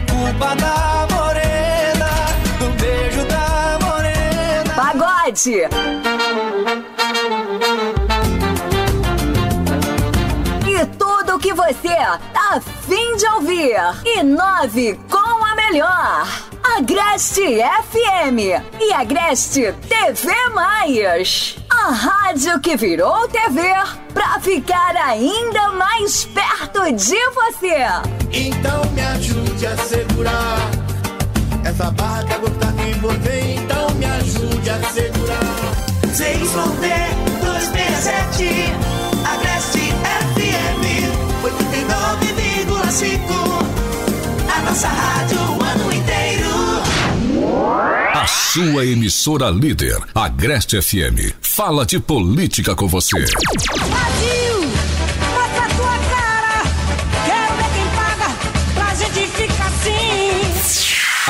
é culpa da morena, do beijo da morena. Pagode. E tudo que você tá afim de ouvir. E nove com a melhor. Agreste FM e Agreste TV Mais. A rádio que virou TV pra ficar ainda mais perto de você. Então me ajude a segurar essa barra que a gota me envolver. Então me ajude a segurar. ZYD 267, Agreste FM 89,5. A nossa rádio o ano inteiro. A sua emissora líder, Agreste FM, fala de política com você. Brasil,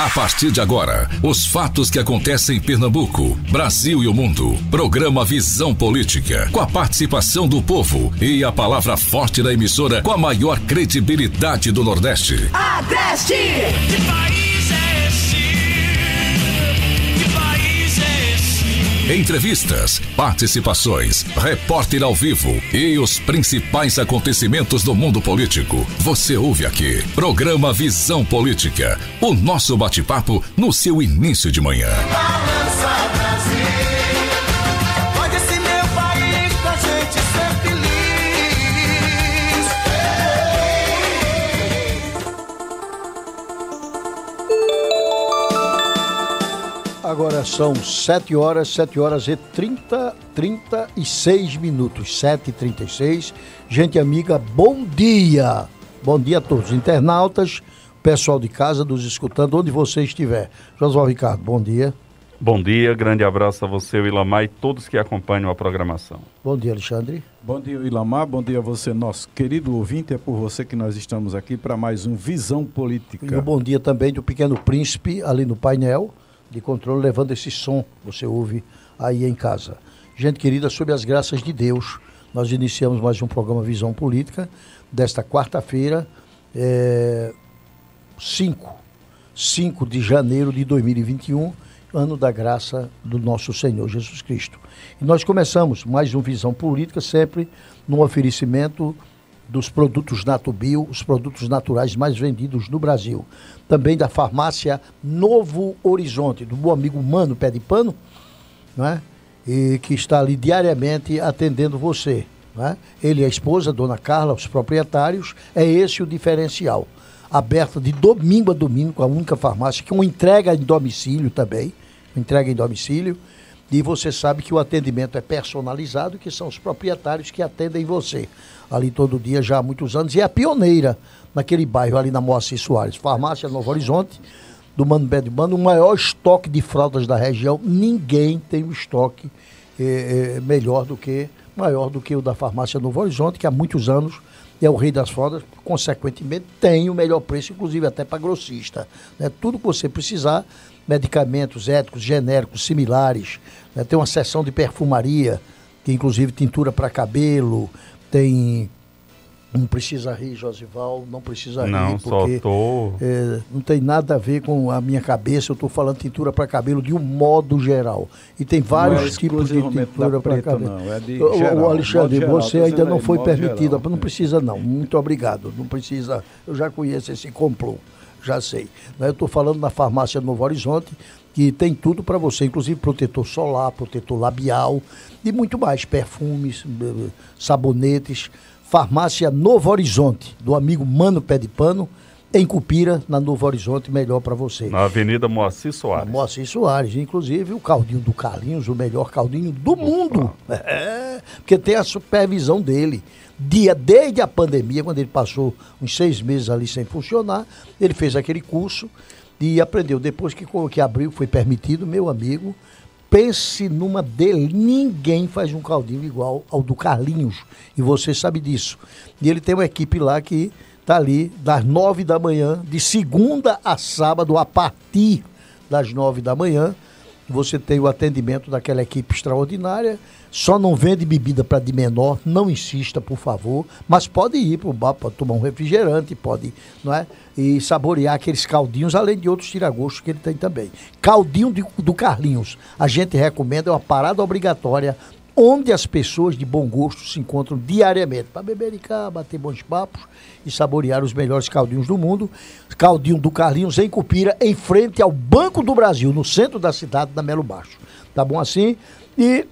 A partir de agora, os fatos que acontecem em Pernambuco, Brasil e o mundo. Programa Visão Política, com a participação do povo e a palavra forte da emissora com a maior credibilidade do Nordeste. Agreste! Entrevistas, participações, repórter ao vivo e os principais acontecimentos do mundo político. Você ouve aqui. Programa Visão Política. O nosso bate-papo no seu início de manhã. Balança Brasil. Agora são 7 horas, 7 horas e 30, 36 minutos. 7 e 36 Gente amiga, bom dia! Bom dia a todos, internautas, pessoal de casa nos escutando, onde você estiver. Josué Ricardo, bom dia. Bom dia, grande abraço a você, Ilamar, e todos que acompanham a programação. Bom dia, Alexandre. Bom dia, Ilamar. Bom dia a você, nosso querido ouvinte. É por você que nós estamos aqui para mais um Visão E o Política. bom dia também do Pequeno Príncipe, ali no painel de controle, levando esse som, você ouve aí em casa. Gente querida, sob as graças de Deus, nós iniciamos mais um programa Visão Política, desta quarta-feira, é, 5, 5 de janeiro de 2021, ano da graça do nosso Senhor Jesus Cristo. E nós começamos mais um Visão Política, sempre no oferecimento dos produtos Natubio, os produtos naturais mais vendidos no Brasil. Também da farmácia Novo Horizonte, do meu amigo Mano Pé de Pano, não é? e que está ali diariamente atendendo você. não é? Ele e a esposa, Dona Carla, os proprietários, é esse o diferencial. Aberta de domingo a domingo, a única farmácia, que é uma entrega em domicílio também, entrega em domicílio, e você sabe que o atendimento é personalizado, que são os proprietários que atendem você. Ali todo dia já há muitos anos, e é pioneira naquele bairro ali na Moacir Soares. Farmácia Novo Horizonte, do Mano Bé de Mano, o maior estoque de fraldas da região. Ninguém tem um estoque eh, eh, melhor do que, maior do que o da Farmácia Novo Horizonte, que há muitos anos é o rei das fraldas, consequentemente tem o melhor preço, inclusive até para grossista. né? Tudo que você precisar, medicamentos éticos, genéricos, similares, né? tem uma seção de perfumaria, que inclusive tintura para cabelo, tem não precisa rir, Josival, não precisa Não, rir, só porque tô- é, não tem nada a ver com a minha cabeça, eu estou falando tintura para cabelo de um modo geral. E tem vários é tipos de tintura para cabelo. não, é de ô, geral, Alexandre, modo geral, você ainda não foi permitido, geral. não precisa não, muito obrigado, não precisa, eu já conheço esse complô, já sei. Né, Eu estou falando na farmácia Novo Horizonte, que tem tudo para você, inclusive protetor solar, protetor labial e muito mais, perfumes, eh, sabonetes. Farmácia Novo Horizonte, do amigo Mano Pé de Pano, em Cupira, na Novo Horizonte, melhor para você. Na Avenida Moacir Soares. Moacir Soares, inclusive o caldinho do Carlinhos, o melhor caldinho do mundo. É, porque tem a supervisão dele. Dia, desde a pandemia, quando ele passou uns seis meses ali sem funcionar, ele fez aquele curso e aprendeu. Depois que, que abriu, foi permitido, meu amigo, pense numa dele. Ninguém faz um caldinho igual ao do Carlinhos. E você sabe disso. E ele tem uma equipe lá que está ali das nove da manhã, de segunda a sábado, a partir das nove da manhã, você tem o atendimento daquela equipe extraordinária. Só não vende bebida para de menor, não insista, por favor. Mas pode ir para o bar para tomar um refrigerante, pode, não é? E saborear aqueles caldinhos, além de outros tiragostos que ele tem também. Caldinho de- do Carlinhos, a gente recomenda, é uma parada obrigatória onde as pessoas de bom gosto se encontram diariamente para beber cá, bater bons papos e saborear os melhores caldinhos do mundo. Caldinho do Carlinhos em Cupira, em frente ao Banco do Brasil, no centro da cidade, da Melo Baixo. Tá bom assim? E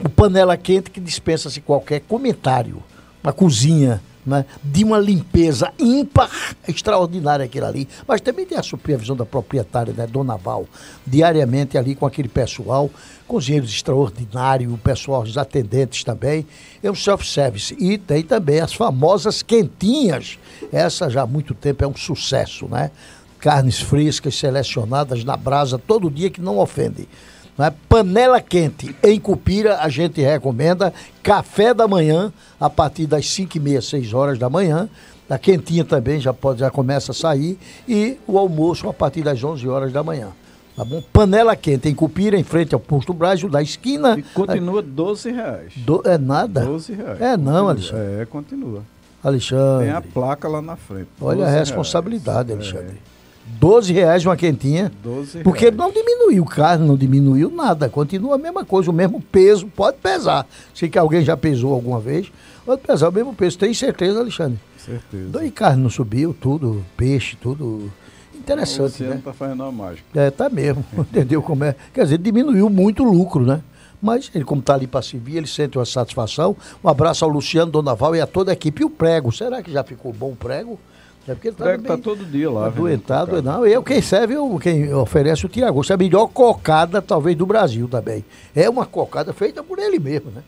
o panela quente que dispensa-se qualquer comentário. Uma cozinha né, de uma limpeza ímpar, extraordinária aquilo ali. Mas também tem a supervisão da proprietária, né, Dona Val, diariamente ali com aquele pessoal, cozinheiros extraordinários, o pessoal, os atendentes também. É um self-service. E tem também as famosas quentinhas. Essa já há muito tempo é um sucesso, né? Carnes frescas, selecionadas na brasa todo dia que não ofende. Né? Panela quente em Cupira, a gente recomenda. Café da manhã, a partir das 5 e meia, 6 horas da manhã. A quentinha também já, pode, já começa a sair. E o almoço a partir das 11 horas da manhã. Tá bom? Panela quente em Cupira, em frente ao Posto Brasil, da esquina. E continua 12 reais. Do- é nada. 12 reais. É não, Continua. Alexandre. É, continua. Alexandre. Tem a placa lá na frente. Olha a 12 responsabilidade, reais. Alexandre. 12 reais uma quentinha. 12 Porque reais. não diminuiu carne, não diminuiu nada. Continua a mesma coisa, o mesmo peso. Pode pesar. Sei que alguém já pesou alguma vez. Pode pesar o mesmo peso. Tem certeza, Alexandre? Certeza. Daí carne não subiu, tudo, peixe, tudo. Interessante, Você né? tá fazendo uma mágica. É, tá mesmo. Entendeu como é? Quer dizer, diminuiu muito o lucro, né? Mas ele, como está ali para servir, ele sente uma satisfação. Um abraço ao Luciano Donaval e a toda a equipe. E o prego, será que já ficou bom o prego? É porque ele O prego bem- tá todo dia lá. Tá vendendo doentado, cocada. não. Eu, quem serve, eu, quem oferece o tiragosto. É a melhor cocada, talvez, do Brasil também. É uma cocada feita por ele mesmo, né?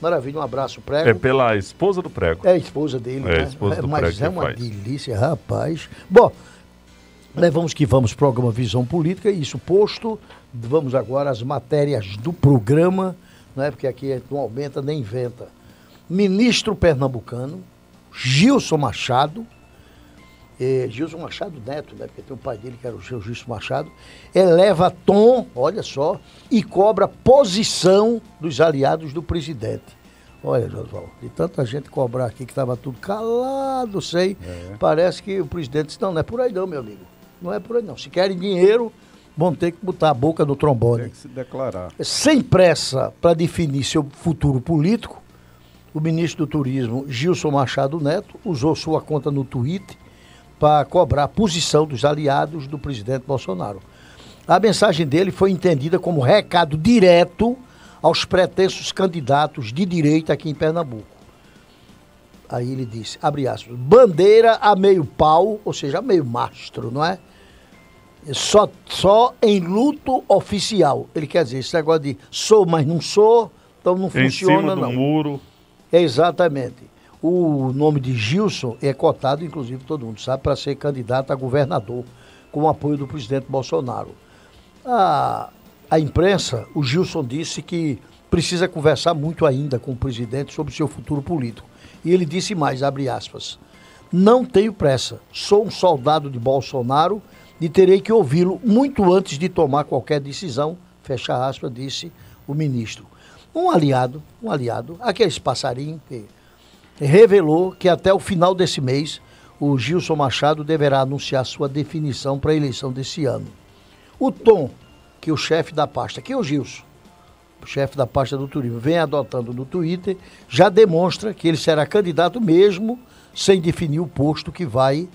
Maravilha, um abraço, prego. É pela esposa do prego. É a esposa dele, É a né? esposa do Mas prego é uma faz. delícia, rapaz. Bom, levamos que vamos programa Visão Política, isso posto. Vamos agora às matérias do programa, né? porque aqui não aumenta nem inventa. Ministro pernambucano, Gilson Machado, eh, Gilson Machado Neto, né? Porque tem o pai dele que era o seu Gilson Machado, eleva tom, olha só, e cobra posição dos aliados do presidente. Olha, Josval, de tanta gente cobrar aqui que estava tudo calado, sei, parece que o presidente disse, não, não é por aí não, meu amigo. Não é por aí não. Se querem dinheiro, vão ter que botar a boca no trombone Tem que se declarar. sem pressa para definir seu futuro político, o ministro do Turismo, Gilson Machado Neto, usou sua conta no Twitter para cobrar a posição dos aliados do presidente Bolsonaro. A mensagem dele foi entendida como recado direto aos pretensos candidatos de direita aqui em Pernambuco. Aí ele disse, abre aspas, bandeira a meio pau, ou seja, a meio mastro, não é? Só, só em luto oficial. Ele quer dizer, esse negócio de sou, mas não sou, então não Em funciona cima do não. muro. Exatamente. O nome de Gilson é cotado, inclusive todo mundo sabe, para ser candidato a governador, com o apoio do presidente Bolsonaro. A, a imprensa, o Gilson disse que precisa conversar muito ainda com o presidente sobre seu futuro político. E ele disse mais, abre aspas, não tenho pressa, sou um soldado de Bolsonaro e terei que ouvi-lo muito antes de tomar qualquer decisão, fecha aspas, disse o ministro. Um aliado, um aliado, aqueles passarinhos que revelou que até o final desse mês o Gilson Machado deverá anunciar sua definição para a eleição desse ano. O tom que o chefe da pasta, que é o Gilson, o chefe da pasta do turismo, vem adotando no Twitter, já demonstra que ele será candidato mesmo sem definir o posto que vai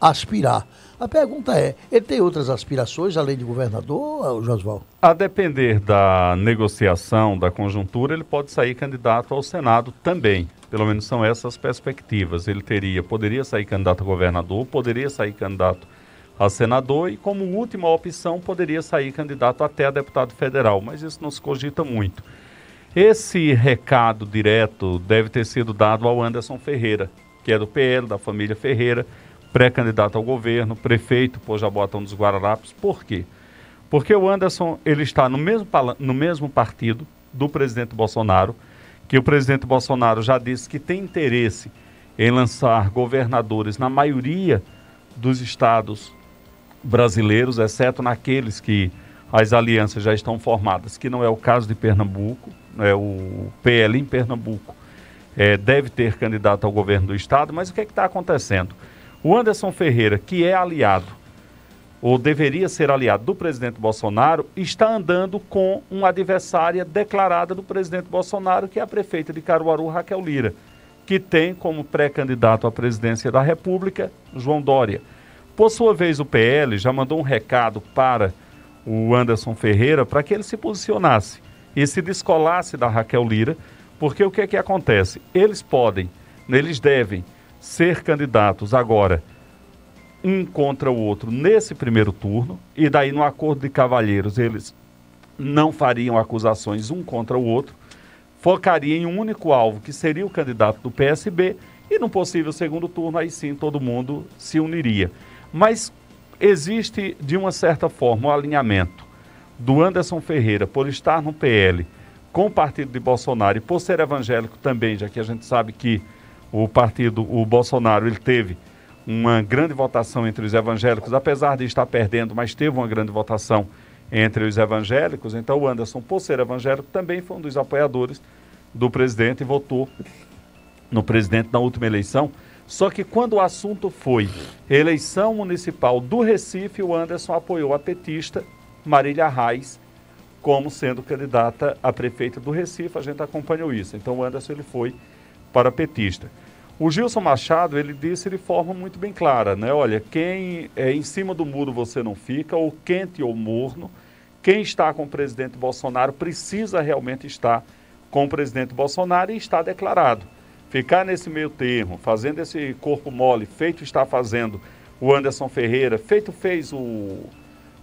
aspirar. A pergunta é, ele tem outras aspirações além de governador, Josval? A depender da negociação, da conjuntura, ele pode sair candidato ao Senado também. Pelo menos são essas perspectivas. Ele teria, poderia sair candidato a governador, poderia sair candidato a senador e, como última opção, poderia sair candidato até a deputado federal. Mas isso não se cogita muito. Esse recado direto deve ter sido dado ao Anderson Ferreira, que é do PL, da família Ferreira, pré-candidato ao governo, prefeito por Jaboatão dos Guararapes. Por quê? Porque o Anderson ele está no mesmo, no mesmo partido do presidente Bolsonaro, que o presidente Bolsonaro já disse que tem interesse em lançar governadores na maioria dos estados brasileiros, exceto naqueles que as alianças já estão formadas, que não é o caso de Pernambuco, né, o PL em Pernambuco é, deve ter candidato ao governo do estado, mas o que é está acontecendo? O Anderson Ferreira, que é aliado, ou deveria ser aliado do presidente Bolsonaro, está andando com uma adversária declarada do presidente Bolsonaro, que é a prefeita de Caruaru, Raquel Lira, que tem como pré-candidato à presidência da República João Dória. Por sua vez, o PL já mandou um recado para o Anderson Ferreira para que ele se posicionasse e se descolasse da Raquel Lira, porque o que é que acontece? Eles podem, eles devem ser candidatos agora um contra o outro nesse primeiro turno, e daí no acordo de cavalheiros eles não fariam acusações um contra o outro, focaria em um único alvo, que seria o candidato do PSB, e no possível segundo turno aí sim todo mundo se uniria. Mas existe, de uma certa forma, o um alinhamento do Anderson Ferreira por estar no PL com o partido de Bolsonaro e por ser evangélico também, já que a gente sabe que o partido, o Bolsonaro, ele teve uma grande votação entre os evangélicos, apesar de estar perdendo, mas teve uma grande votação entre os evangélicos. Então o Anderson, por ser evangélico, também foi um dos apoiadores do presidente e votou no presidente na última eleição. Só que quando o assunto foi eleição municipal do Recife, o Anderson apoiou a petista Marília Reis como sendo candidata a prefeita do Recife. A gente acompanhou isso. Então o Anderson ele foi para petista. O Gilson Machado ele disse de forma muito bem clara, né? Olha, quem é em cima do muro você não fica, ou quente ou morno. Quem está com o presidente Bolsonaro precisa realmente estar com o presidente Bolsonaro e está declarado ficar nesse meio termo, fazendo esse corpo mole, feito está fazendo o Anderson Ferreira, feito fez o,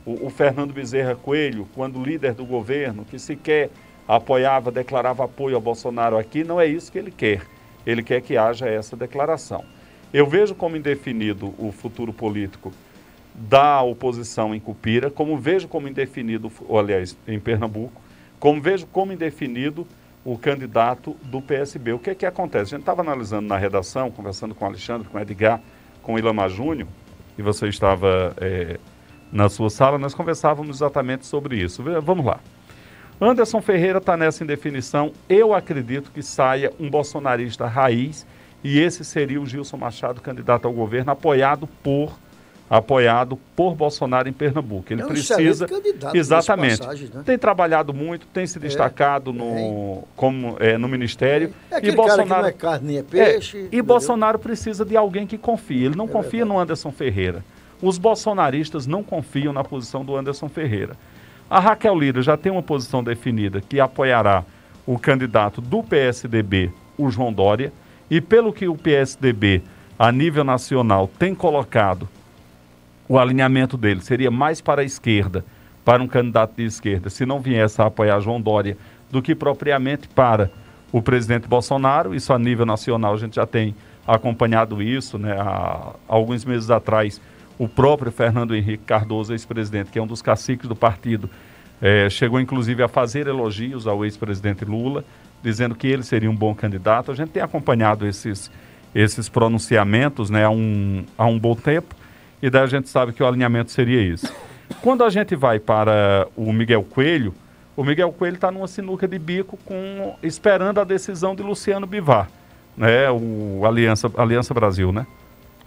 o, o Fernando Bezerra Coelho, quando líder do governo, que sequer apoiava, declarava apoio ao Bolsonaro aqui, não é isso que ele quer. Ele quer que haja essa declaração. Eu vejo como indefinido o futuro político da oposição em Cupira, como vejo como indefinido, aliás, em Pernambuco, como vejo como indefinido o candidato do PSB. O que é que acontece? A gente estava analisando na redação, conversando com o Alexandre, com o Edgar, com o Ilamar Júnior, e você estava é, na sua sala, nós conversávamos exatamente sobre isso. Vamos lá. Anderson Ferreira está nessa indefinição. Eu acredito que saia um bolsonarista raiz, e esse seria o Gilson Machado, candidato ao governo, apoiado por apoiado por Bolsonaro em Pernambuco. Ele é um precisa exatamente. Passagem, né? Tem trabalhado muito, tem se é, destacado é, no é. como é, no ministério. É, e Bolsonaro é carne nem é peixe. e entendeu? Bolsonaro precisa de alguém que confie. Ele não confia verdade. no Anderson Ferreira. Os bolsonaristas não confiam na posição do Anderson Ferreira. A Raquel Lira já tem uma posição definida que apoiará o candidato do PSDB, o João Dória, e pelo que o PSDB a nível nacional tem colocado o alinhamento dele seria mais para a esquerda, para um candidato de esquerda, se não viesse a apoiar João Dória, do que propriamente para o presidente Bolsonaro. Isso a nível nacional, a gente já tem acompanhado isso, né? Há alguns meses atrás, o próprio Fernando Henrique Cardoso, ex-presidente, que é um dos caciques do partido, é, chegou inclusive a fazer elogios ao ex-presidente Lula, dizendo que ele seria um bom candidato. A gente tem acompanhado esses, esses pronunciamentos né, há, um, há um bom tempo e daí a gente sabe que o alinhamento seria isso. Quando a gente vai para o Miguel Coelho, o Miguel Coelho está numa sinuca de bico com, esperando a decisão de Luciano Bivar, né? o Aliança, Aliança Brasil, né?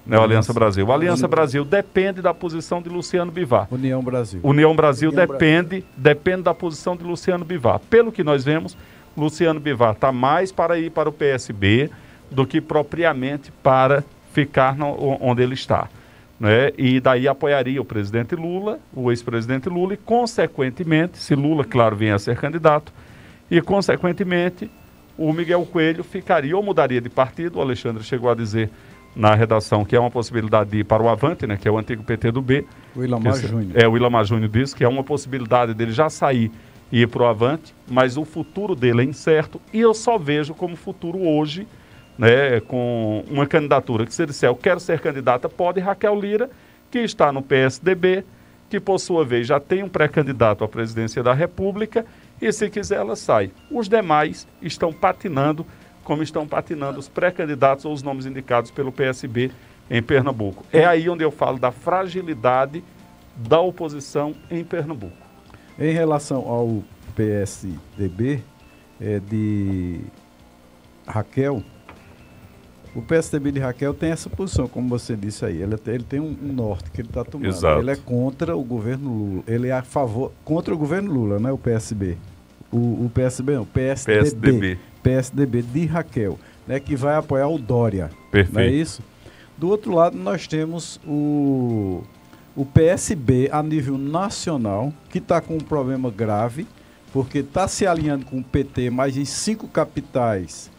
Né, o Aliança Brasil. O Aliança Brasil depende da posição de Luciano Bivar. União Brasil. União Brasil União depende, Brasil. depende da posição de Luciano Bivar. Pelo que nós vemos, Luciano Bivar está mais para ir para o PSB do que propriamente para ficar no, onde ele está né? e daí apoiaria o presidente Lula, o ex-presidente Lula, e consequentemente, se Lula, claro, vier a ser candidato, e consequentemente o Miguel Coelho ficaria ou mudaria de partido, o Alexandre chegou a dizer na redação que é uma possibilidade de ir para o Avante, né, que é o antigo PT do B. O Ilamar Júnior. É, o Ilamar Júnior disse que é uma possibilidade dele já sair e ir para o Avante, mas o futuro dele é incerto e eu só vejo como futuro hoje né, com uma candidatura que se disser eu quero ser candidata, pode Raquel Lira, que está no PSDB, que por sua vez já tem um pré-candidato à presidência da República, e se quiser ela sai. Os demais estão patinando, como estão patinando os pré-candidatos ou os nomes indicados pelo PSB em Pernambuco. É aí onde eu falo da fragilidade da oposição em Pernambuco. Em relação ao PSDB é, de Raquel, o PSDB de Raquel tem essa posição, como você disse aí. Ele, ele tem um, um norte que ele está tomando. Exato. Ele é contra o governo Lula. Ele é a favor, contra o governo Lula, né? O PSB. O, o PSB não, o PSDB. PSDB. PSDB de Raquel, né? Que vai apoiar o Dória. Perfeito. Não é isso? Do outro lado, nós temos o, o PSB a nível nacional, que está com um problema grave, porque está se alinhando com o PT, mas em cinco capitais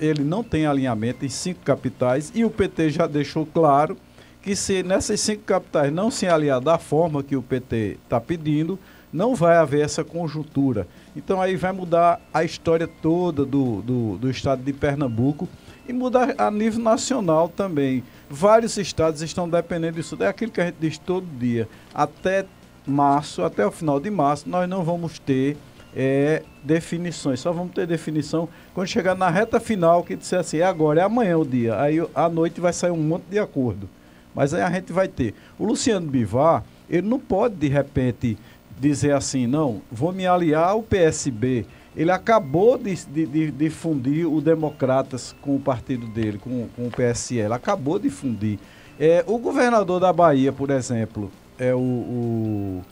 ele não tem alinhamento em cinco capitais e o PT já deixou claro que se nessas cinco capitais não se aliar da forma que o PT está pedindo, não vai haver essa conjuntura. Então aí vai mudar a história toda do, do, do estado de Pernambuco e mudar a nível nacional também. Vários estados estão dependendo disso. É aquilo que a gente diz todo dia. Até março, até o final de março, nós não vamos ter é, definições. Só vamos ter definição quando chegar na reta final, que disser assim, é agora, é amanhã o dia. Aí à noite vai sair um monte de acordo. Mas aí a gente vai ter. O Luciano Bivar, ele não pode de repente dizer assim, não, vou me aliar ao PSB. Ele acabou de, de, de- de fundir o Democratas com o partido dele, com, com o PSL. Acabou de fundir. É, o governador da Bahia, por exemplo, é o, o,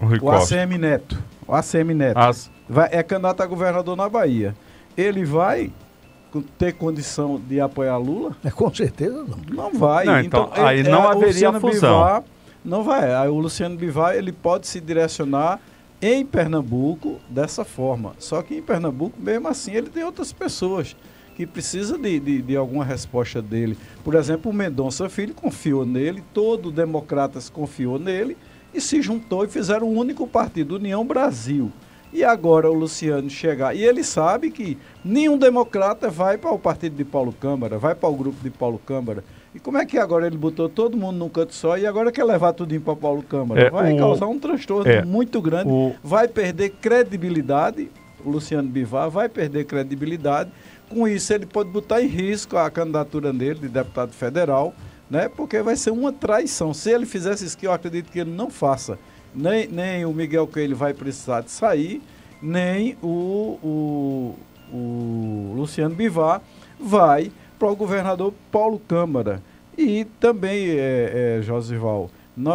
O o. ACM Neto. O ACM Neto. As- Vai- é candidato a governador na Bahia. Ele vai ter condição de apoiar Lula? É, com certeza não. Não vai. Não, então, ele- aí é, não o haveria fusão. Bivar não vai. Aí o Luciano Bivar ele pode se direcionar em Pernambuco dessa forma. Só que em Pernambuco, mesmo assim, ele tem outras pessoas que precisam de, de, de alguma resposta dele. Por exemplo, o Mendonça Filho confiou nele, todo o Democratas confiou nele e se juntou e fizeram um único partido, União Brasil. E agora o Luciano chegar. E ele sabe que nenhum democrata vai para o partido de Paulo Câmara, vai para o grupo de Paulo Câmara. E como é que agora ele botou todo mundo num canto só e agora quer levar tudo para Paulo Câmara? É, vai o- causar um transtorno é, muito grande, o- vai perder credibilidade. O Luciano Bivar vai perder credibilidade. Com isso, ele pode botar em risco a candidatura dele de deputado federal, né? Porque vai ser uma traição. Se ele fizesse isso, que eu acredito que ele não faça, nem, nem o Miguel Coelho vai precisar de sair, nem o, o, o Luciano Bivar vai para o governador Paulo Câmara. E também, é, é, Josival,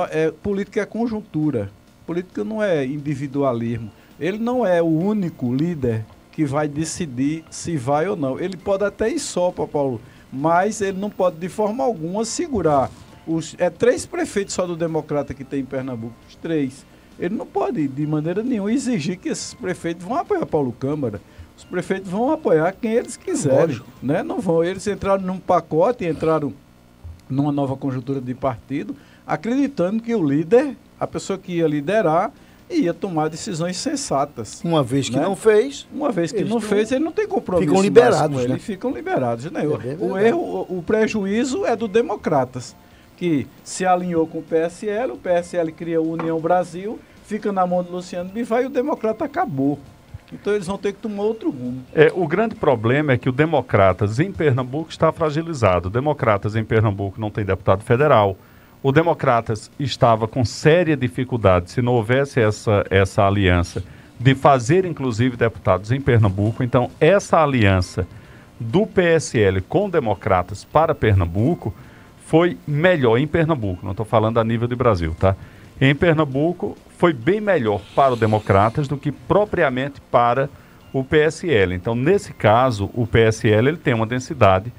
é, política é conjuntura. Política não é individualismo. Ele não é o único líder que vai decidir se vai ou não. Ele pode até ir só para Paulo, mas ele não pode de forma alguma segurar. Os, é três prefeitos só do Democrata que tem em Pernambuco, os três. Ele não pode, de maneira nenhuma, exigir que esses prefeitos vão apoiar Paulo Câmara. Os prefeitos vão apoiar quem eles quiserem. Lógico. Né? Não vão. Eles entraram num pacote, entraram numa nova conjuntura de partido, acreditando que o líder, a pessoa que ia liderar, ia tomar decisões sensatas. Uma vez que Né? não fez, Uma vez que não fez, ele não tem compromisso. ficam liberados, com ele, né? Ficam liberados. Né? É O- erro, o, prejuízo é do Democratas, que se alinhou com o PSL, o PSL cria o União Brasil, fica na mão do Luciano Bivar e o Democrata acabou. Então eles vão ter que tomar outro rumo. É, o grande problema é que o Democratas em Pernambuco está fragilizado. O Democratas em Pernambuco não tem deputado federal. O Democratas estava com séria dificuldade, se não houvesse essa, essa aliança, de fazer inclusive deputados em Pernambuco. Então, essa aliança do PSL com Democratas para Pernambuco foi melhor em Pernambuco. Não estou falando a nível de Brasil, tá? Em Pernambuco foi bem melhor para o Democratas do que propriamente para o PSL. Então, nesse caso, o PSL ele tem uma densidade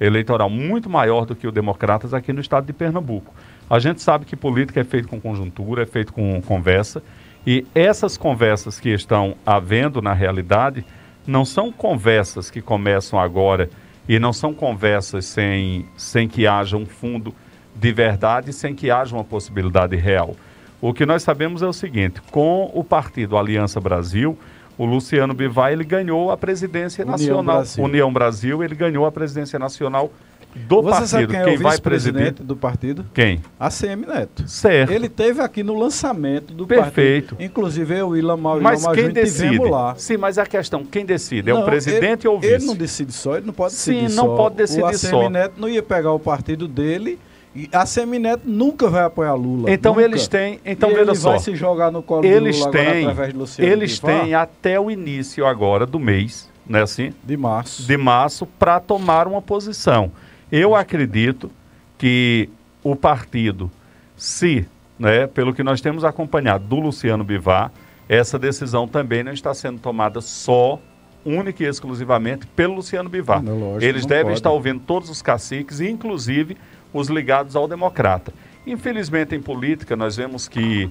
eleitoral muito maior do que o Democratas aqui no estado de Pernambuco. A gente sabe que política é feito com conjuntura, é feito com conversa, e essas conversas que estão havendo na realidade não são conversas que começam agora e não são conversas sem, sem que haja um fundo de verdade, sem que haja uma possibilidade real. O que nós sabemos é o seguinte: com o partido Aliança Brasil, o Luciano Bivar ele ganhou a presidência União nacional. Brasil. União Brasil, ele ganhou a presidência nacional do Você partido. sabe quem, é o vai presidir? do partido? Quem? ACM Neto. Certo. Ele teve aqui no lançamento do Perfeito. partido. Inclusive eu e Ilamar Mas quem decide? lá. Sim, mas a questão, quem decide? É Não, o presidente ele, ou o vice? Ele não decide só, ele não pode Sim, decidir não só. pode decidir o ACM só. Neto não ia pegar o partido dele E a Semineto nunca vai apoiar Lula. Então nunca. eles têm, então E veja ele só. vai se jogar no colo Eles do Lula têm, através de Luciano eles têm até o início agora do mês, né assim? de março. de março para tomar uma posição. Eu acredito que o partido, se, né, pelo que nós temos acompanhado do Luciano Bivar, essa decisão também não está sendo tomada só, única e exclusivamente pelo Luciano Bivar. Não, lógico, Eles devem pode. estar ouvindo todos os caciques, inclusive os ligados ao democrata. Infelizmente, em política, nós vemos que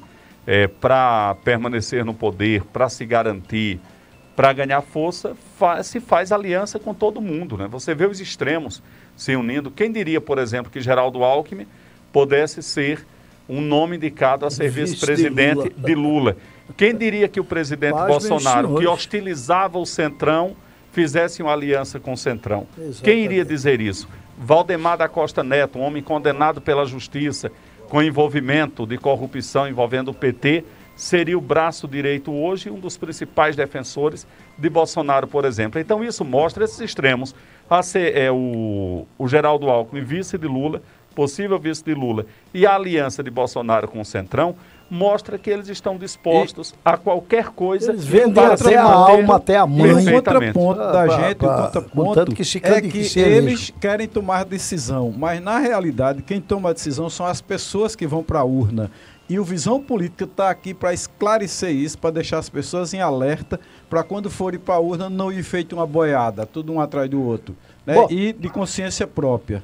para permanecer no poder, para se garantir, para ganhar força, fa- se faz aliança com todo mundo. Né? Você vê os extremos se unindo. Quem diria, por exemplo, que Geraldo Alckmin pudesse ser um nome indicado a ser Vice de vice-presidente Lula. de Lula? Quem diria que o presidente Pasmem, Bolsonaro, que hostilizava o Centrão, fizesse uma aliança com o Centrão? Exatamente. Quem iria dizer isso? Valdemar da Costa Neto, um homem condenado pela justiça, com envolvimento de corrupção envolvendo o PT, seria o braço direito hoje um dos principais defensores de Bolsonaro, por exemplo. Então isso mostra esses extremos. A ser, é, o, o Geraldo Alckmin, vice de Lula, possível vice de Lula, e a aliança de Bolsonaro com o Centrão, mostra que eles estão dispostos a qualquer coisa Eles vendem até a alma, até a mãe. E o contraponto Ah, da pá, gente, pá, o contraponto que se é que que eles querem tomar decisão, mas na realidade quem toma a decisão são as pessoas que vão para a urna. E o Visão Política está aqui para esclarecer isso, para deixar as pessoas em alerta, para quando forem para a urna não ir feito uma boiada, tudo um atrás do outro. Né? Bom. e de consciência própria.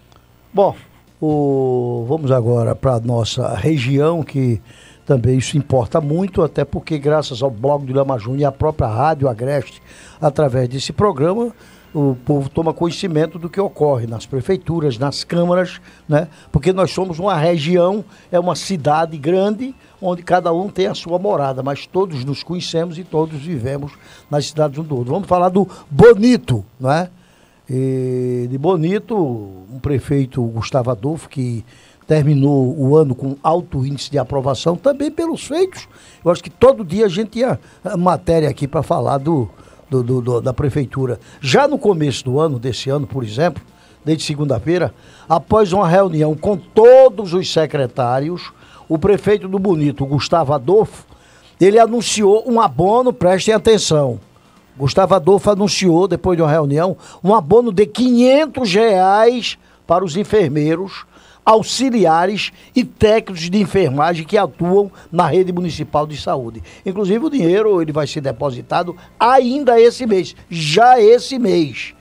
Bom, o- vamos agora para a nossa região, que também isso importa muito, até porque graças ao blog do Lama Júnior e à própria Rádio Agreste, através desse programa, o povo toma conhecimento do que ocorre nas prefeituras, nas câmaras, né? Porque nós somos uma região, é uma cidade grande, onde cada um tem a sua morada, mas todos nos conhecemos e todos vivemos nas cidades um do outro. Vamos falar do Bonito, não é? E de Bonito, um prefeito, Gustavo Adolfo, que terminou o ano com alto índice de aprovação, também pelos feitos. Eu acho que todo dia a gente tinha matéria aqui para falar do, do- do- do- da prefeitura. Já no começo do ano, desse ano, por exemplo, desde segunda-feira, após uma reunião com todos os secretários, o prefeito do Bonito, Gustavo Adolfo, ele anunciou um abono, prestem atenção. Gustavo Adolfo anunciou, depois de uma reunião, um abono de 500 reais para os enfermeiros, auxiliares e técnicos de enfermagem que atuam na rede municipal de saúde. Inclusive o dinheiro ele vai ser depositado ainda esse mês, já esse mês.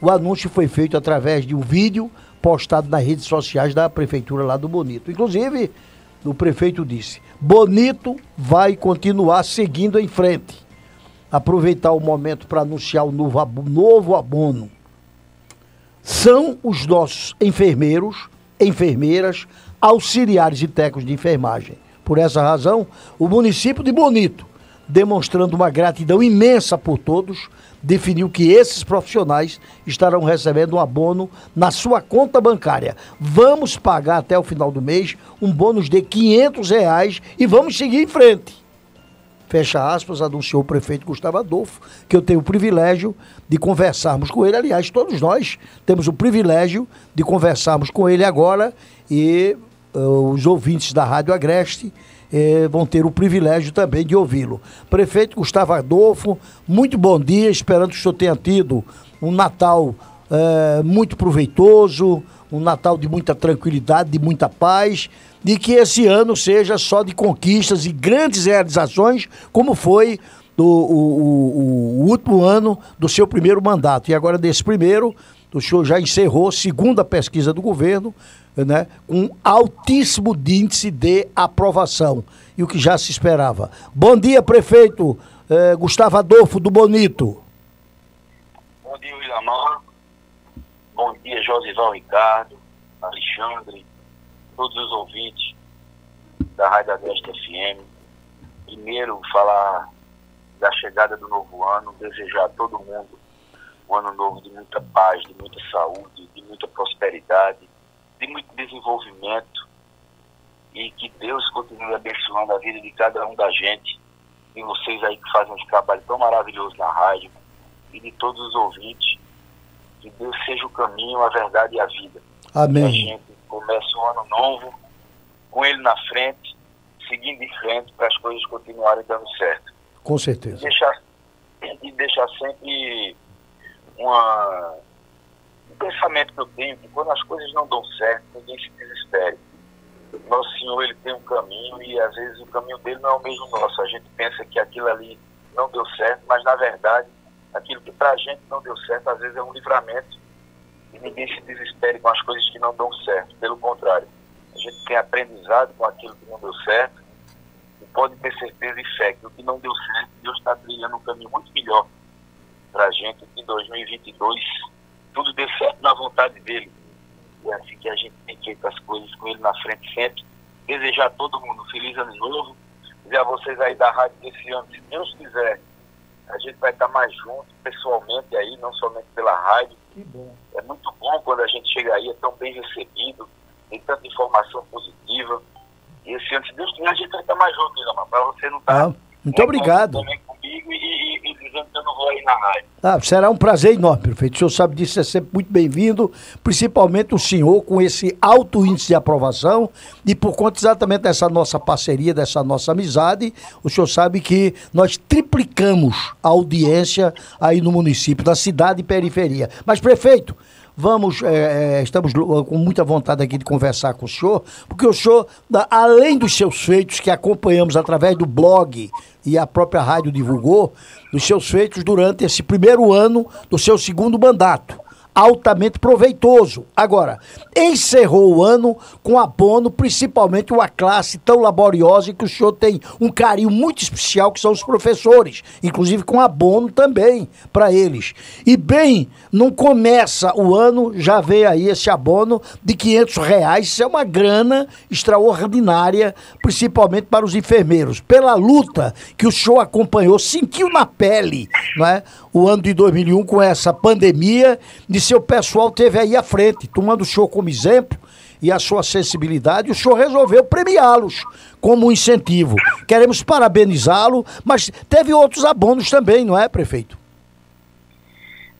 O anúncio foi feito através de um vídeo postado nas redes sociais da prefeitura lá do Bonito. Inclusive, o prefeito disse: Bonito vai continuar seguindo em frente. Aproveitar o momento para anunciar o novo, novo abono. São os nossos enfermeiros, enfermeiras, auxiliares e técnicos de enfermagem. Por essa razão, o município de Bonito, demonstrando uma gratidão imensa por todos, definiu que esses profissionais estarão recebendo um abono na sua conta bancária. Vamos pagar até o final do mês um bônus de 500 reais e vamos seguir em frente fecha aspas, anunciou o prefeito Gustavo Adolfo, que eu tenho o privilégio de conversarmos com ele. Aliás, todos nós temos o privilégio de conversarmos com ele agora e eh, os ouvintes da Rádio Agreste eh, vão ter o privilégio também de ouvi-lo. Prefeito Gustavo Adolfo, muito bom dia, esperando que o senhor tenha tido um Natal eh, muito proveitoso, um Natal de muita tranquilidade, de muita paz, de que esse ano seja só de conquistas e grandes realizações, como foi do, o, o- o último ano do seu primeiro mandato. E agora, desse primeiro, o senhor já encerrou, segundo a pesquisa do governo, né, com altíssimo índice de aprovação. E o que já se esperava. Bom dia, prefeito eh, Gustavo Adolfo do Bonito. Bom dia, Willamar. Bom dia, Josival Ricardo, Alexandre, todos os ouvintes da Rádio Agreste FM. Primeiro, falar da chegada do novo ano, desejar a todo mundo um ano novo de muita paz, de muita saúde, de muita prosperidade, de muito desenvolvimento e que Deus continue abençoando a vida de cada um da gente e vocês aí que fazem esse trabalho tão maravilhoso na rádio e de todos os ouvintes. Que Deus seja o caminho, a verdade e a vida. Que a Amém. gente comece um ano novo com ele na frente, seguindo em frente para as coisas continuarem dando certo. Com E certeza. deixar, e deixar sempre uma, um pensamento que eu tenho, que quando as coisas não dão certo, ninguém se desespere. Nosso Senhor, ele tem um caminho e às vezes o caminho dele não é o mesmo nosso. A gente pensa que aquilo ali não deu certo, mas na verdade, aquilo que para a gente não deu certo, às vezes é um livramento. E ninguém se desespere com as coisas que não dão certo. Pelo contrário, a gente tem aprendizado com aquilo que não deu certo e pode ter certeza e fé que o que não deu certo, Deus está trilhando um caminho muito melhor para a gente que em 2022 tudo dê certo na vontade dele. E é assim que a gente tem feito as coisas com ele na frente sempre. Desejar a todo mundo feliz ano novo. Dizer a vocês aí da rádio desse ano, se Deus quiser, a gente vai estar mais junto, pessoalmente aí, não somente pela rádio. É muito bom quando a gente chega aí, é tão bem recebido, tem tanta informação positiva. E esse ano, se Deus a gente vai estar mais junto, Ilamar, para você não estar Ah, muito obrigado. também comigo e, que eu não vou aí na rádio. Ah, será um prazer enorme, prefeito. O senhor sabe disso, é sempre muito bem-vindo, principalmente o senhor com esse alto índice de aprovação e por conta exatamente dessa nossa parceria, dessa nossa amizade, o senhor sabe que nós triplicamos a audiência aí no município, da cidade e periferia. Mas, prefeito, vamos, eh, eh, estamos com muita vontade aqui de conversar com o senhor, porque o senhor, além dos seus feitos que acompanhamos através do blog e a própria rádio divulgou, dos seus feitos durante esse primeiro ano do seu segundo mandato. Altamente proveitoso. Agora, encerrou o ano com abono, principalmente uma classe tão laboriosa que o senhor tem um carinho muito especial, que são os professores, inclusive com abono também para eles. E bem, não começa o ano, já vem aí esse abono de 500 reais, isso é uma grana extraordinária, principalmente para os enfermeiros. Pela luta que o senhor acompanhou, sentiu na pele, não é? O ano de 2001 com essa pandemia, e seu pessoal teve aí à frente, tomando o senhor como exemplo e a sua sensibilidade, o senhor resolveu premiá-los como um incentivo. Queremos parabenizá-lo, mas teve outros abonos também, não é, prefeito?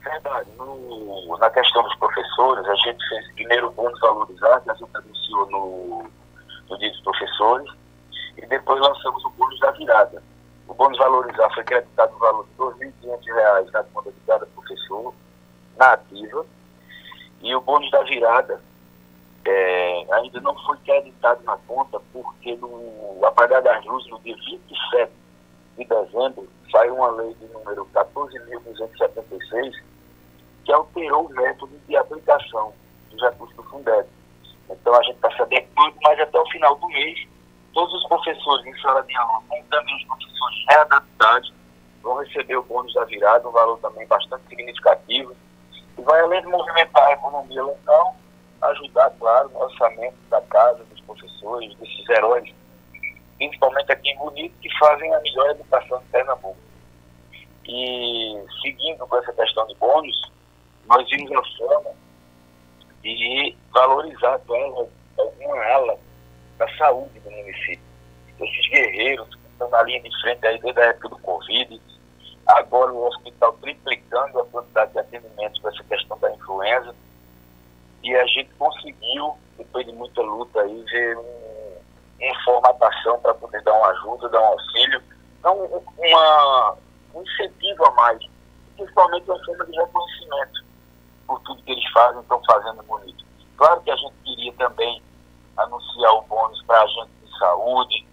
Verdade. No- na questão dos professores, a gente fez primeiro o bônus valorizar, que a gente anunciou no, no dia dos professores, e depois lançamos o bônus da virada. O bônus valorizar foi creditado no valor de R$ 2.500 na conta de cada professor, na ativa, e o bônus da virada é, ainda não foi creditado na conta, porque no apagar das luzes, no dia 27 de dezembro, saiu uma lei de número 14.276, que alterou o método de aplicação dos recursos do Fundeb. Então a gente está se adequando, mas até o final do mês, todos os professores em sala de aula, como também os professores readaptados, vão receber o bônus da virada, um valor também bastante significativo, e vai além de movimentar a economia local, ajudar, claro, no orçamento da casa, dos professores, desses heróis, principalmente aqui em Bonito, que fazem a melhor educação de Pernambuco. E seguindo com essa questão de bônus, nós vimos a forma de valorizar ela, alguma ala da saúde do município. Esses guerreiros que estão na linha de frente aí desde a época do Covid, agora o hospital triplicando a quantidade de atendimentos para essa questão da influenza, e a gente conseguiu, depois de muita luta aí, ver um, uma formatação para poder dar uma ajuda, dar um auxílio, então uma, um incentivo a mais, principalmente uma forma de reconhecimento por tudo que eles fazem, estão fazendo bonito. Claro que a gente queria também anunciar o bônus para agente de saúde,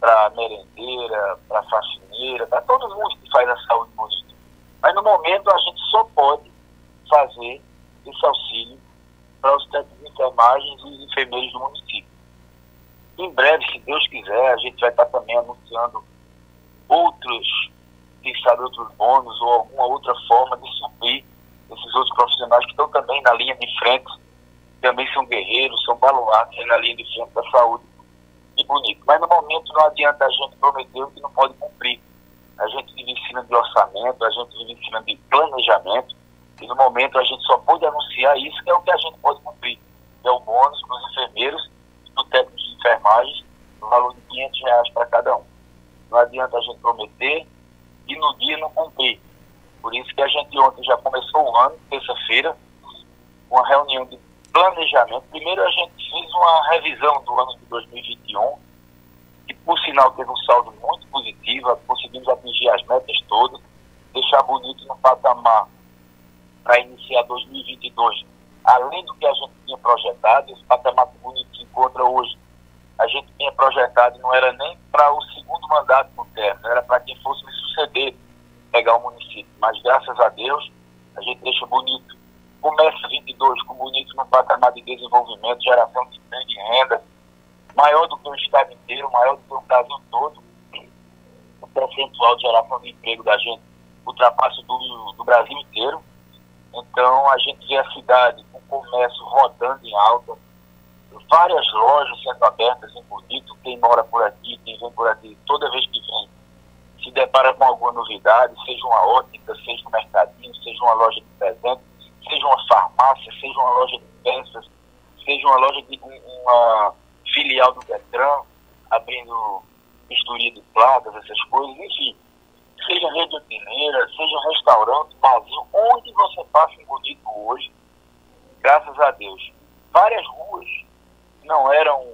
para merendeira, para faxineira, para todo mundo que faz a saúde bonita. Mas no momento a gente só pode fazer esse auxílio para os técnicos de enfermagem e os enfermeiros do município. Em breve, se Deus quiser, a gente vai estar também anunciando outros, quem sabe, outros bônus ou alguma outra forma de suprir esses outros profissionais que estão também na linha de frente, também são guerreiros, são baluartes aí na linha de frente da saúde e bonito. Mas no momento não adianta a gente prometer o que não pode cumprir. A gente vive em cima de orçamento, a gente vive em cima de planejamento, e no momento a gente só pode anunciar isso, que é o que a gente pode cumprir. É o bônus para os enfermeiros do técnico de enfermagem, no valor de 500 reais para cada um. Não adianta a gente prometer e no dia não cumprir. Por isso que a gente ontem já começou o ano, terça-feira, uma reunião de planejamento. Primeiro a gente fez uma revisão do ano de 2021, que por sinal teve um saldo muito positivo, conseguimos atingir as metas todas, deixar bonito no patamar para iniciar 2022, além do que a gente tinha projetado, esse patamar que bonito se encontra hoje, a gente tinha projetado, não era nem para o segundo mandato no terno, era para quem fosse me suceder pegar o município. Mas graças a Deus, a gente deixa bonito. Começa 22 com bonito no patamar de desenvolvimento, geração de emprego e renda, maior do que o estado inteiro, maior do que o Brasil todo. O percentual de geração de emprego da gente ultrapassa do, do Brasil inteiro. Então a gente vê a cidade com o comércio rodando em alta, várias lojas sendo abertas em Bonito, quem mora por aqui, quem vem por aqui, toda vez que vem, se depara com alguma novidade, seja uma ótica, seja um mercadinho, seja uma loja de presente, seja uma farmácia, seja uma loja de peças, seja uma loja de uma filial do Detran, abrindo misturia de placas, essas coisas, enfim. Seja rede hoteleira, seja restaurante, barzinho, onde você passa em Bonito hoje, graças a Deus. Várias ruas não eram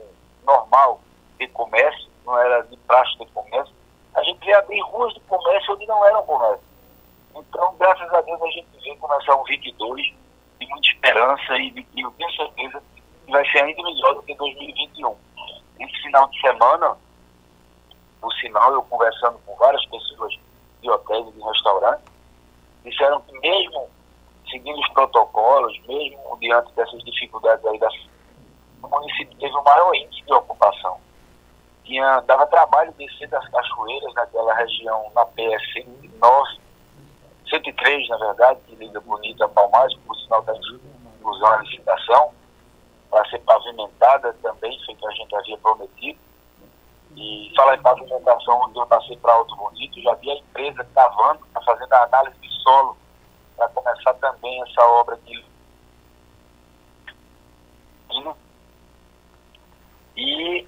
normal de comércio, não era de praxe de comércio, a gente vê abrir ruas de comércio onde não eram comércio. Então, graças a Deus, a gente vê começar um 22 de muita esperança e de eu tenho certeza que vai ser ainda melhor do que 2021. Esse final de semana, por sinal, eu conversando com várias pessoas de hotéis e de restaurantes, disseram que mesmo seguindo os protocolos, mesmo diante dessas dificuldades aí da o município teve o maior índice de ocupação. Tinha, dava trabalho descer das cachoeiras naquela região, na PS 109, 103, na verdade, que liga Bonita a Palmares, por sinal da inclusão à licitação, para ser pavimentada também, feito a gente havia prometido. E falar em pavimentação, onde eu passei para Alto Bonito, já vi a empresa cavando, tá fazendo a análise de solo, para começar também essa obra de e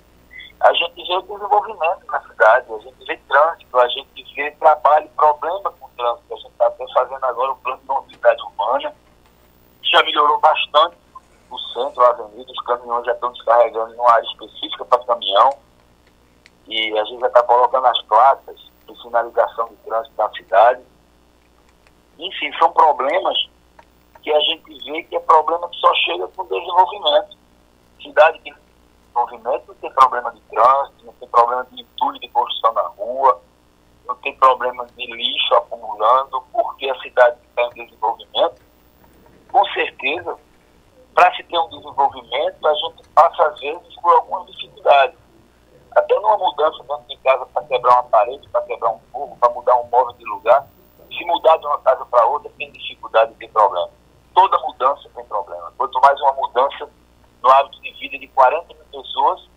a gente vê o desenvolvimento na cidade, a gente vê trânsito, a gente vê trabalho, problema com trânsito. A gente até fazendo agora o plano de mobilidade urbana, já melhorou bastante o centro, a avenida, os caminhões já estão descarregando em uma área específica para caminhão. E a gente já está colocando as placas de sinalização de trânsito na cidade. Enfim, são problemas que a gente vê que é problema que só chega com desenvolvimento. Cidade que desenvolvimento não tem problema de trânsito, não tem problema de entulho de construção na rua, não tem problema de lixo acumulando, porque a cidade está em desenvolvimento. Com certeza, para se ter um desenvolvimento, a gente passa às vezes por algumas dificuldades. Até numa mudança dentro de casa para quebrar uma parede, para quebrar um fogo, para mudar um móvel de lugar, se mudar de uma casa para outra, tem dificuldade, tem problema. Toda mudança tem problema. Quanto mais uma mudança no hábito de vida de 40 mil pessoas,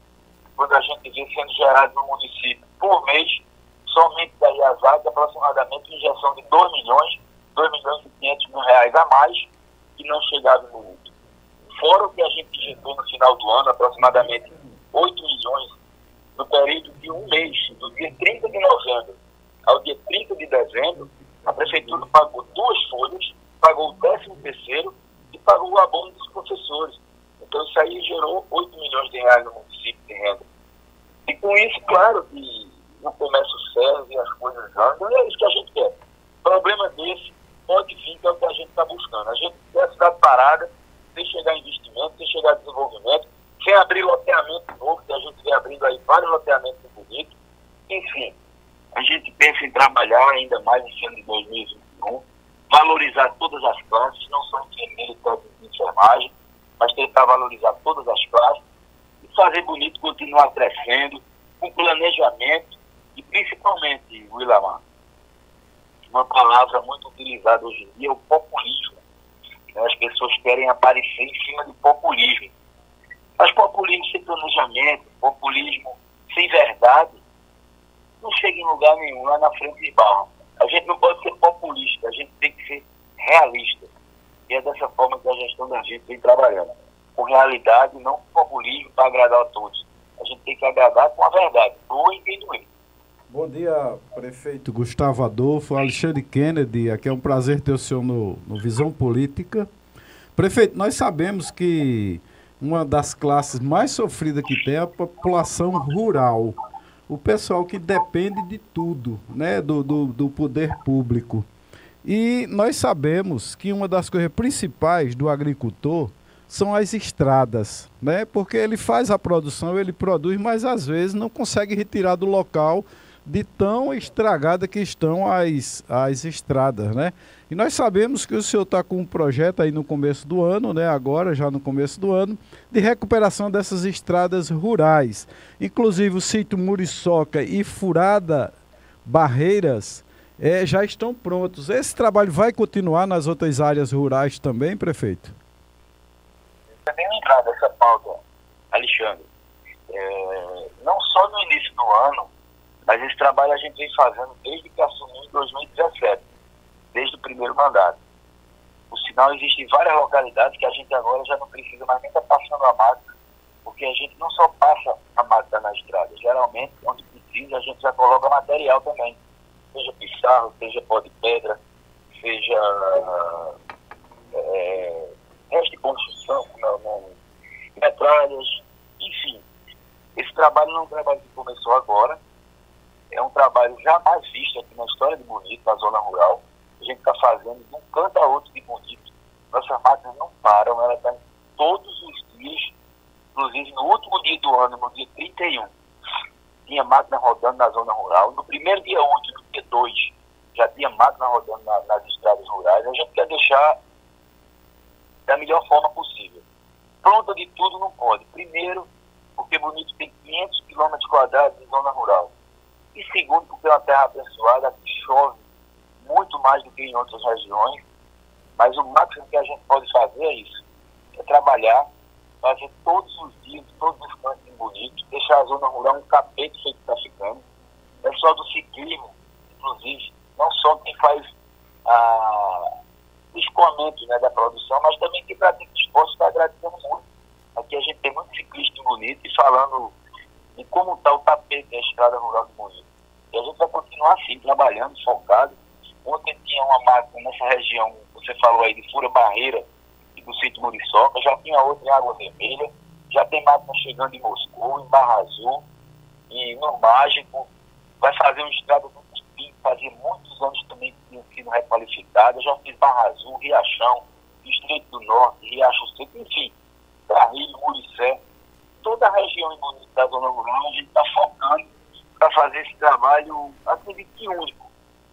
quando a gente vê sendo gerado no município por mês, somente da IASAC, aproximadamente injeção de 2 milhões, 2 milhões e 500 mil reais a mais, que não chegava no mundo. Fora o que a gente injetou no final do ano, aproximadamente 8 milhões, no período de um mês, do dia 30 de novembro ao dia 30 de dezembro, a prefeitura pagou duas folhas, pagou o décimo terceiro e pagou o abono dos professores. Então isso aí gerou 8 milhões de reais no município de renda. E com isso, claro que o comércio serve, as coisas andam, e é isso que a gente quer. Problema desse pode vir, que é o que a gente está buscando. A gente quer a cidade parada, sem chegar investimento, sem chegar desenvolvimento, sem abrir loteamento novo, que a gente vem abrindo aí vários loteamentos bonitos. Enfim, a gente pensa em trabalhar ainda mais esse ano de 2021, valorizar todas as classes, não só enfermeiro e enfermagem, mas tentar valorizar todas as classes e fazer bonito continuar crescendo, com planejamento e principalmente, Willamar, uma palavra muito utilizada hoje em dia é o populismo. As pessoas querem aparecer em cima do populismo. Mas populismo sem planejamento, populismo sem verdade, não chega em lugar nenhum lá na frente de barra. A gente não pode ser populista, a gente tem que ser realista. E é dessa forma que a gestão da gente vem trabalhando. Com realidade, não com populismo para agradar a todos. A gente tem que agradar com a verdade, doer e doer. Bom dia, prefeito Gustavo Adolfo, Alexandre Kennedy. Aqui é um prazer ter o senhor no, no Visão Política. Prefeito, nós sabemos que uma das classes mais sofridas que tem é a população rural. O pessoal que depende de tudo, né? Do, do, do poder público. E nós sabemos que uma das coisas principais do agricultor são as estradas, né? Porque ele faz a produção, ele produz, mas às vezes não consegue retirar do local de tão estragada que estão as, as estradas, né? E nós sabemos que o senhor está com um projeto aí no começo do ano, né? Agora, já no começo do ano, de recuperação dessas estradas rurais. Inclusive o sítio Muriçoca e Furada Barreiras é, já estão prontos. Esse trabalho vai continuar nas outras áreas rurais também, prefeito? É bem lembrado essa pauta, Alexandre. É, não só no início do ano, mas esse trabalho a gente vem fazendo desde que assumiu em 2017, desde o primeiro mandato. Por sinal, existem várias localidades que a gente agora já não precisa mais nem estar tá passando a máquina, porque a gente não só passa a máquina na estrada, geralmente, onde precisa, a gente já coloca material também seja pissarro, seja pó de pedra, seja é, resto de construção, não, não, metralhas, enfim. Esse trabalho não é um trabalho que começou agora, é um trabalho jamais visto aqui na história de Bonito, na zona rural. A gente está fazendo de um canto a outro de Bonito. Nossas máquinas não param, ela está todos os dias, inclusive no último dia do ano, no dia 31 tinha máquina rodando na zona rural. No primeiro dia útil, no dia 2, já tinha máquina rodando na, nas estradas rurais. A gente quer deixar da melhor forma possível. Pronta de tudo não pode. Primeiro, porque Bonito tem 500 quilômetros quadrados de zona rural. E segundo, porque é uma terra abençoada que chove muito mais do que em outras regiões. Mas o máximo que a gente pode fazer é isso. É trabalhar fazer todos os dias, todos os cantos bonitos, deixar a zona rural um capete que está ficando. O pessoal do ciclismo, inclusive, não só quem faz a, o escoamento né, da produção, mas também quem pratica esporte está agradecendo muito. Aqui a gente tem muito ciclista bonito e falando de como está o tapete da estrada rural de Bonito. E a gente vai continuar assim, trabalhando, focado. Ontem tinha uma máquina nessa região, você falou aí, de Fura Barreira, do sítio Muriçoca, já tinha outra em Água Vermelha, já tem máquina chegando em Moscou, em Barra Azul, e no Mágico, vai fazer um estrada do Cuspim, fazia muitos anos também que tinha sido requalificada, já fiz Barra Azul, Riachão, Estreito do Norte, Riacho Seco, enfim, Carrilho, Muricé, toda a região da Zona Rural, a gente está focando para fazer esse trabalho, acredito que único,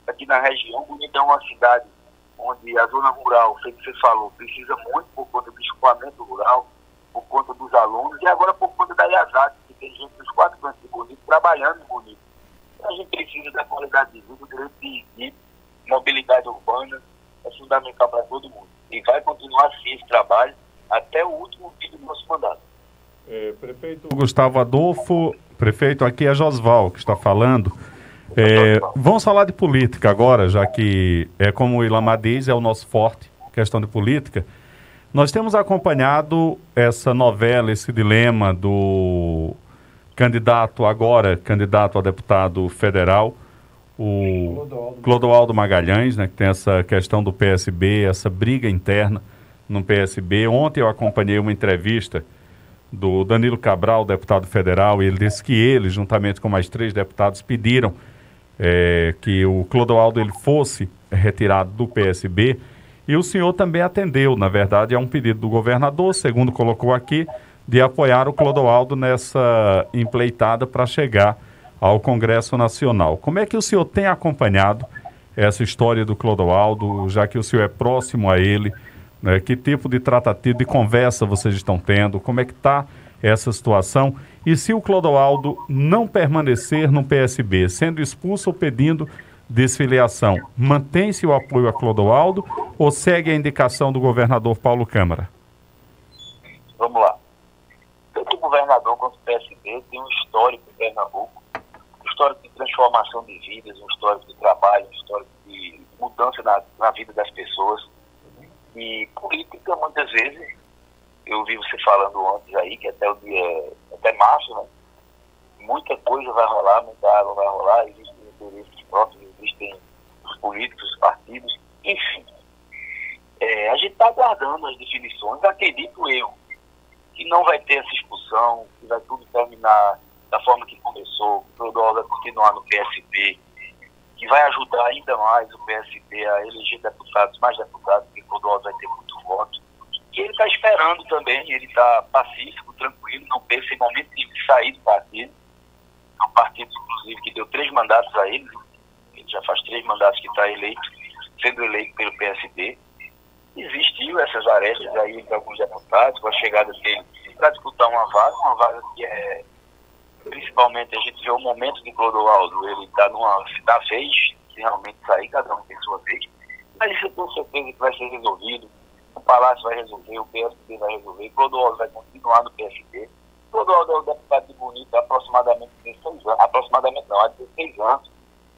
aqui na região. Bonito é uma cidade onde a zona rural, sei que você falou, precisa muito por conta do escoamento rural, por conta dos alunos, e agora por conta da IASAT, que tem gente dos quatro cantos de Bonito trabalhando Bonito. A gente precisa da qualidade de vida, direito de mobilidade urbana, é fundamental para todo mundo. E vai continuar assim esse trabalho até o último dia do nosso mandato. É, prefeito Gustavo Adolfo, prefeito, aqui é Josval que está falando. É, vamos falar de política agora, já que é como o Ilamar diz, é o nosso forte, questão de política. Nós temos acompanhado essa novela, esse dilema do candidato agora, candidato a deputado federal, o Clodoaldo Magalhães, né, que tem essa questão do PSB, essa briga interna no PSB. Ontem eu acompanhei uma entrevista do Danilo Cabral, deputado federal, e ele disse que ele, juntamente com mais três deputados, pediram é, que o Clodoaldo ele fosse retirado do PSB e o senhor também atendeu, na verdade, é um pedido do governador, segundo colocou aqui, de apoiar o Clodoaldo nessa empleitada para chegar ao Congresso Nacional. Como é que o senhor tem acompanhado essa história do Clodoaldo, já que o senhor é próximo a ele? Né? Que tipo de tratativa, de conversa vocês estão tendo? Como é que está essa situação? E se o Clodoaldo não permanecer no PSB, sendo expulso ou pedindo desfiliação, mantém-se o apoio a Clodoaldo ou segue a indicação do governador Paulo Câmara? Vamos lá. Tanto o governador quanto o PSB tem um histórico em Pernambuco, um histórico de transformação de vidas, um histórico de trabalho, um histórico de mudança na, na vida das pessoas. E política, muitas vezes, eu vi você falando antes aí, que até o dia, até março, né? Muita coisa vai rolar, muita água vai rolar, existem interesses próprios, existem os políticos, os partidos, enfim. É, a gente está aguardando as definições, acredito eu, que não vai ter essa expulsão, que vai tudo terminar da forma que começou, que o vai continuar no PSB, que vai ajudar ainda mais o PSB a eleger deputados, mais deputados, porque Clodoaldo vai ter muito voto. E ele está esperando também, ele está pacífico, tranquilo, não pensa em momento de sair do partido. É partido, inclusive, que deu três mandatos a ele, ele já faz três mandatos que está eleito, sendo eleito pelo PSB. Existiu essas arestas aí de alguns deputados, com a chegada dele para disputar uma vaga, uma vaga que é principalmente a gente vê o momento de Clodoaldo, ele está numa da vez de realmente sair, cada um tem sua vez, mas isso tenho certeza que vai ser resolvido, o Palácio vai resolver, o PSB vai resolver, Clodoaldo vai continuar no PSB. Clodoaldo é o deputado de Bonito há aproximadamente 16 anos, aproximadamente não, há 16 anos,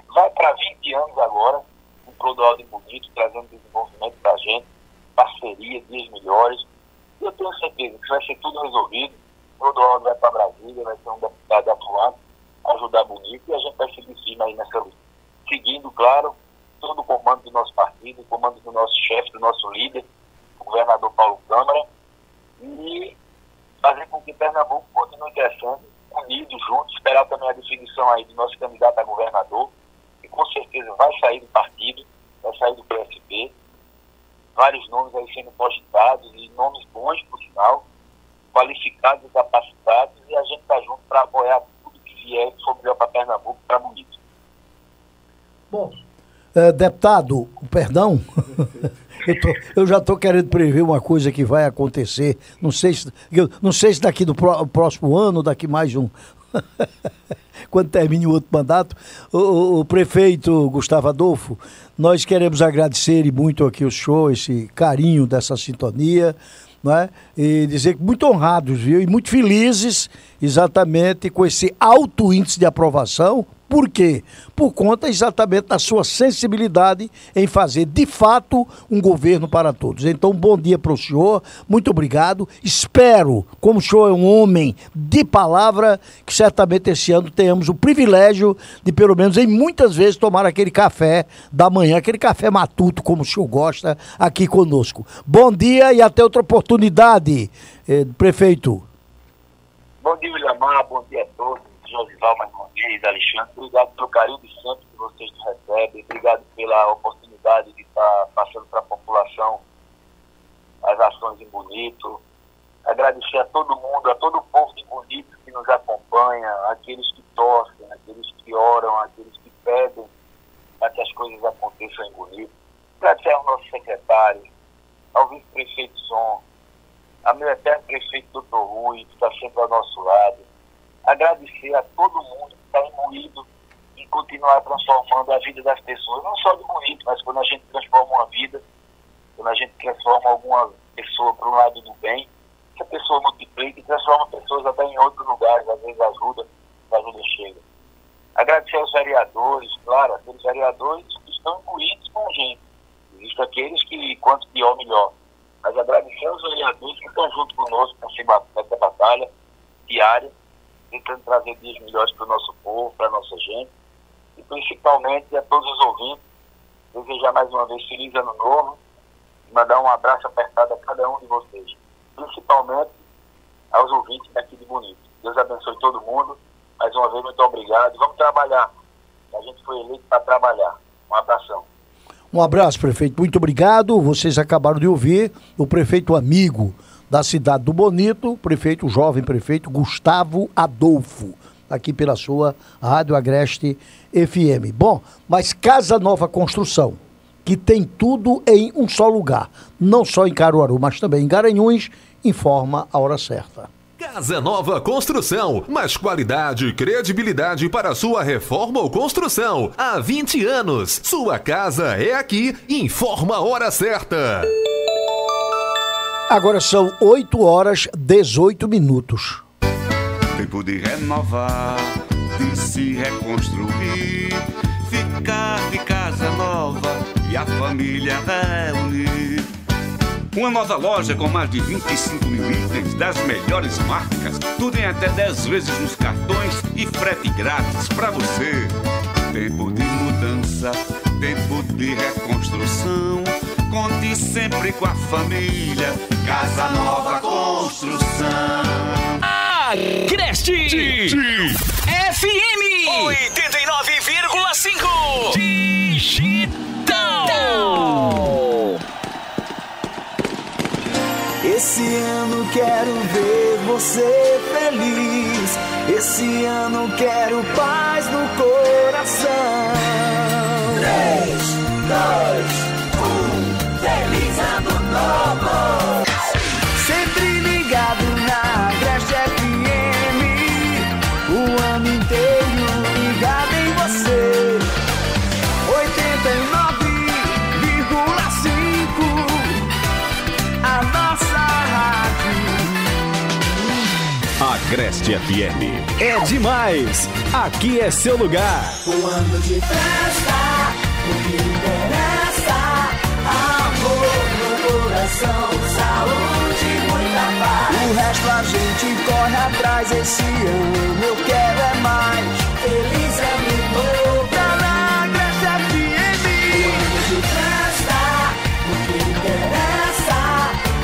vai para 20 anos agora, o Clodoaldo de Bonito, trazendo desenvolvimento para a gente, parceria, dias melhores, eu tenho certeza que vai ser tudo resolvido, Clodoaldo vai para Brasília, vai ser um deputado atuante, ajudar bonito, e a gente vai seguir firme aí nessa luta. Seguindo, claro, todo o comando do nosso partido, o comando do nosso chefe, do nosso líder, o governador Paulo Câmara, e fazer com que Pernambuco continue crescendo, unido, junto, esperar também a definição aí do nosso candidato a governador, que com certeza vai sair do partido, vai sair do PSB, vários nomes aí sendo postulados, e nomes bons, por sinal, qualificados e capacitados, e a gente está junto para apoiar tudo que vier que for melhor para Pernambuco, para Bonito. Bom, é, deputado, perdão, eu, tô- eu já estou querendo prever uma coisa que vai acontecer. Não sei se, não sei se daqui do pró- próximo ano, daqui mais um. Quando termine o outro mandato, o, o- o prefeito Gustavo Adolfo, nós queremos agradecer e muito aqui o senhor, esse carinho dessa sintonia, não é? E dizer que muito honrados, viu? E muito felizes exatamente com esse alto índice de aprovação. Por quê? Por conta exatamente da sua sensibilidade em fazer de fato um governo para todos. Então, bom dia para o senhor, muito obrigado. Espero, como o senhor é um homem de palavra, que certamente esse ano tenhamos o privilégio de, pelo menos em muitas vezes, tomar aquele café da manhã, aquele café matuto, como o senhor gosta, aqui conosco. Bom dia e até outra oportunidade, eh, prefeito. Bom dia, Williamar, bom dia a todos, Josival, mais Alexandre, obrigado pelo carinho de sempre que vocês recebem, obrigado pela oportunidade de estar passando para a população as ações em Bonito, agradecer a todo mundo, a todo o povo de Bonito que nos acompanha, aqueles que torcem, aqueles que oram, aqueles que pedem para que as coisas aconteçam em Bonito, agradecer ao nosso secretário, ao vice-prefeito Som, a meu eterno prefeito Doutor Rui, que está sempre ao nosso lado, agradecer a todo mundo que está imbuído em continuar transformando a vida das pessoas, não só de bonito, mas quando a gente transforma uma vida, quando a gente transforma alguma pessoa para um lado do bem, essa pessoa multiplica e transforma pessoas até em outros lugares, às vezes ajuda, a ajuda chega. Agradecer aos vereadores, claro, aqueles vereadores que estão imbuídos com gente. Existem aqueles que, quanto pior, melhor. Mas agradecer aos vereadores que estão junto conosco nessa batalha diária, tentando trazer dias melhores para o nosso povo, para a nossa gente, e principalmente a todos os ouvintes, desejar mais uma vez feliz ano novo, e mandar um abraço apertado a cada um de vocês, principalmente aos ouvintes daqui de Bonito. Deus abençoe todo mundo, mais uma vez muito obrigado, vamos trabalhar, a gente foi eleito para trabalhar. Um abração. Um abraço, prefeito. Muito obrigado. Vocês acabaram de ouvir o prefeito amigo da cidade do Bonito, prefeito, jovem prefeito Gustavo Adolfo, aqui pela sua Rádio Agreste FM. Bom, mas Casa Nova Construção, que tem tudo em um só lugar, não só em Caruaru, mas também em Garanhuns, informa a hora certa. Casa Nova Construção, mais qualidade e credibilidade para sua reforma ou construção. Há 20 anos, sua casa é aqui, informa a hora certa. Agora são 8 horas 18 minutos. Tempo de renovar, de se reconstruir, ficar de casa nova e a família reunir. Uma nova loja com mais de 25 mil itens das melhores marcas, tudo em até 10 vezes nos cartões e frete grátis para você. Tempo de mudança, tempo de reconstrução, conte sempre com a família. Casa Nova Construção. Agreste FM 89,5 Digital. Esse ano quero ver você feliz. Esse ano quero paz no coração. 3, 2, Sempre ligado na Agreste FM. O ano inteiro ligado em você. 89,5. A nossa rádio. Agreste FM. É demais! Aqui é seu lugar. Um ano de festa, o que coração, saúde, muita paz. O resto a gente corre atrás, esse ano eu quero é mais. Feliz ano novo, tá na Agreste FM. Um ano de festa, o que interessa,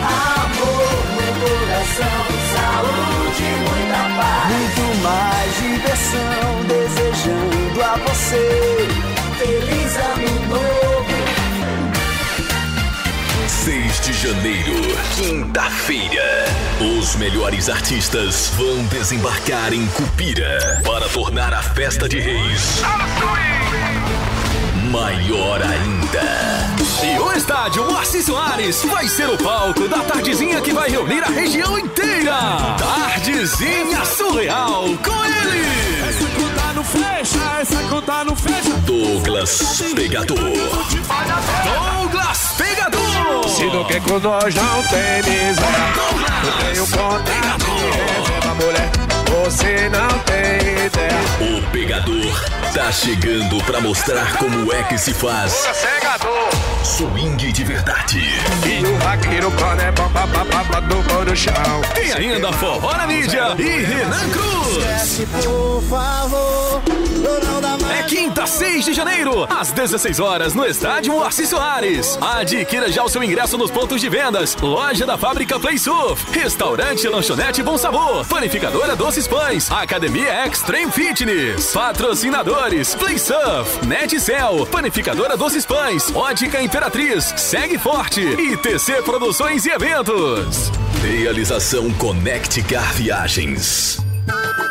amor no coração, saúde, muita paz. Muito mais diversão, desejando a você. Janeiro, quinta-feira. Os melhores artistas vão desembarcar em Cupira para tornar a festa de Reis maior ainda. E o estádio Moacir Soares vai ser o palco da tardezinha que vai reunir a região inteira. Tardezinha surreal com ele. Essa conta não fecha, essa conta não fecha. Douglas Pegador. Douglas Pegador. Se não quer com nós não tem miséria Eu tenho contato reserva, mulher Você não tem ideia. O Pegador tá chegando pra mostrar como é que se faz. Cegador swing de verdade. E o vaqueiro quando é bom, pá, do pão no chão. Tem ainda Forró na mídia. E Renan Cruz. Por favor, É quinta, 6 de janeiro, às 16 horas, no estádio Moacir Soares. Adquira já o seu ingresso nos pontos de vendas. Loja da Fábrica Play Surf, Restaurante Lanchonete Bom Sabor, Panificadora Doces Pães, Academia Extreme Fitness. Patrocinadores Play Surf, Netcel, Panificadora Doces Pães, Ótica Imperatriz, Segue Forte e TC Produções e Eventos. Realização Connect Car Viagens.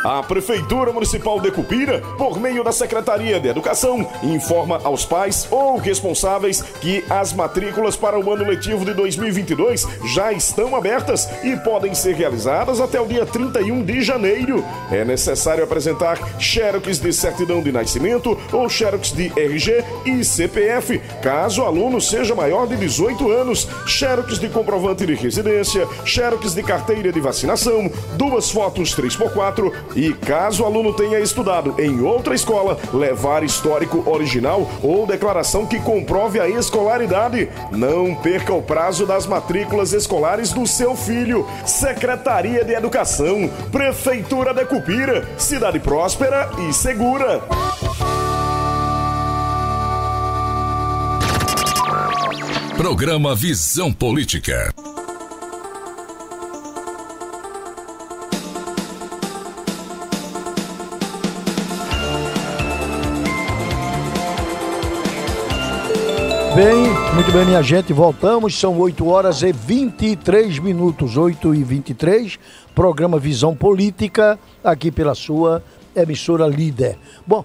A Prefeitura Municipal de Cupira, por meio da Secretaria de Educação, informa aos pais ou responsáveis que as matrículas para o ano letivo de 2022 já estão abertas e podem ser realizadas até o dia 31 de janeiro. É necessário apresentar xerox de certidão de nascimento ou xerox de RG e CPF, caso o aluno seja maior de 18 anos, xerox de comprovante de residência, xerox de carteira de vacinação, duas fotos 3x4 e caso o aluno tenha estudado em outra escola, levar histórico original ou declaração que comprove a escolaridade. Não perca o prazo das matrículas escolares do seu filho. Secretaria de Educação, Prefeitura de Cupira, cidade próspera e segura. Programa Visão Política. Bem, muito bem, minha gente, voltamos. São 8 horas e 23 minutos, 8 e 23. Programa Visão Política, aqui pela sua emissora líder. Bom,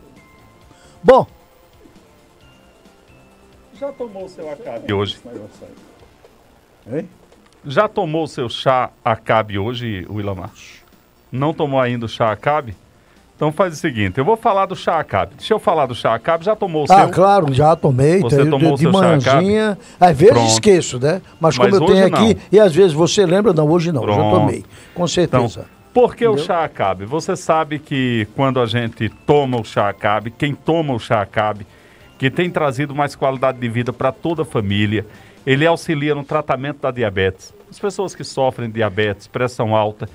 bom, Já tomou o seu acabe hoje? Hein? Já tomou o seu chá acabe hoje, Willamar? Não tomou ainda o chá acabe? Então faz o seguinte, eu vou falar do chá acabe. Deixa eu falar do chá acabe. Já tomou o ah, seu? claro, já tomei. Você tomou o de seu chá manhãzinha. Às vezes Pronto. esqueço, né? Mas como Mas eu tenho aqui, não. e às vezes você lembra, não, hoje não, já Pronto. tomei. Com certeza. Então, por que o Entendeu? chá acabe? Você sabe que quando a gente toma o chá acabe, quem toma o chá acabe, que tem trazido mais qualidade de vida para toda a família, ele auxilia no tratamento da diabetes. As pessoas que sofrem diabetes, pressão alta,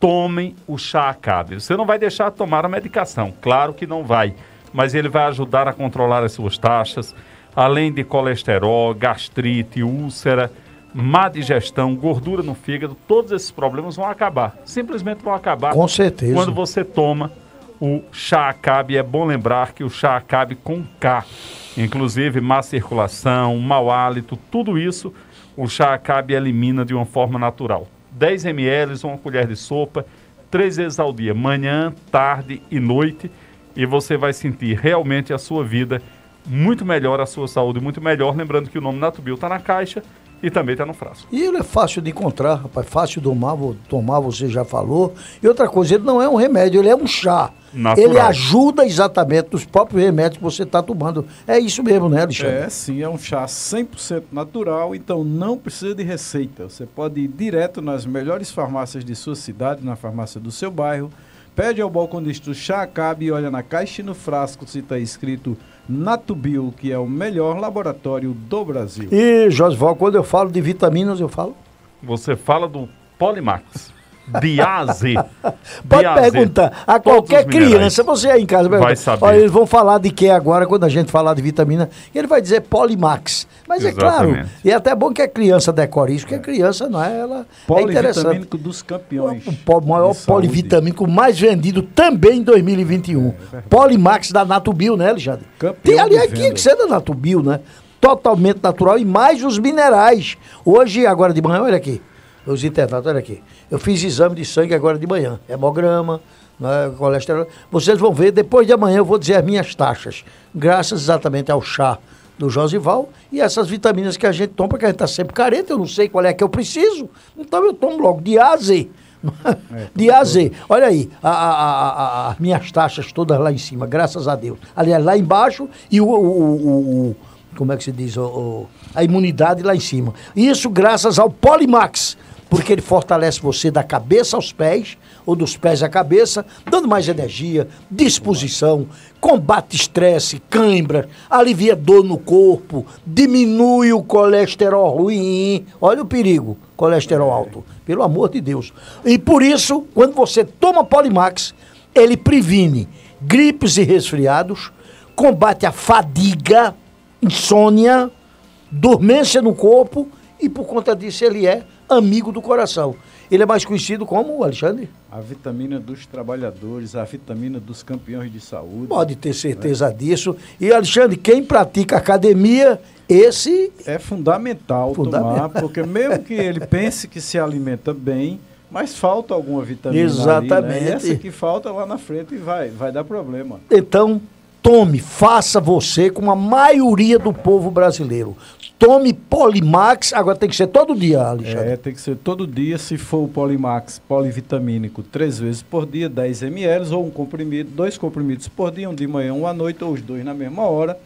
tomem o chá acabe. Você não vai deixar de tomar a medicação, claro que não vai, mas ele vai ajudar a controlar as suas taxas, além de colesterol, gastrite, úlcera, má digestão, gordura no fígado, todos esses problemas vão acabar. Simplesmente vão acabar. Com certeza. Quando você toma o chá acabe, é bom lembrar que o chá acabe com K. Inclusive má circulação, mau hálito, tudo isso o chá acabe elimina de uma forma natural. 10 ml, uma colher de sopa, três vezes ao dia, manhã, tarde e noite, e você vai sentir realmente a sua vida muito melhor, a sua saúde muito melhor. Lembrando que o nome Natubio está na caixa e também está no frasco. E ele é fácil de encontrar, rapaz, fácil de tomar, vou tomar, você já falou. E outra coisa, ele não é um remédio, ele é um chá. Natural. Ele ajuda exatamente nos próprios remédios que você está tomando. É isso mesmo, né, Alexandre? É, sim, é um chá 100% natural, então não precisa de receita. Você pode ir direto nas melhores farmácias de sua cidade, na farmácia do seu bairro, pede ao balconista o chá acabe e olha na caixa e no frasco se está escrito Natubio, que é o melhor laboratório do Brasil. E, Josval, quando eu falo de vitaminas, eu falo? Você fala do Polimax. Z. Pode perguntar a Todos qualquer criança, você aí em casa, pergunta, Vai saber. Olha, eles vão falar de que agora, quando a gente falar de vitamina, ele vai dizer Polimax. Mas é claro, Exatamente. e é até bom que a criança decore isso, porque a criança, não é, ela é interessante. Polivitamínico dos campeões. O po- maior polivitamínico mais vendido também em 2021. Polimax da Natubio, né, Alexandre? Campeão Tem ali aqui que você é da Natubio, né? Totalmente natural e mais os minerais. Hoje, agora de manhã, olha aqui. Os internatos, olha aqui. Eu fiz exame de sangue agora de manhã. Hemograma, né, colesterol. Vocês vão ver, depois de amanhã eu vou dizer as minhas taxas. Graças exatamente ao chá do Josival e essas vitaminas que a gente toma, porque a gente está sempre carente, eu não sei qual é que eu preciso. Então eu tomo logo de A a Z. de A a Z. Olha aí, a- a- a- as minhas taxas todas lá em cima, graças a Deus. Aliás, lá embaixo e o- o- o- o como é que se diz, o- o- a imunidade lá em cima. Isso graças ao Polimax, porque ele fortalece você da cabeça aos pés, ou dos pés à cabeça, dando mais energia, disposição, combate estresse, cãibra, alivia dor no corpo, diminui o colesterol ruim. Olha o perigo, colesterol alto, pelo amor de Deus. E por isso, quando você toma Polimax, ele previne gripes e resfriados, combate a fadiga, insônia, dormência no corpo e por conta disso ele é amigo do coração. Ele é mais conhecido como Alexandre? A vitamina dos trabalhadores, a vitamina dos campeões de saúde. Pode ter certeza disso. E Alexandre, quem pratica academia, esse É fundamental, Fundamental. tomar, porque mesmo que ele pense que se alimenta bem, mas falta alguma vitamina ali, Exatamente. né? Essa que falta lá na frente e vai, vai dar problema. Então, tome, faça você com a maioria do povo brasileiro. Tome Polimax, agora tem que ser todo dia, Alexandre. É, tem que ser todo dia, se for o Polimax polivitamínico, três vezes por dia, 10 ml, ou um comprimido, dois comprimidos por dia, um de manhã, um à noite, ou os dois na mesma hora.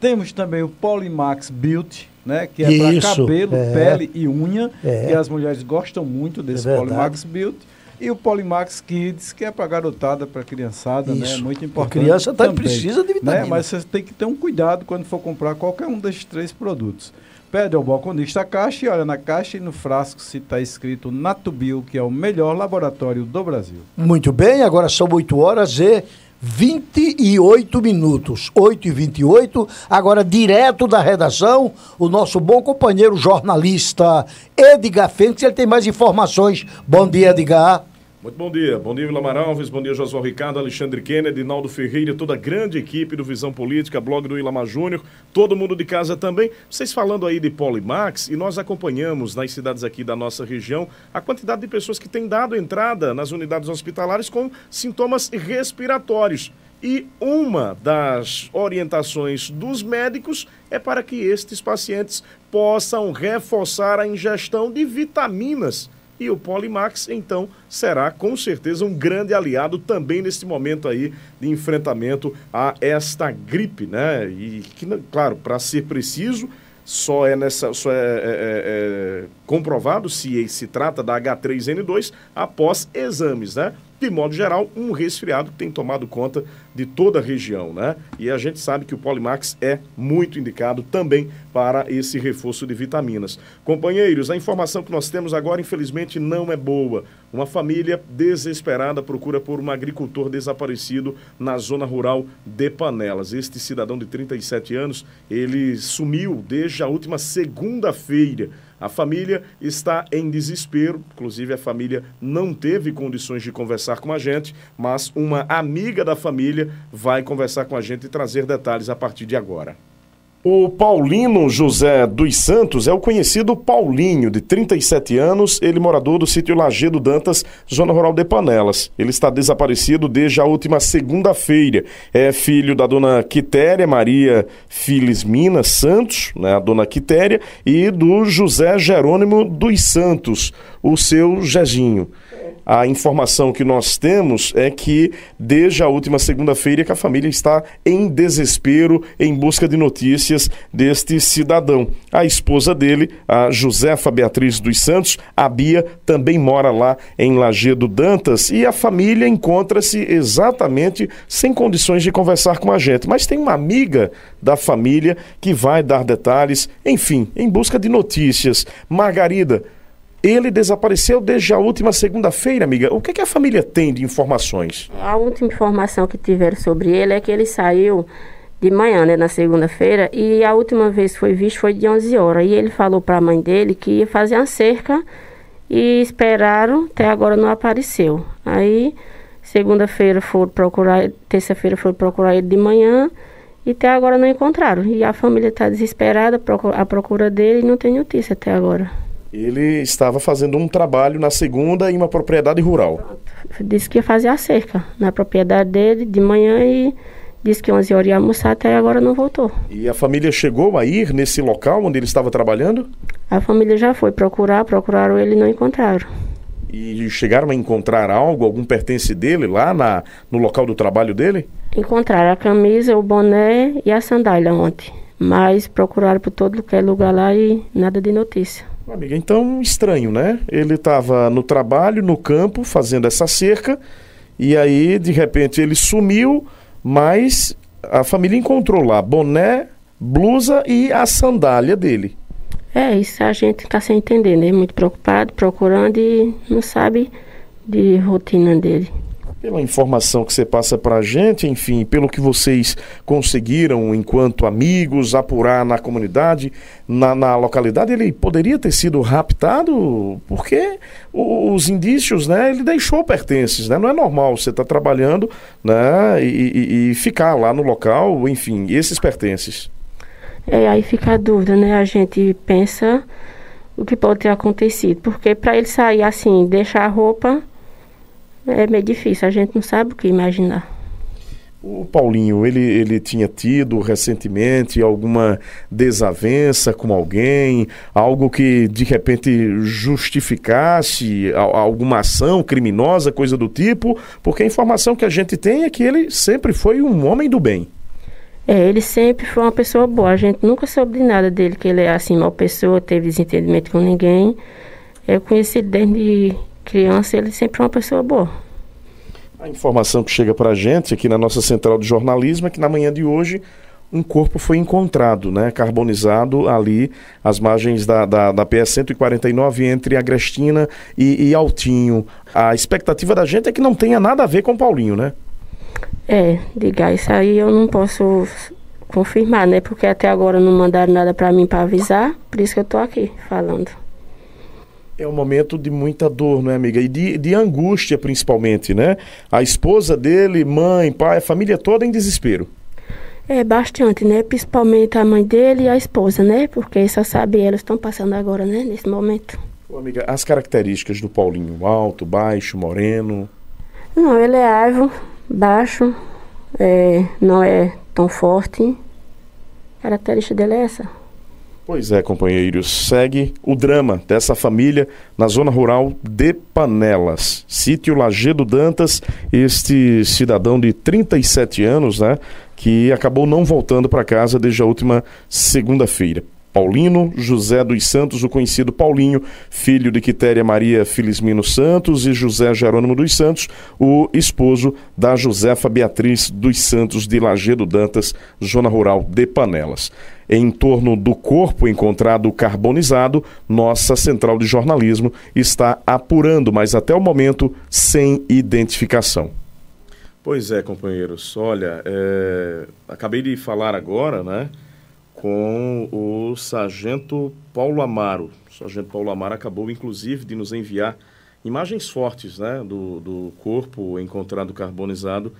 Temos também o Polimax Beauty, né, que é para cabelo, é. pele e unha, É. que as mulheres gostam muito desse verdade. Polimax Beauty. E o Polimax Kids, que é para garotada, para criançada, né? Isso. Muito A importante. criança também também, precisa de vitamina. Né? Mas você tem que ter um cuidado quando for comprar qualquer um desses três produtos. Pede ao balconista a caixa e olha na caixa e no frasco se está escrito Natubio, que é o melhor laboratório do Brasil. Muito bem, agora são 8 horas e 28 minutos. 8 e 28. Agora, direto da redação, o nosso bom companheiro jornalista Edgar Fênix, ele tem mais informações. Bom dia, Edgar. Muito bom dia. Bom dia, Vilamar Alves. Bom dia, Josué Ricardo, Alexandre Kennedy, Naldo Ferreira, toda a grande equipe do Visão Política, blog do Ilamar Júnior, todo mundo de casa também. Vocês falando aí de Polimax, e nós acompanhamos nas cidades aqui da nossa região a quantidade de pessoas que têm dado entrada nas unidades hospitalares com sintomas respiratórios. E uma das orientações dos médicos é para que estes pacientes possam reforçar a ingestão de vitaminas. E o Polimax, então, será com certeza um grande aliado também nesse momento aí de enfrentamento a esta gripe, né? E que, claro, para ser preciso, só é, nessa, só é, é- é- é comprovado se se trata da H3N2 após exames, né? De modo geral, um resfriado que tem tomado conta de toda a região, né? E a gente sabe que o Polimax é muito indicado também para esse reforço de vitaminas. Companheiros, a informação que nós temos agora, infelizmente, não é boa. Uma família desesperada procura por um agricultor desaparecido na zona rural de Panelas. Este cidadão de 37 anos, ele sumiu desde a última segunda-feira. A família está em desespero, inclusive a família não teve condições de conversar com a gente, mas uma amiga da família vai conversar com a gente e trazer detalhes a partir de agora. O Paulino José dos Santos é o conhecido Paulinho, de 37 anos, ele morador do sítio Lagedo Dantas, zona rural de Panelas. Ele está desaparecido desde a última segunda-feira. É filho da dona Quitéria Maria Filismina Santos, né, a dona Quitéria, e do José Jerônimo dos Santos, o seu Jezinho. A informação que nós temos é que desde a última segunda-feira que a família está em desespero em busca de notícias deste cidadão. A esposa dele, a Josefa Beatriz dos Santos, a Bia, também mora lá em Lagedo Dantas e a família encontra-se exatamente sem condições de conversar com a gente. Mas tem uma amiga da família que vai dar detalhes, enfim, em busca de notícias. Margarida, ele desapareceu desde a última segunda-feira, amiga. O que, é que a família tem de informações? A última informação que tiveram sobre ele é que ele saiu de manhã, né, na segunda-feira, e a última vez que foi visto foi de 11 horas. E ele falou para a mãe dele que ia fazer uma cerca e esperaram, até agora não apareceu. Aí, segunda-feira foram procurar, terça-feira foram procurar ele de manhã e até agora não encontraram. E a família está desesperada à procura dele e não tem notícia até agora. Ele estava fazendo um trabalho na segunda em uma propriedade rural. Disse que ia fazer a cerca na propriedade dele de manhã e disse que 11 horas ia almoçar, até agora não voltou. E a família chegou a ir nesse local onde ele estava trabalhando? A família já foi procurar, procuraram ele e não encontraram. E chegaram a encontrar algo, algum pertence dele lá na, no local do trabalho dele? Encontraram a camisa, o boné e a sandália ontem. Mas procuraram por todo lugar lá e nada de notícia. Amiga, então estranho, né? Ele estava no trabalho, no campo, fazendo essa cerca, e aí, de repente, ele sumiu, mas a família encontrou lá boné, blusa e a sandália dele. É, isso a gente está sem entender, né? Muito preocupado, procurando e não sabe de rotina dele pela informação que você passa para a gente, enfim, pelo que vocês conseguiram enquanto amigos apurar na comunidade, na, na localidade, ele poderia ter sido raptado? Porque os indícios, né, ele deixou pertences, né, não é normal você estar tá trabalhando, né, e, e, e ficar lá no local, enfim, esses pertences. É, aí fica a dúvida, né, a gente pensa o que pode ter acontecido, porque para ele sair assim, deixar a roupa é meio difícil, a gente não sabe o que imaginar. O Paulinho, ele, ele tinha tido recentemente alguma desavença com alguém, algo que de repente justificasse alguma ação criminosa, coisa do tipo, porque a informação que a gente tem é que ele sempre foi um homem do bem. É, ele sempre foi uma pessoa boa. A gente nunca soube de nada dele, que ele é assim, mal pessoa, teve desentendimento com ninguém. Eu conheci ele desde criança, ele sempre é uma pessoa boa. A informação que chega para a gente aqui na nossa central de jornalismo é que na manhã de hoje um corpo foi encontrado, né, carbonizado ali às margens da, da, da PS 149 entre Agrestina e, e Altinho. A expectativa da gente é que não tenha nada a ver com Paulinho, né? É, diga, isso aí eu não posso confirmar, né? Porque até agora não mandaram nada para mim para avisar, por isso que eu tô aqui falando. É um momento de muita dor, não é, amiga? E de, de angústia, principalmente, né? A esposa dele, mãe, pai, a família toda em desespero. É, bastante, né? Principalmente a mãe dele e a esposa, né? Porque só sabe elas estão passando agora, né? Nesse momento. Ô, amiga, as características do Paulinho, alto, baixo, moreno? Não, ele é alvo, baixo, é, não é tão forte. A característica dele é essa. Pois é, companheiros, segue o drama dessa família na zona rural de Panelas, sítio Lagedo Dantas, este cidadão de 37 anos, né, que acabou não voltando para casa desde a última segunda-feira. Paulino, José dos Santos, o conhecido Paulinho, filho de Quitéria Maria Filismino Santos, e José Jerônimo dos Santos, o esposo da Josefa Beatriz dos Santos de Lagedo Dantas, zona rural de Panelas. Em torno do corpo encontrado carbonizado, nossa central de jornalismo está apurando, mas até o momento sem identificação. Pois é, companheiros. Olha, é, acabei de falar agora, né, com o sargento Paulo Amaro. O sargento Paulo Amaro acabou, inclusive, de nos enviar imagens fortes, né, do, do corpo encontrado carbonizado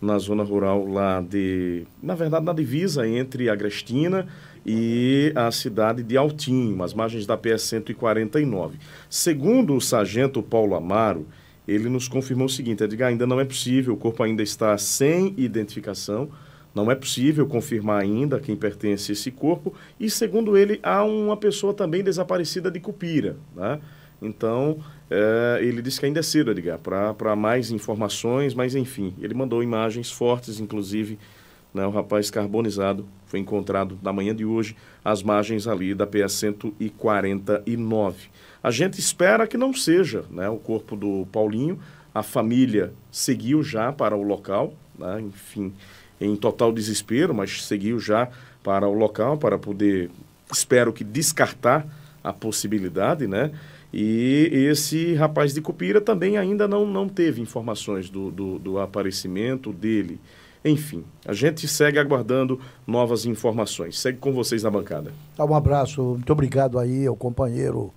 na zona rural lá de, na verdade, na divisa entre Agrestina e a cidade de Altinho, as margens da PS 149. Segundo o sargento Paulo Amaro, ele nos confirmou o seguinte: Edgar, ainda não é possível, o corpo ainda está sem identificação, não é possível confirmar ainda quem pertence a esse corpo, e segundo ele, há uma pessoa também desaparecida de Cupira. Né? Então, é, ele disse que ainda é cedo, Edgar, para mais informações, mas enfim, ele mandou imagens fortes, inclusive, né, o rapaz carbonizado foi encontrado na manhã de hoje, às margens ali da PA 149. A gente espera que não seja né, o corpo do Paulinho. A família seguiu já para o local, né, enfim, em total desespero, mas seguiu já para o local para poder, espero que descartar a possibilidade, né? E esse rapaz de Cupira também ainda não, não teve informações do, do, do aparecimento dele. Enfim, a gente segue aguardando novas informações. Segue com vocês na bancada. Um abraço, muito obrigado aí ao companheiro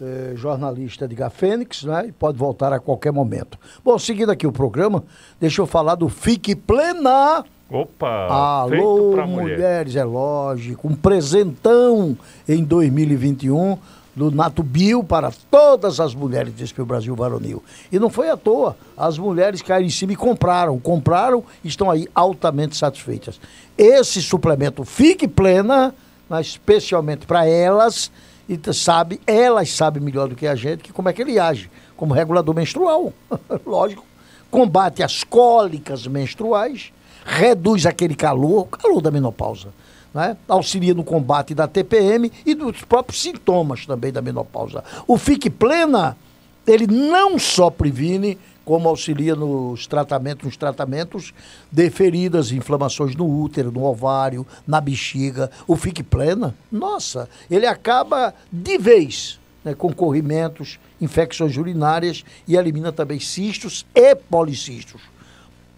eh, jornalista Edgar Fênix, né? E pode voltar a qualquer momento. Bom, seguindo aqui o programa, deixa eu falar do Fique Plena. Opa! Alô, pra mulher. mulheres, é lógico. Um presentão em 2021 do Nato Bio para todas as mulheres desse Brasil varonil. E não foi à toa. As mulheres caíram em cima e compraram. Compraram e estão aí altamente satisfeitas. Esse suplemento Fique Plena, mas especialmente para elas, e sabe, elas sabem melhor do que a gente que como é que ele age, como regulador menstrual. Lógico. Combate as cólicas menstruais, reduz aquele calor, o calor da menopausa. Né? Auxilia no combate da TPM e dos próprios sintomas também da menopausa. O Fique Plena, ele não só previne, como auxilia nos tratamentos, nos tratamentos de feridas, inflamações no útero, no ovário, na bexiga. O Fique Plena, nossa, ele acaba de vez né, com corrimentos, infecções urinárias e elimina também cistos e policistos.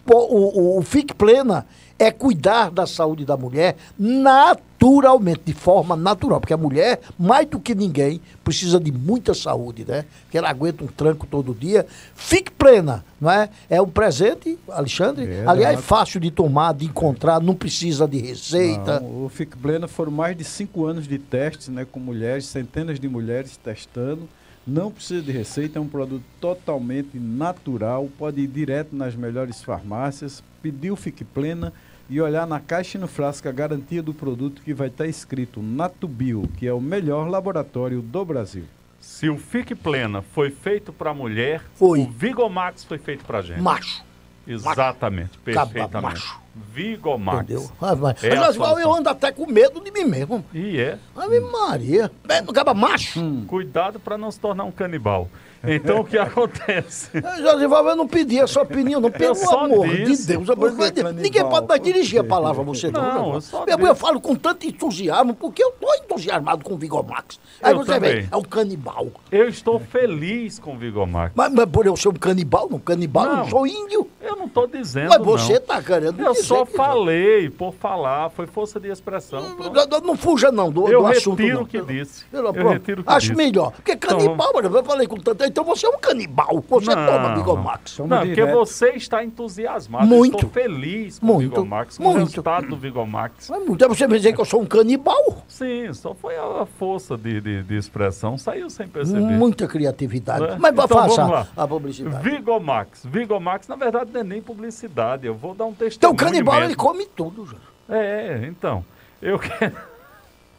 Po- o, o, o Fique Plena é cuidar da saúde da mulher naturalmente, de forma natural, porque a mulher, mais do que ninguém, precisa de muita saúde, né? Porque ela aguenta um tranco todo dia. Fique plena, não é? É um presente, Alexandre. É, Aliás, né? fácil de tomar, de encontrar, não precisa de receita. Não, o Fic Plena foram mais de cinco anos de testes né, com mulheres, centenas de mulheres testando. Não precisa de receita, é um produto totalmente natural. Pode ir direto nas melhores farmácias, pedir o Fic Plena e olhar na caixa e no frasco a garantia do produto que vai estar escrito Natubio, que é o melhor laboratório do Brasil. Se o Fique Plena foi feito para mulher, Foi. o Vigomax foi feito para gente. Macho. Exatamente, Caba perfeitamente. macho. Vigomax. Entendeu? Ah, mas, É a mas, igual eu ando até com medo de mim mesmo. E é. Ave Maria. É, Acaba macho. Cuidado para não se tornar um canibal. Então o que acontece? Josival, eu não pedi a sua opinião, não. Pelo amor disse. de Deus. Que Vai- canibal? Ninguém pode mais dirigir a palavra a você, não. Não, eu só eu, disse. eu falo com tanto entusiasmo, porque eu estou entusiasmado com o Vigomax. Aí Eu você vê, também. é um canibal. Eu estou feliz com o Vigomax. Mas, mas por eu ser um canibal, não, canibal, eu Não. não sou índio. Eu não estou dizendo Mas você não. está querendo Eu só falei por falar, foi força de expressão. Não, não- não fuja não do, Eu do assunto. retiro não. o que disse. Pelo- Eu retiro o que Acho disse. melhor. Porque Então, canibal, mano, eu falei com tanto. Então você é um canibal. Você Não, toma Vigomax. Não, porque você está entusiasmado. Muito. Estou feliz com Muito. o Vigomax, com Muito. o resultado do Vigomax. Mas muito é você me dizer que eu sou um canibal. Sim, só foi a força de, de, de expressão, saiu sem perceber. Muita criatividade. Né? Mas Então, faça vamos lá. a publicidade. Vigomax. Vigomax, na verdade, não é nem publicidade. Eu vou dar um Então testemunho o canibal mesmo. ele come tudo, já. É, então. Eu quero...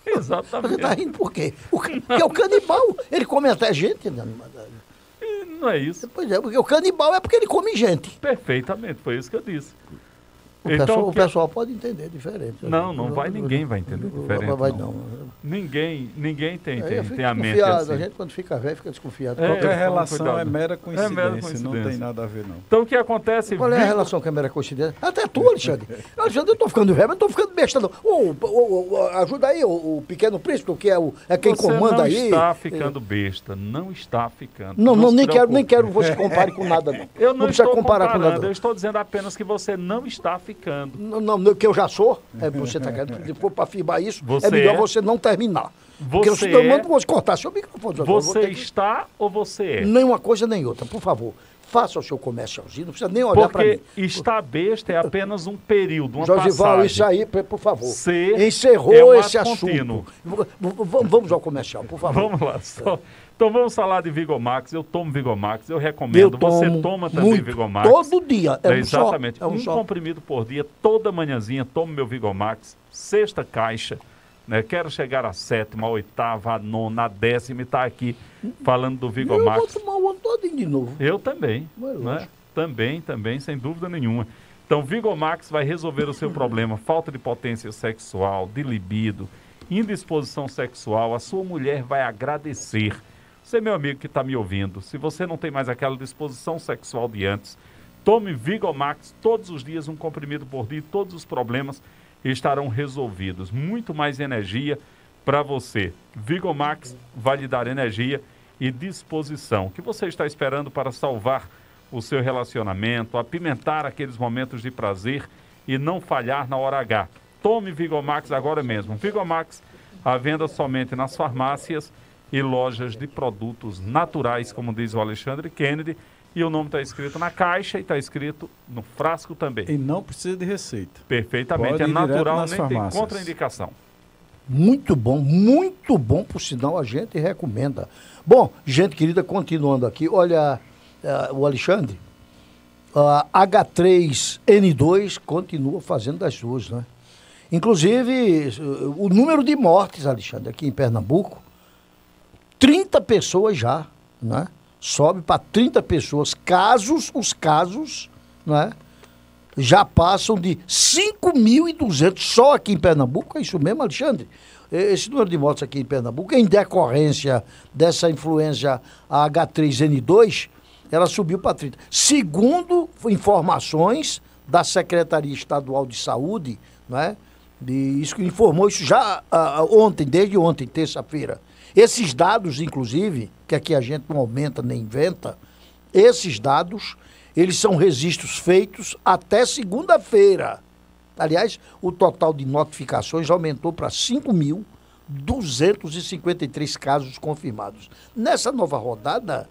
Você Exatamente. tá rindo por quê? O, ca- porque o canibal, ele come até gente. Né? Não é isso. Pois é, porque o canibal é porque ele come gente. Perfeitamente, foi isso que eu disse. O, Então, pessoal, o que- pessoal pode entender diferente. Não, não vai, ninguém vai entender diferente. Vai, não. não. Ninguém, ninguém tem, tem, tem a mente desconfiado, assim. A gente, quando fica velho, fica desconfiado. É, Qualquer toma relação cuidado. é mera É coincidência, mera não tem coincidência. nada a ver não. Então o que acontece? Qual é a relação que é mera coincidência? Até tu, Alexandre. Alexandre, eu tô ficando velho, mas não tô ficando besta, não. Ô, ô, ô, ajuda aí, o, o pequeno príncipe, que é, o, é quem Você comanda não aí. está ficando besta, não está ficando. Não, não, se nem quero, nem quero você compare com nada, não. Eu não, precisa estou comparar com nada. eu estou dizendo apenas que você não está ficando. Não, não, não, que eu já sou, é, você tá querendo, se for para afirmar isso, Você é melhor é? você não terminar. Porque eu Você é? mandando você cortar seu microfone. Você que- está ou você é? Nem uma coisa nem outra, por favor. Faça o seu comercialzinho, não precisa nem olhar para mim. Porque estar besta é apenas um período, uma Josival, passagem. isso aí, por favor. Encerrou é esse assunto. contínuo. V- Vamos ao comercial, por favor. Vamos lá. só- Então vamos falar de Vigomax. Eu tomo Vigomax, eu recomendo. Eu Você toma também muito. Vigomax. Todo dia, é um só, Exatamente. é um um só. comprimido por dia, toda manhãzinha, tomo meu Vigomax. Sexta caixa. Né? Quero chegar à sétima, à oitava, à nona, à décima e estar aqui falando do Eu vou Vigomax. tomar o ano todinho de novo. Eu também. Mas Né? Também, também, sem dúvida nenhuma. Então, Vigomax vai resolver o seu problema, falta de potência sexual, de libido, indisposição sexual. A sua mulher vai agradecer. Você, meu amigo que está me ouvindo, se você não tem mais aquela disposição sexual de antes, tome Vigomax todos os dias, um comprimido por dia, todos os problemas estarão resolvidos. Muito mais energia para você. Vigomax vai lhe dar energia e disposição. O que você está esperando para salvar o seu relacionamento, apimentar aqueles momentos de prazer e não falhar na hora H? Tome Vigomax agora mesmo. Vigomax à venda somente nas farmácias e lojas de produtos naturais, como diz o Alexandre Kennedy. E o nome está escrito na caixa e está escrito no frasco também. E não precisa de receita. Perfeitamente, Pode é natural, nas nem tem farmácias. contraindicação. Muito bom, muito bom, por sinal, a gente recomenda. Bom, gente querida, continuando aqui, olha eh, o Alexandre, a H3N2 continua fazendo das suas, né? Inclusive, o número de mortes, Alexandre, aqui em Pernambuco, 30 pessoas já, né? Sobe para 30 pessoas. Casos, os casos, né? já passam de 5.200 só aqui em Pernambuco, é isso mesmo, Alexandre? Esse número de mortes aqui em Pernambuco, em decorrência dessa influenza H3N2, ela subiu para 30. Segundo informações da Secretaria Estadual de Saúde, né? De, isso que informou isso já ah, ontem, desde ontem, terça-feira. Esses dados, inclusive, que aqui a gente não aumenta nem inventa, esses dados, eles são registros feitos até segunda-feira. Aliás, o total de notificações aumentou para 5.253 casos confirmados. Nessa nova rodada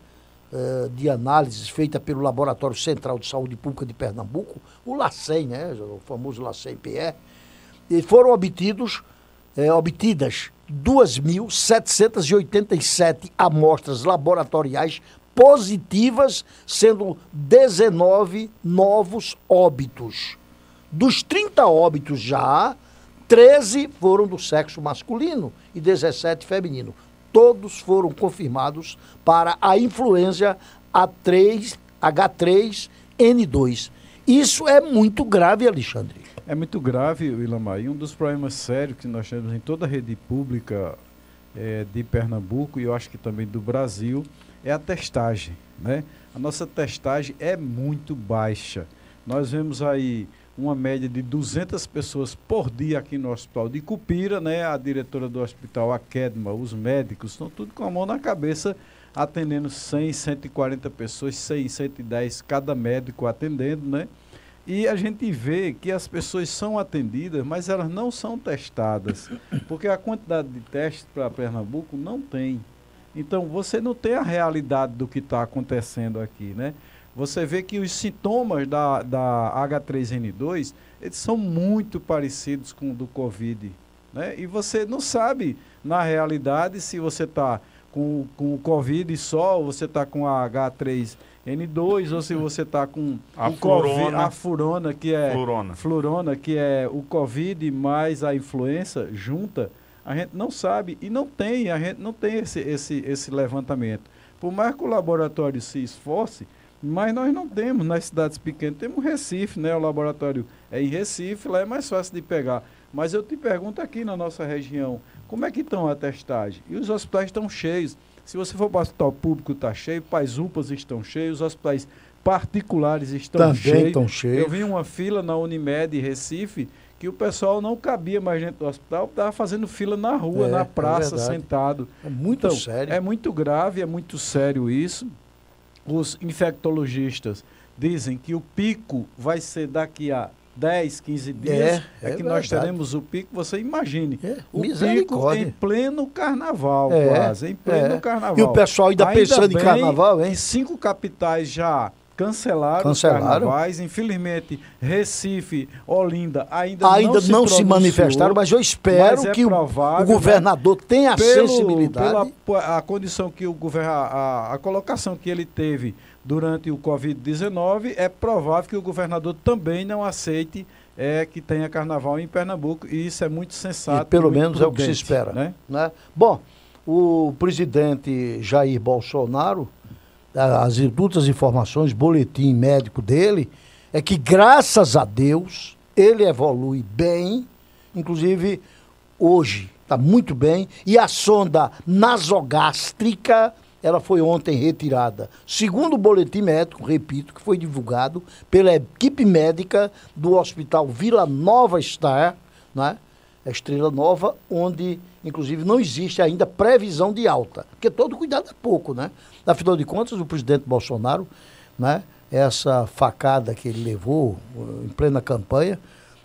eh, de análises feita pelo Laboratório Central de Saúde Pública de Pernambuco, o LACEN, né, o famoso LACEN-PE, foram obtidos, eh, obtidas 2.787 amostras laboratoriais positivas, sendo 19 novos óbitos. Dos 30 óbitos já, 13 foram do sexo masculino e 17 feminino. Todos foram confirmados para a influenza A3, H3N2. Isso é muito grave, Alexandre. É muito grave, Ilamar, e um dos problemas sérios que nós temos em toda a rede pública eh, de Pernambuco e eu acho que também do Brasil é a testagem. Né? A nossa testagem é muito baixa. Nós vemos aí uma média de 200 pessoas por dia aqui no hospital de Cupira, né? A diretora do hospital, a Kedma, os médicos, estão tudo com a mão na cabeça, atendendo 100, 140 pessoas, 100, 110 cada médico atendendo, né? E a gente vê que as pessoas são atendidas, mas elas não são testadas, porque a quantidade de testes para Pernambuco não tem. Então você não tem a realidade do que está acontecendo aqui, né? Você vê que os sintomas da, da H3N2 eles são muito parecidos com o do Covid, né? E você não sabe na realidade se você está com, com o Covid só, ou você está com a H3N2, ou se você está com A o Covid, flurona. a furona, que é Flurona. flurona, que é o Covid mais a influenza junta, a gente não sabe e não tem, a gente não tem esse, esse, esse levantamento. Por mais que o laboratório se esforce, Mas nós não temos nas cidades pequenas. Temos Recife, né? O laboratório é em Recife, lá é mais fácil de pegar. Mas eu te pergunto aqui na nossa região, como é que estão a testagem? E os hospitais estão cheios. Se você for para o hospital público, está cheio, Pais UPAs estão cheios, os hospitais particulares estão Também cheios. estão cheios. Eu vi uma fila na Unimed Recife que o pessoal não cabia mais dentro do hospital, estava fazendo fila na rua, É, na é praça, verdade. sentado. É muito Então, sério. É muito grave, é muito sério isso. Os infectologistas dizem que o pico vai ser daqui a 10, 15 dias. É, é que nós teremos o pico, você imagine. o pico em pleno carnaval, É, quase. Em pleno é. carnaval. E o pessoal ainda pensando em carnaval, hein? cinco capitais já cancelaram, Cancelaram. os carnavais. Infelizmente, Recife, Olinda ainda, Ainda não se, não se manifestaram, mas eu espero mas é que o- provável, o governador tenha a pelo- sensibilidade. Pela a condição que o governo, a, a colocação que ele teve durante o Covid-19, é provável que o governador também não aceite é, que tenha carnaval em Pernambuco, e isso é muito sensato. E pelo menos é o que se espera. Né? né? Bom, o presidente Jair Bolsonaro, as outras informações, boletim médico dele, é que graças a Deus ele evolui bem, inclusive hoje está muito bem, e a sonda nasogástrica ela foi ontem retirada. Segundo o boletim médico, repito, que foi divulgado pela equipe médica do Hospital Vila Nova Star, né? a Estrela Nova, onde, inclusive, não existe ainda previsão de alta. Porque todo cuidado é pouco, né? Afinal de contas, o presidente Bolsonaro, né? essa facada que ele levou uh, em plena campanha,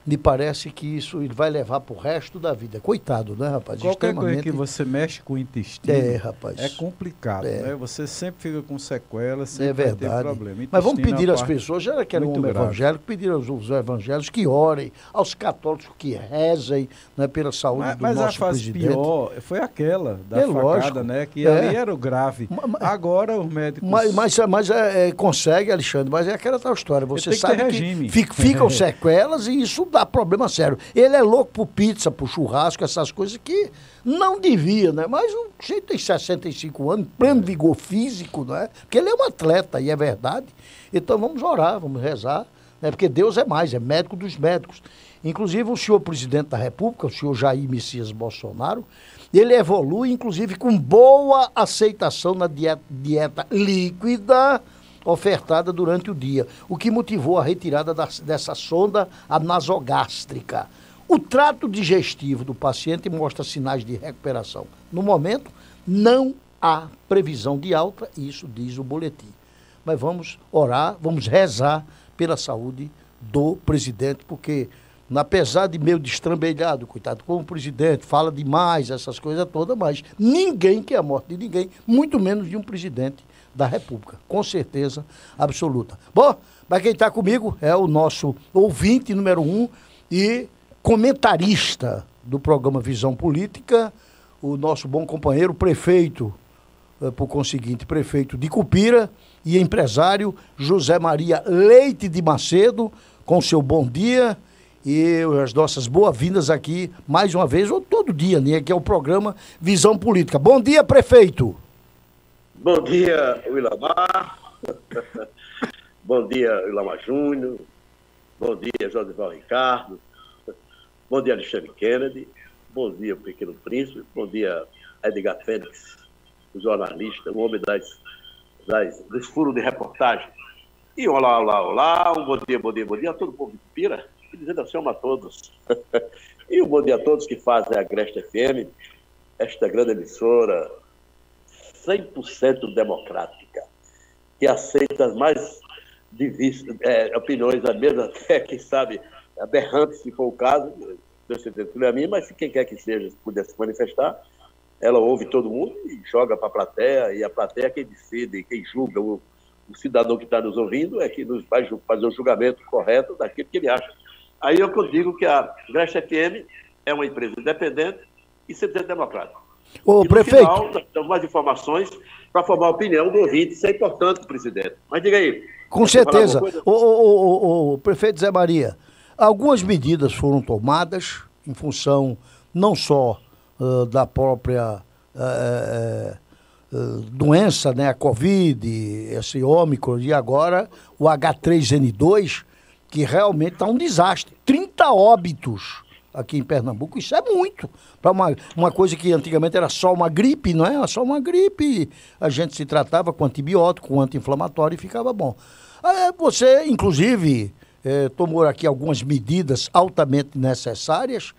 me parece que isso ele vai levar para o resto da vida. Coitado, né, rapaz? Qualquer coisa que você mexe com o intestino É, rapaz. é complicado. É. Né? Você sempre fica com sequelas, sempre É vai ter verdade. problema. Mas vamos é pedir às pessoas, já que era um homem grave. evangélico, pedir aos, aos evangélicos que orem, aos católicos que rezem né, pela saúde Mas, do mas a nosso fase presidente. pior foi aquela da É facada, lógico. né? Que É. ali era o grave. Agora os médicos... Mas, mas, mas é, é, consegue, Alexandre, mas é aquela tal história. Você que sabe que regime. fica- ficam sequelas e isso dá problema sério. Ele é louco por pizza, por churrasco, essas coisas que não devia, né? Mas o jeito tem 65 anos, pleno vigor físico, né? Porque ele é um atleta, e é verdade. Então vamos orar, vamos rezar, né? Porque Deus é mais, é médico dos médicos. Inclusive o senhor presidente da República, o senhor Jair Messias Bolsonaro, ele evolui, inclusive, com boa aceitação na dieta, dieta líquida ofertada durante o dia, o que motivou a retirada das- dessa sonda nasogástrica. O trato digestivo do paciente mostra sinais de recuperação. No momento, não há previsão de alta, isso diz o boletim. Mas vamos orar, vamos rezar pela saúde do presidente, porque, apesar de meio destrambelhado, coitado, como o presidente fala demais, essas coisas todas, mas ninguém quer a morte de ninguém, muito menos de um presidente da República, com certeza absoluta. Bom, mas quem está comigo é o nosso ouvinte número um e comentarista do programa Visão Política, o nosso bom companheiro, prefeito, eh, por conseguinte, prefeito de Cupira e empresário José Maria Leite de Macedo, com seu bom dia e as nossas boas-vindas aqui, mais uma vez, ou todo dia, né? Que é o programa Visão Política. Bom dia, prefeito. Bom dia, Willamar. Bom dia, Willamar Júnior. Bom dia, Josival Ricardo. Bom dia, Alexandre Kennedy. Bom dia, Pequeno Príncipe. Bom dia, Edgar Félix, o jornalista, o homem das, das, dos furos de reportagem. E olá, olá, olá. Um bom dia, bom dia, bom dia a todo o povo de Pira. E dizendo assim, a todos. e um bom dia a todos que fazem a Agreste FM, esta grande emissora 100% democrática, que aceita as mais divis, é, opiniões, às vezes até, quem sabe, aberrantes, se for o caso, Deus se a mim, mas se quem quer que seja puder se manifestar, ela ouve todo mundo e joga para a plateia, e a plateia é quem decide, quem julga, o, o cidadão que está nos ouvindo é que nos vai fazer o julgamento correto daquilo que ele acha. Aí é que eu digo que a Grecha FM é uma empresa independente e 100% democrática. Ô, e prefeito. final, mais informações para formar a opinião do ouvinte. Isso é importante, presidente. Mas diga aí. Com certeza. O, o, o- o prefeito Zé Maria, algumas medidas foram tomadas em função não só ah, da própria eh, eh, doença, né, a Covid, esse Ômicron e agora o H3N2, que realmente está um desastre. 30 óbitos aqui em Pernambuco, isso é muito. Para uma, uma coisa que antigamente era só uma gripe, não é? Era só uma gripe. A gente se tratava com antibiótico, com anti-inflamatório e ficava bom. Você, inclusive, eh, tomou aqui algumas medidas altamente necessárias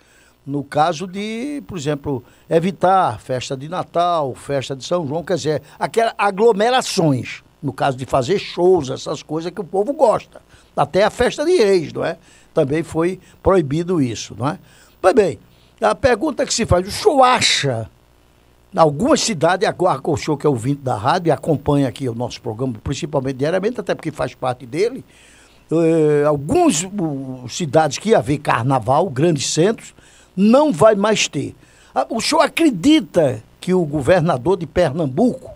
no caso de, por exemplo, evitar festa de Natal, festa de São João, quer dizer, aquelas aglomerações, no caso de fazer shows, essas coisas que o povo gosta. Até a festa de reis, não é? Também foi proibido isso, não é? Pois bem, a pergunta que se faz, o senhor acha, em algumas cidades, agora o senhor que é ouvinte da rádio e acompanha aqui o nosso programa, principalmente diariamente, até porque faz parte dele, eh, algumas uh, cidades que ia haver carnaval, grandes centros, não vai mais ter. Ah, O senhor acredita que o governador de Pernambuco,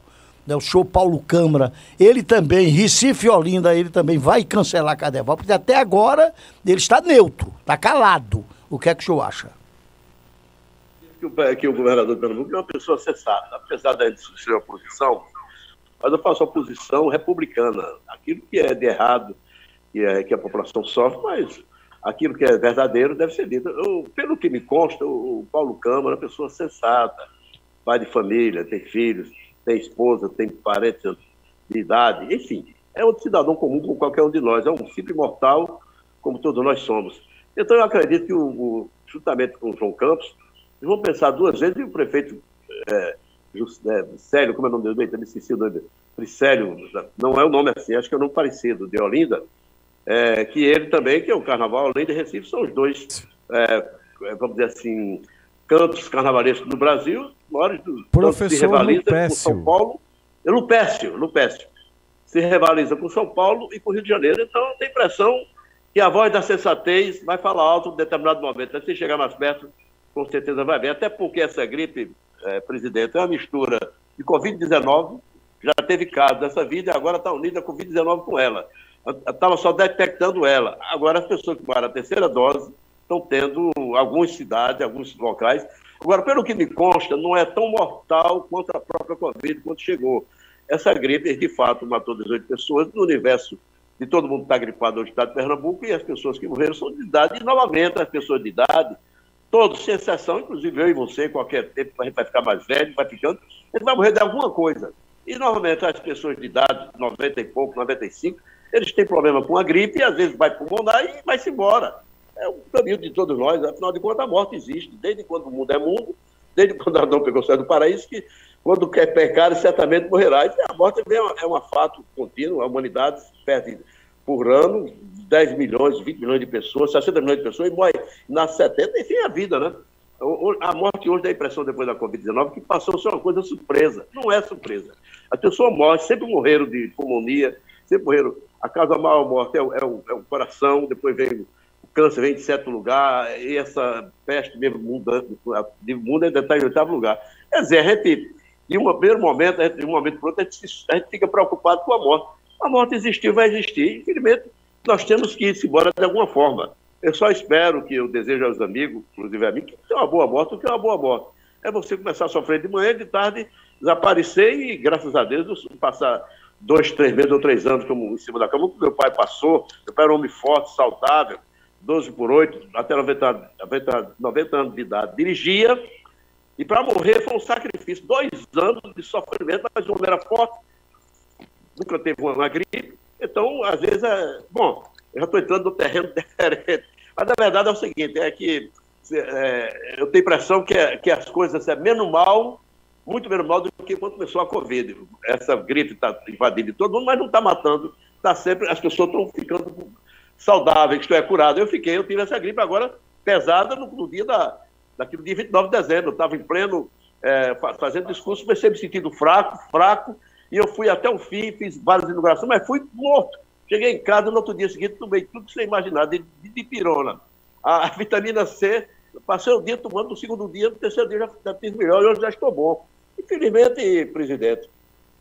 né, o senhor Paulo Câmara, ele também, Recife Olinda, ele também vai cancelar carnaval, porque até agora ele está neutro, está calado. O que é que o senhor acha? que o, que o governador de Pernambuco é uma pessoa sensata, apesar da gente ser oposição, mas eu faço oposição republicana. Aquilo que é de errado, que, é, que a população sofre, mas aquilo que é verdadeiro deve ser dito. Eu, pelo que me consta, o, o Paulo Câmara é uma pessoa sensata, pai de família, tem filhos, tem esposa, tem parentes de idade, enfim, é um cidadão comum como qualquer um de nós, é um simples mortal como todos nós somos. Então eu acredito que, o, o, juntamente com o João Campos, eles vão pensar duas vezes e o prefeito é, Jus- é, Célio, como é o nome dele? Eu me esqueci o nome dele. Não é o nome assim, acho que é o nome parecido, de Olinda, é, que ele também, que é o Carnaval, além de Recife, são os dois, é, é, vamos dizer assim, cantos carnavalescos do Brasil, maiores do Professor se rivaliza com Lupécio. São Paulo, é Lupécio, Lupécio, se rivaliza com São Paulo e com o Rio de Janeiro, então tem impressão que a voz da sensatez vai falar alto em determinado momento, se chegar mais perto, com certeza vai ver, até porque essa gripe, é, presidente, é uma mistura de Covid-19, já teve caso dessa vida e agora está unida a Covid-19 com ela. Estava só detectando ela. Agora as pessoas que tomaram a terceira dose estão tendo algumas cidades, alguns locais. Agora, pelo que me consta, não é tão mortal quanto a própria Covid quando chegou. Essa gripe, de fato, matou 18 pessoas no universo de todo mundo está gripado no estado de Pernambuco e as pessoas que morreram são de idade. E, novamente, as pessoas de idade, todos, sem exceção, inclusive eu e você, qualquer tempo a gente vai ficar mais velho, vai ficando, gente vai morrer de alguma coisa. E, normalmente, as pessoas de idade, 90 e pouco, 95, eles têm problema com a gripe e, às vezes, vai pulmonar e vai-se embora. É o caminho de todos nós, afinal de contas, a morte existe, desde quando o mundo é mundo, desde quando Adão pegou o céu do paraíso, que quando quer pecar, certamente morrerá. E a morte é um, um fato contínuo, a humanidade perde por ano 10 milhões, 20 milhões de pessoas, 60 milhões de pessoas, e morre nas 70, enfim, a vida, né? A morte hoje dá a impressão, depois da Covid-19, que passou a ser uma coisa surpresa. Não é surpresa. As pessoas morrem, sempre morreram de pulmonia, sempre morreram. A causa maior morte é o, é o- é o coração, depois vem câncer, vem de certo lugar, e essa peste mesmo muda, de mundo ainda está em oitavo lugar. Quer dizer, a gente, em um primeiro momento, de um momento para outro, a gente, a gente fica preocupado com a morte. A morte existiu, vai existir. Infelizmente, nós temos que ir embora de alguma forma. Eu só espero que eu desejo aos amigos, inclusive a mim, que tenha uma boa morte. O que é uma boa morte? É você começar a sofrer de manhã, de tarde, desaparecer e, graças a Deus, eu passar dois, três meses ou três anos como em cima da cama, como meu pai passou. Meu pai era um homem forte, saudável, 12 por 8, até 90, 90, 90 anos de idade. Dirigia e para morrer foi um sacrifício. Dois anos de sofrimento, mas o homem era forte, nunca teve uma, gripe. Então, às vezes, é. Bom, eu já estou entrando no terreno diferente. Mas a verdade é o seguinte: é que é, eu tenho a impressão que, que as coisas é menos mal, muito menos mal do que quando começou a Covid. Essa gripe está invadindo todo mundo, mas não está matando. Está sempre. As pessoas estão ficando saudáveis, isto é, curado. Eu fiquei, eu tive essa gripe agora pesada no, no dia da, daquele dia 29 de dezembro. Eu estava em pleno, é, fa- fazendo discurso, comecei a me sentindo fraco, fraco, e eu fui até o fim, fiz várias inaugurações, mas fui morto. Cheguei em casa no outro dia seguinte, tomei tudo que você imaginar, de, de, de pirona. A, a vitamina C, passei o dia tomando, no segundo dia, no terceiro dia já, já fiz melhor, e hoje já estou bom. Infelizmente, presidente,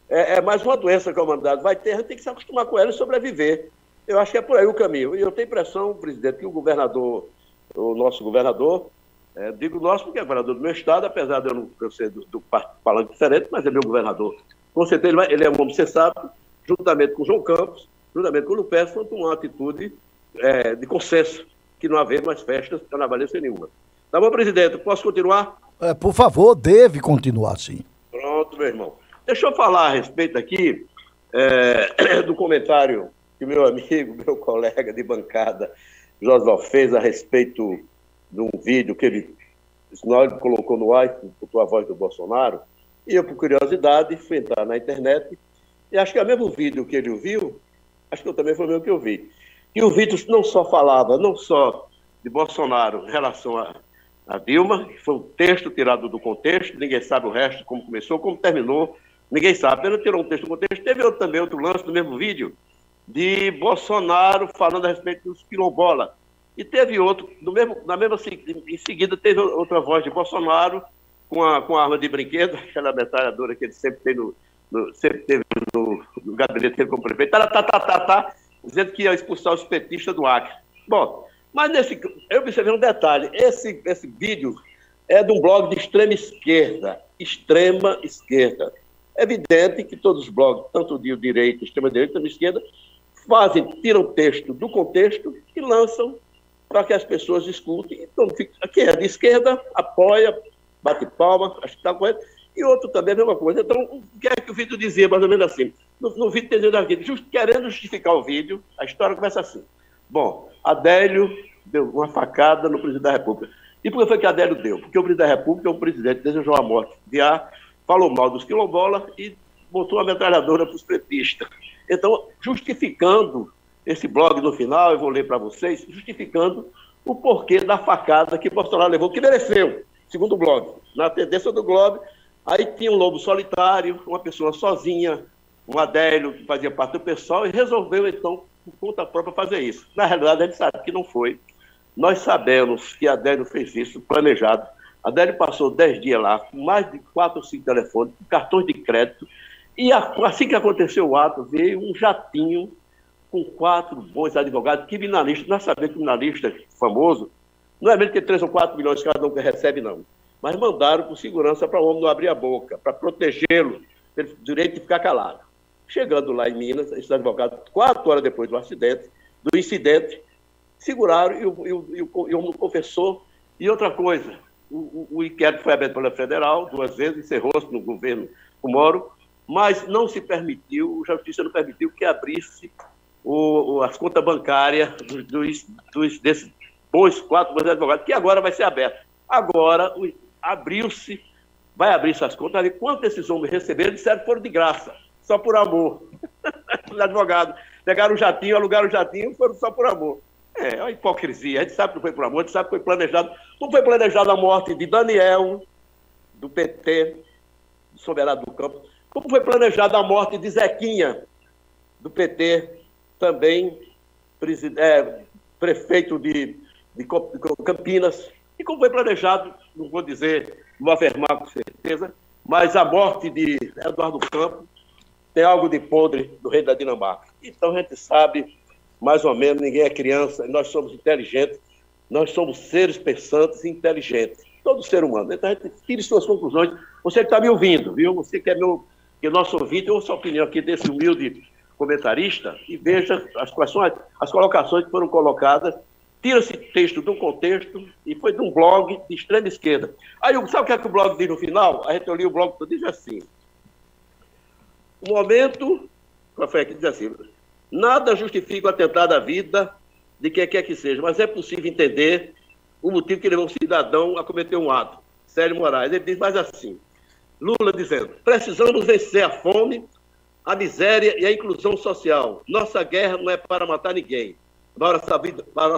é, é mais uma doença que a humanidade vai ter, a gente tem que se acostumar com ela e sobreviver. Eu acho que é por aí o caminho. E eu tenho impressão, presidente, que o governador, o nosso governador, É, digo nosso porque é governador do meu estado, apesar de eu, não, eu ser do, do falando diferente, mas é meu governador. Com certeza ele, vai- ele é um homem sensato, juntamente com o João Campos, juntamente com o Lupes, foi uma atitude é, de consenso, que não haver mais festas carnavalescas nenhuma. Tá bom, presidente? Posso continuar? É, por favor, deve continuar sim. Pronto, meu irmão. Deixa eu falar a respeito aqui é, do comentário que meu amigo, meu colega de bancada, José fez a respeito de um vídeo que ele, ele colocou no ar, botou a voz do Bolsonaro, e eu, por curiosidade, fui entrar na internet, e acho que é o mesmo vídeo que ele ouviu, acho que eu também foi o mesmo que eu vi. E o vídeo não só falava, não só de Bolsonaro em relação a, a Dilma, foi um texto tirado do contexto, ninguém sabe o resto, como começou, como terminou, ninguém sabe. Ele tirou um texto do contexto. Teve outro, também outro lance do mesmo vídeo, de Bolsonaro falando a respeito dos quilombola. E teve outro, no mesmo, na mesma, em seguida teve outra voz de Bolsonaro com a, com a arma de brinquedo, aquela metralhadora que ele sempre tem no, no- sempre teve no, no gabinete dele como prefeito, tá, tá, tá, tá, tá, dizendo que ia expulsar os petistas do Acre. Bom, mas nesse, eu observei um detalhe, esse, esse vídeo é de um blog de extrema esquerda, extrema esquerda. É evidente que todos os blogs, tanto de direita, extrema direita, extrema esquerda, fazem, tiram o texto do contexto e lançam para que as pessoas escutem. Então, quem é de esquerda apoia, bate palma, acho que está correto. E outro também a mesma coisa. Então, o que é que o vídeo dizia, mais ou menos assim? No, no vídeo tem aqui, just, querendo justificar o vídeo, a história começa assim. Bom, Adélio deu uma facada no presidente da República. E por que foi que Adélio deu? Porque o presidente da República, o presidente, desejou a morte de A, falou mal dos quilombolas e botou a metralhadora para os petistas. Então, justificando esse blog no final, eu vou ler para vocês, justificando o porquê da facada que Bolsonaro levou, que mereceu, segundo o blog. Na tendência do Globo, aí tinha um lobo solitário, uma pessoa sozinha, um Adélio que fazia parte do pessoal, e resolveu, então, por conta própria, fazer isso. Na realidade, gente sabe que não foi. Nós sabemos que Adélio fez isso planejado. Adélio passou 10 dias lá, com mais de 4 ou 5 telefones, cartões de crédito, e assim que aconteceu o ato, veio um jatinho com quatro bons advogados, criminalistas. Nós sabemos que criminalista famoso não é mesmo que 3 ou 4 milhões cada um que recebe, não. Mas mandaram por segurança para o homem não abrir a boca, para protegê-lo, pelo direito de ficar calado. Chegando lá em Minas, esses advogados, quatro horas depois do acidente, do incidente, seguraram e o, e o, e o, e. E outra coisa, o, o, inquérito foi aberto pela federal duas vezes, encerrou-se no governo Moro, mas não se permitiu, a justiça não permitiu que abrisse o, o- as contas bancárias dos, dos, desses bons quatro bons advogados, que agora vai ser aberto. Agora abriu-se, vai abrir essas contas, e quanto esses homens receberam, disseram que foram de graça, só por amor. Os advogados pegaram o jatinho, alugaram o jatinho, foram só por amor. É, é uma hipocrisia. A gente sabe que não foi por amor, a gente sabe que foi planejado. Não foi planejado a morte de Daniel, do PT, do Soberano do Campo. Como foi planejada a morte de Zequinha, do PT, também é, prefeito de, de Cam- de Campinas. E como foi planejado, não vou dizer, vou afirmar com certeza, mas a morte de Eduardo Campos tem algo de podre do rei da Dinamarca. Então a gente sabe, mais ou menos, ninguém é criança, nós somos inteligentes, nós somos seres pensantes e inteligentes. Todo ser humano. Então a gente tire suas conclusões. Você que está me ouvindo, viu? Você que é meu, que é nosso ouvinte, ouça a opinião aqui desse humilde comentarista e veja as, as, colocações que foram colocadas. Tira esse texto do contexto e foi de um blog de extrema esquerda. Aí, sabe o que, é que o blog diz no final? A gente olhou o blog diz assim. O momento, foi aqui? Diz assim: nada justifica o atentado à vida de quem quer que seja, mas é possível entender o motivo que levou um cidadão a cometer um ato. Sérgio Moraes. Ele diz mais assim: Lula dizendo: precisamos vencer a fome, a miséria e a inclusão social. Nossa guerra não é para matar ninguém, para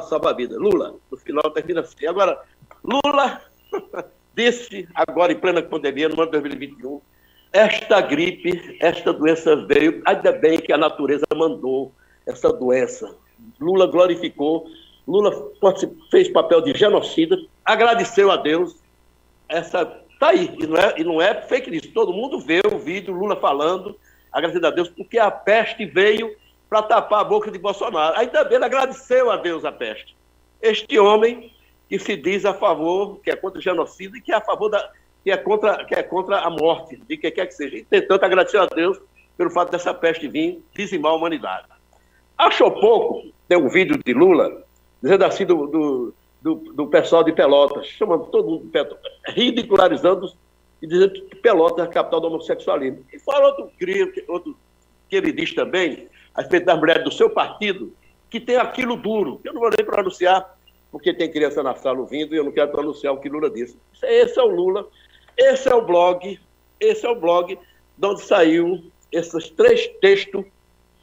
salvar a vida. Lula, no final termina assim. Agora, Lula disse, agora em plena pandemia, no ano de 2021, esta gripe, esta doença veio, ainda bem que a natureza mandou essa doença. Lula glorificou, Lula fez papel de genocida, agradeceu a Deus. Essa tá aí, e não é, e não é fake news. Todo mundo vê o vídeo Lula falando, agradecendo a Deus, porque a peste veio para tapar a boca de Bolsonaro. Ainda bem, ele agradeceu a Deus a peste. Este homem que se diz a favor, que é contra o genocídio e que é a favor da. que é contra, que é contra a morte, de quem quer que seja. E, portanto, agradecer a Deus pelo fato dessa peste vir dizimar a humanidade. Achou pouco, tem um vídeo de Lula, dizendo assim do, do, do, do pessoal de Pelotas, chamando todo mundo de Pelotas, ridicularizando e dizendo que Pelotas é a capital do homossexualismo. E fala outro, outro que ele diz também, a respeito das mulheres do seu partido, que tem aquilo duro. Eu não vou nem pronunciar, porque tem criança na sala ouvindo e eu não quero pronunciar o que Lula disse. Esse é o Lula, esse é o blog, esse é o blog de onde saiu esses três textos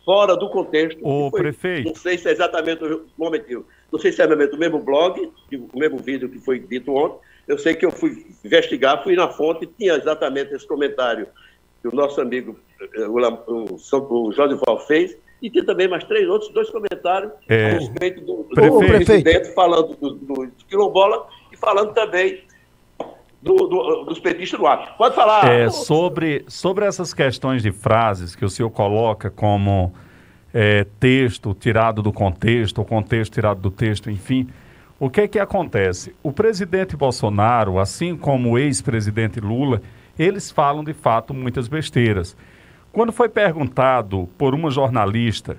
fora do contexto. O prefeito. Não sei se é exatamente o momento. Não sei se é o mesmo blog, o mesmo vídeo que foi dito ontem. Eu sei que eu fui investigar, fui na fonte, tinha exatamente esse comentário que o nosso amigo eh, o, o, o Jorge Val fez, e tem também mais três outros, dois comentários é, a respeito do, do prefeito. presidente, falando do, do, do quilombola e falando também do, do, dos petistas do ar. Pode falar. É, sobre, sobre essas questões de frases que o senhor coloca como é, texto tirado do contexto, ou contexto tirado do texto, enfim. O que é que acontece? O presidente Bolsonaro, assim como o ex-presidente Lula, eles falam de fato muitas besteiras. Quando foi perguntado por uma jornalista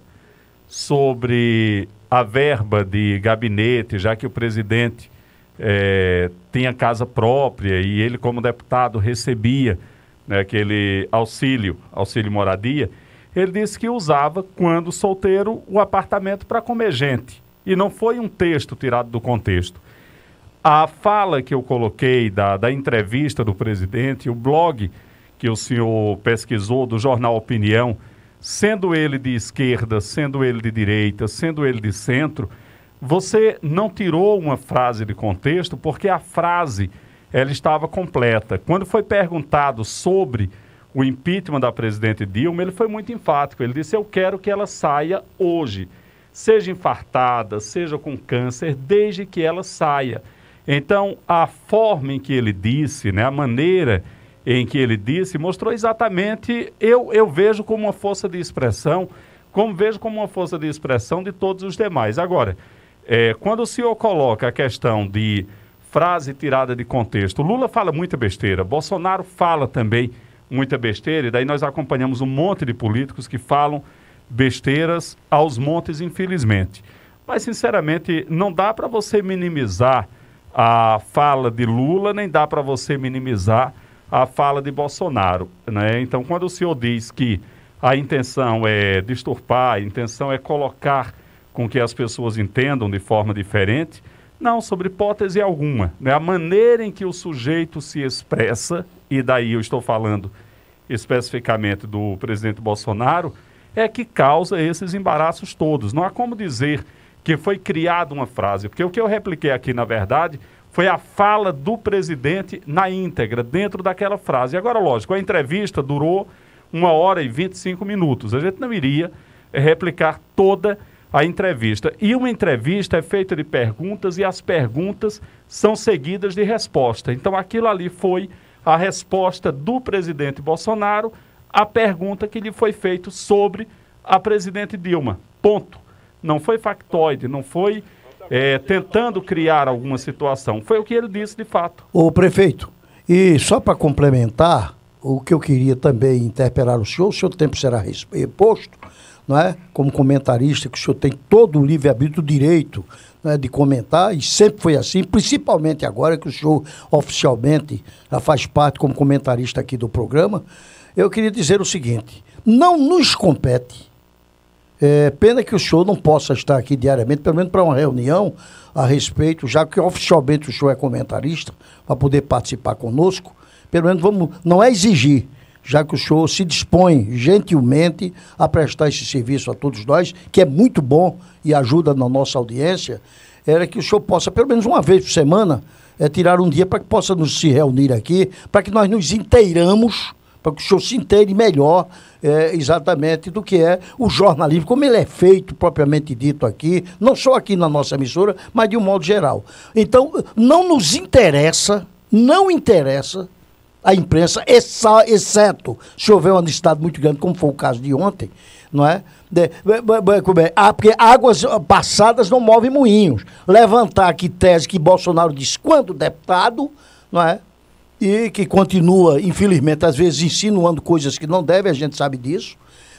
sobre a verba de gabinete, já que o presidente é, tinha casa própria e ele, como deputado, recebia né, aquele auxílio, auxílio moradia, ele disse que usava, quando solteiro, o apartamento para comer gente. E não foi um texto tirado do contexto. A fala que eu coloquei da, da entrevista do presidente, o blog que o senhor pesquisou do jornal Opinião, sendo ele de esquerda, sendo ele de direita, sendo ele de centro, você não tirou uma frase de contexto porque a frase ela estava completa. Quando foi perguntado sobre o impeachment da presidente Dilma, ele foi muito enfático. Ele disse: "Eu quero que ela saia hoje, seja infartada, seja com câncer, desde que ela saia". Então, a forma em que ele disse, né, a maneira em que ele disse, mostrou exatamente, eu, eu vejo como uma força de expressão, como vejo como uma força de expressão de todos os demais. Agora, é, quando o senhor coloca a questão de frase tirada de contexto, Lula fala muita besteira, Bolsonaro fala também muita besteira, e daí nós acompanhamos um monte de políticos que falam besteiras aos montes, infelizmente. Mas, sinceramente, não dá para você minimizar a fala de Lula, nem dá para você minimizar a fala de Bolsonaro. Né? Então, quando o senhor diz que a intenção é disturpar, a intenção é colocar com que as pessoas entendam de forma diferente, não, sobre hipótese alguma. Né? A maneira em que o sujeito se expressa, e daí eu estou falando especificamente do presidente Bolsonaro, é que causa esses embaraços todos. Não há como dizer que foi criada uma frase, porque o que eu repliquei aqui, na verdade, foi a fala do presidente na íntegra, dentro daquela frase. Agora, lógico, a entrevista durou uma hora e 25 minutos. A gente não iria replicar toda a entrevista. E uma entrevista é feita de perguntas e as perguntas são seguidas de resposta. Então, aquilo ali foi a resposta do presidente Bolsonaro à pergunta que lhe foi feita sobre a presidente Dilma. Ponto. Não foi factoide, não foi é, tentando criar alguma situação. Foi o que ele disse de fato. O prefeito, e só para complementar, o que eu queria também interpelar o senhor, o seu tempo será reposto, não é? como comentarista, que o senhor tem todo o livre-arbítrio, direito né, de comentar, e sempre foi assim, principalmente agora que o senhor oficialmente já faz parte como comentarista aqui do programa. Eu queria dizer o seguinte: não nos compete é, pena que o senhor não possa estar aqui diariamente, pelo menos para uma reunião a respeito, já que oficialmente o senhor é comentarista, para poder participar conosco. Pelo menos vamos, não é exigir, já que o senhor se dispõe gentilmente a prestar esse serviço a todos nós, que é muito bom e ajuda na nossa audiência, era que o senhor possa, pelo menos uma vez por semana, é, tirar um dia para que possa nos se reunir aqui, para que nós nos inteiramos para que o senhor se inteire melhor é, exatamente do que é o jornalismo, como ele é feito, propriamente dito aqui, não só aqui na nossa emissora, mas de um modo geral. Então, não nos interessa, não interessa a imprensa, exceto se houver uma necessidade muito grande, como foi o caso de ontem, não é? De, é? Ah, porque águas passadas não movem moinhos. Levantar aqui tese que Bolsonaro diz quando deputado, não é? E que continua, infelizmente, às vezes insinuando coisas que não deve, a gente sabe disso.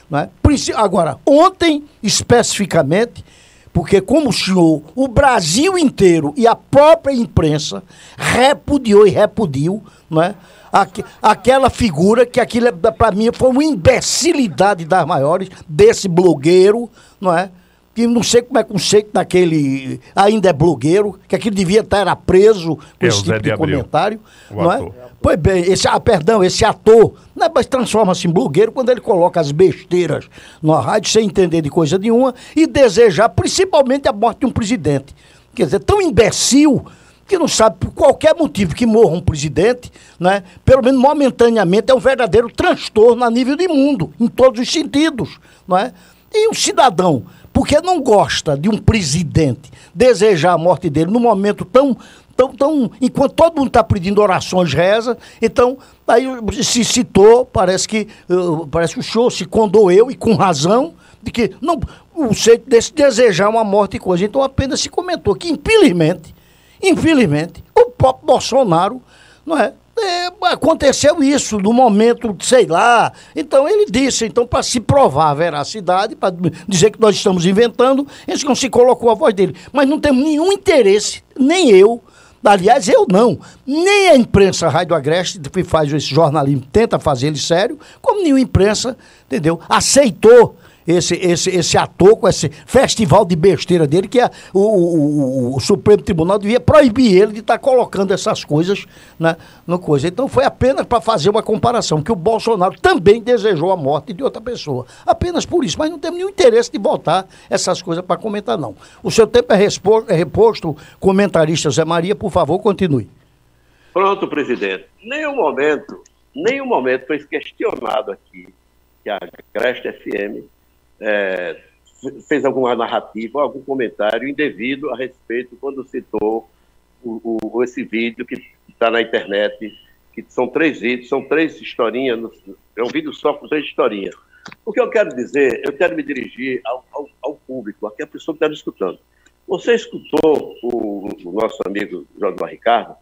Não é? Agora, ontem, especificamente, porque como o senhor, o Brasil inteiro e a própria imprensa repudiou e repudiu, não é? Aqu aquela figura que aquilo, é, para mim, foi uma imbecilidade das maiores desse blogueiro, não é? Que não sei como é conceito daquele ainda é blogueiro, que aquele devia estar preso com É, o esse Zé tipo de de Abreu, comentário, não ator. é? Pois bem, esse, ah, perdão, esse ator, né, mas transforma-se em blogueiro quando ele coloca as besteiras na rádio sem entender de coisa nenhuma e desejar principalmente a morte de um presidente. Quer dizer, tão imbecil que não sabe por qualquer motivo que morra um presidente, né, pelo menos momentaneamente, é um verdadeiro transtorno a nível de mundo, em todos os sentidos. Não é? E um cidadão, porque não gosta de um presidente desejar a morte dele num momento tão. Tão, tão, enquanto todo mundo está pedindo orações, reza, então aí se citou, parece que uh, parece que o senhor se condoeu e com razão de que não o jeito desse desejar uma morte e coisa. Então apenas se comentou que, infelizmente, infelizmente, o próprio Bolsonaro, não é? É, aconteceu isso no momento, sei lá. Então ele disse, então para se provar a veracidade, para dizer que nós estamos inventando, ele não se colocou a voz dele. Mas não temos nenhum interesse, nem eu, aliás, eu não, nem a imprensa Rádio Agreste, que faz esse jornalismo, tenta fazer ele sério, como nenhuma imprensa, entendeu? Aceitou esse, esse, esse ator com esse festival de besteira dele, que é, o, o, o Supremo Tribunal devia proibir ele de estar colocando essas coisas né, no coisa. Então foi apenas para fazer uma comparação, que o Bolsonaro também desejou a morte de outra pessoa. Apenas por isso, mas não temos nenhum interesse de botar essas coisas para comentar, não. O seu tempo é, respo- é reposto, comentarista Zé Maria, por favor, continue. Pronto, presidente. Nenhum momento, nenhum momento foi questionado aqui que a Creste FM é, fe- fez alguma narrativa, algum comentário indevido a respeito quando citou o, o- esse vídeo que está na internet, que são três vídeos, são três historinhas, é um vídeo só com três historinhas. O que eu quero dizer, eu quero me dirigir ao, ao- ao público, a que a pessoa que está escutando. Você escutou o, o nosso amigo Jorge Ricardo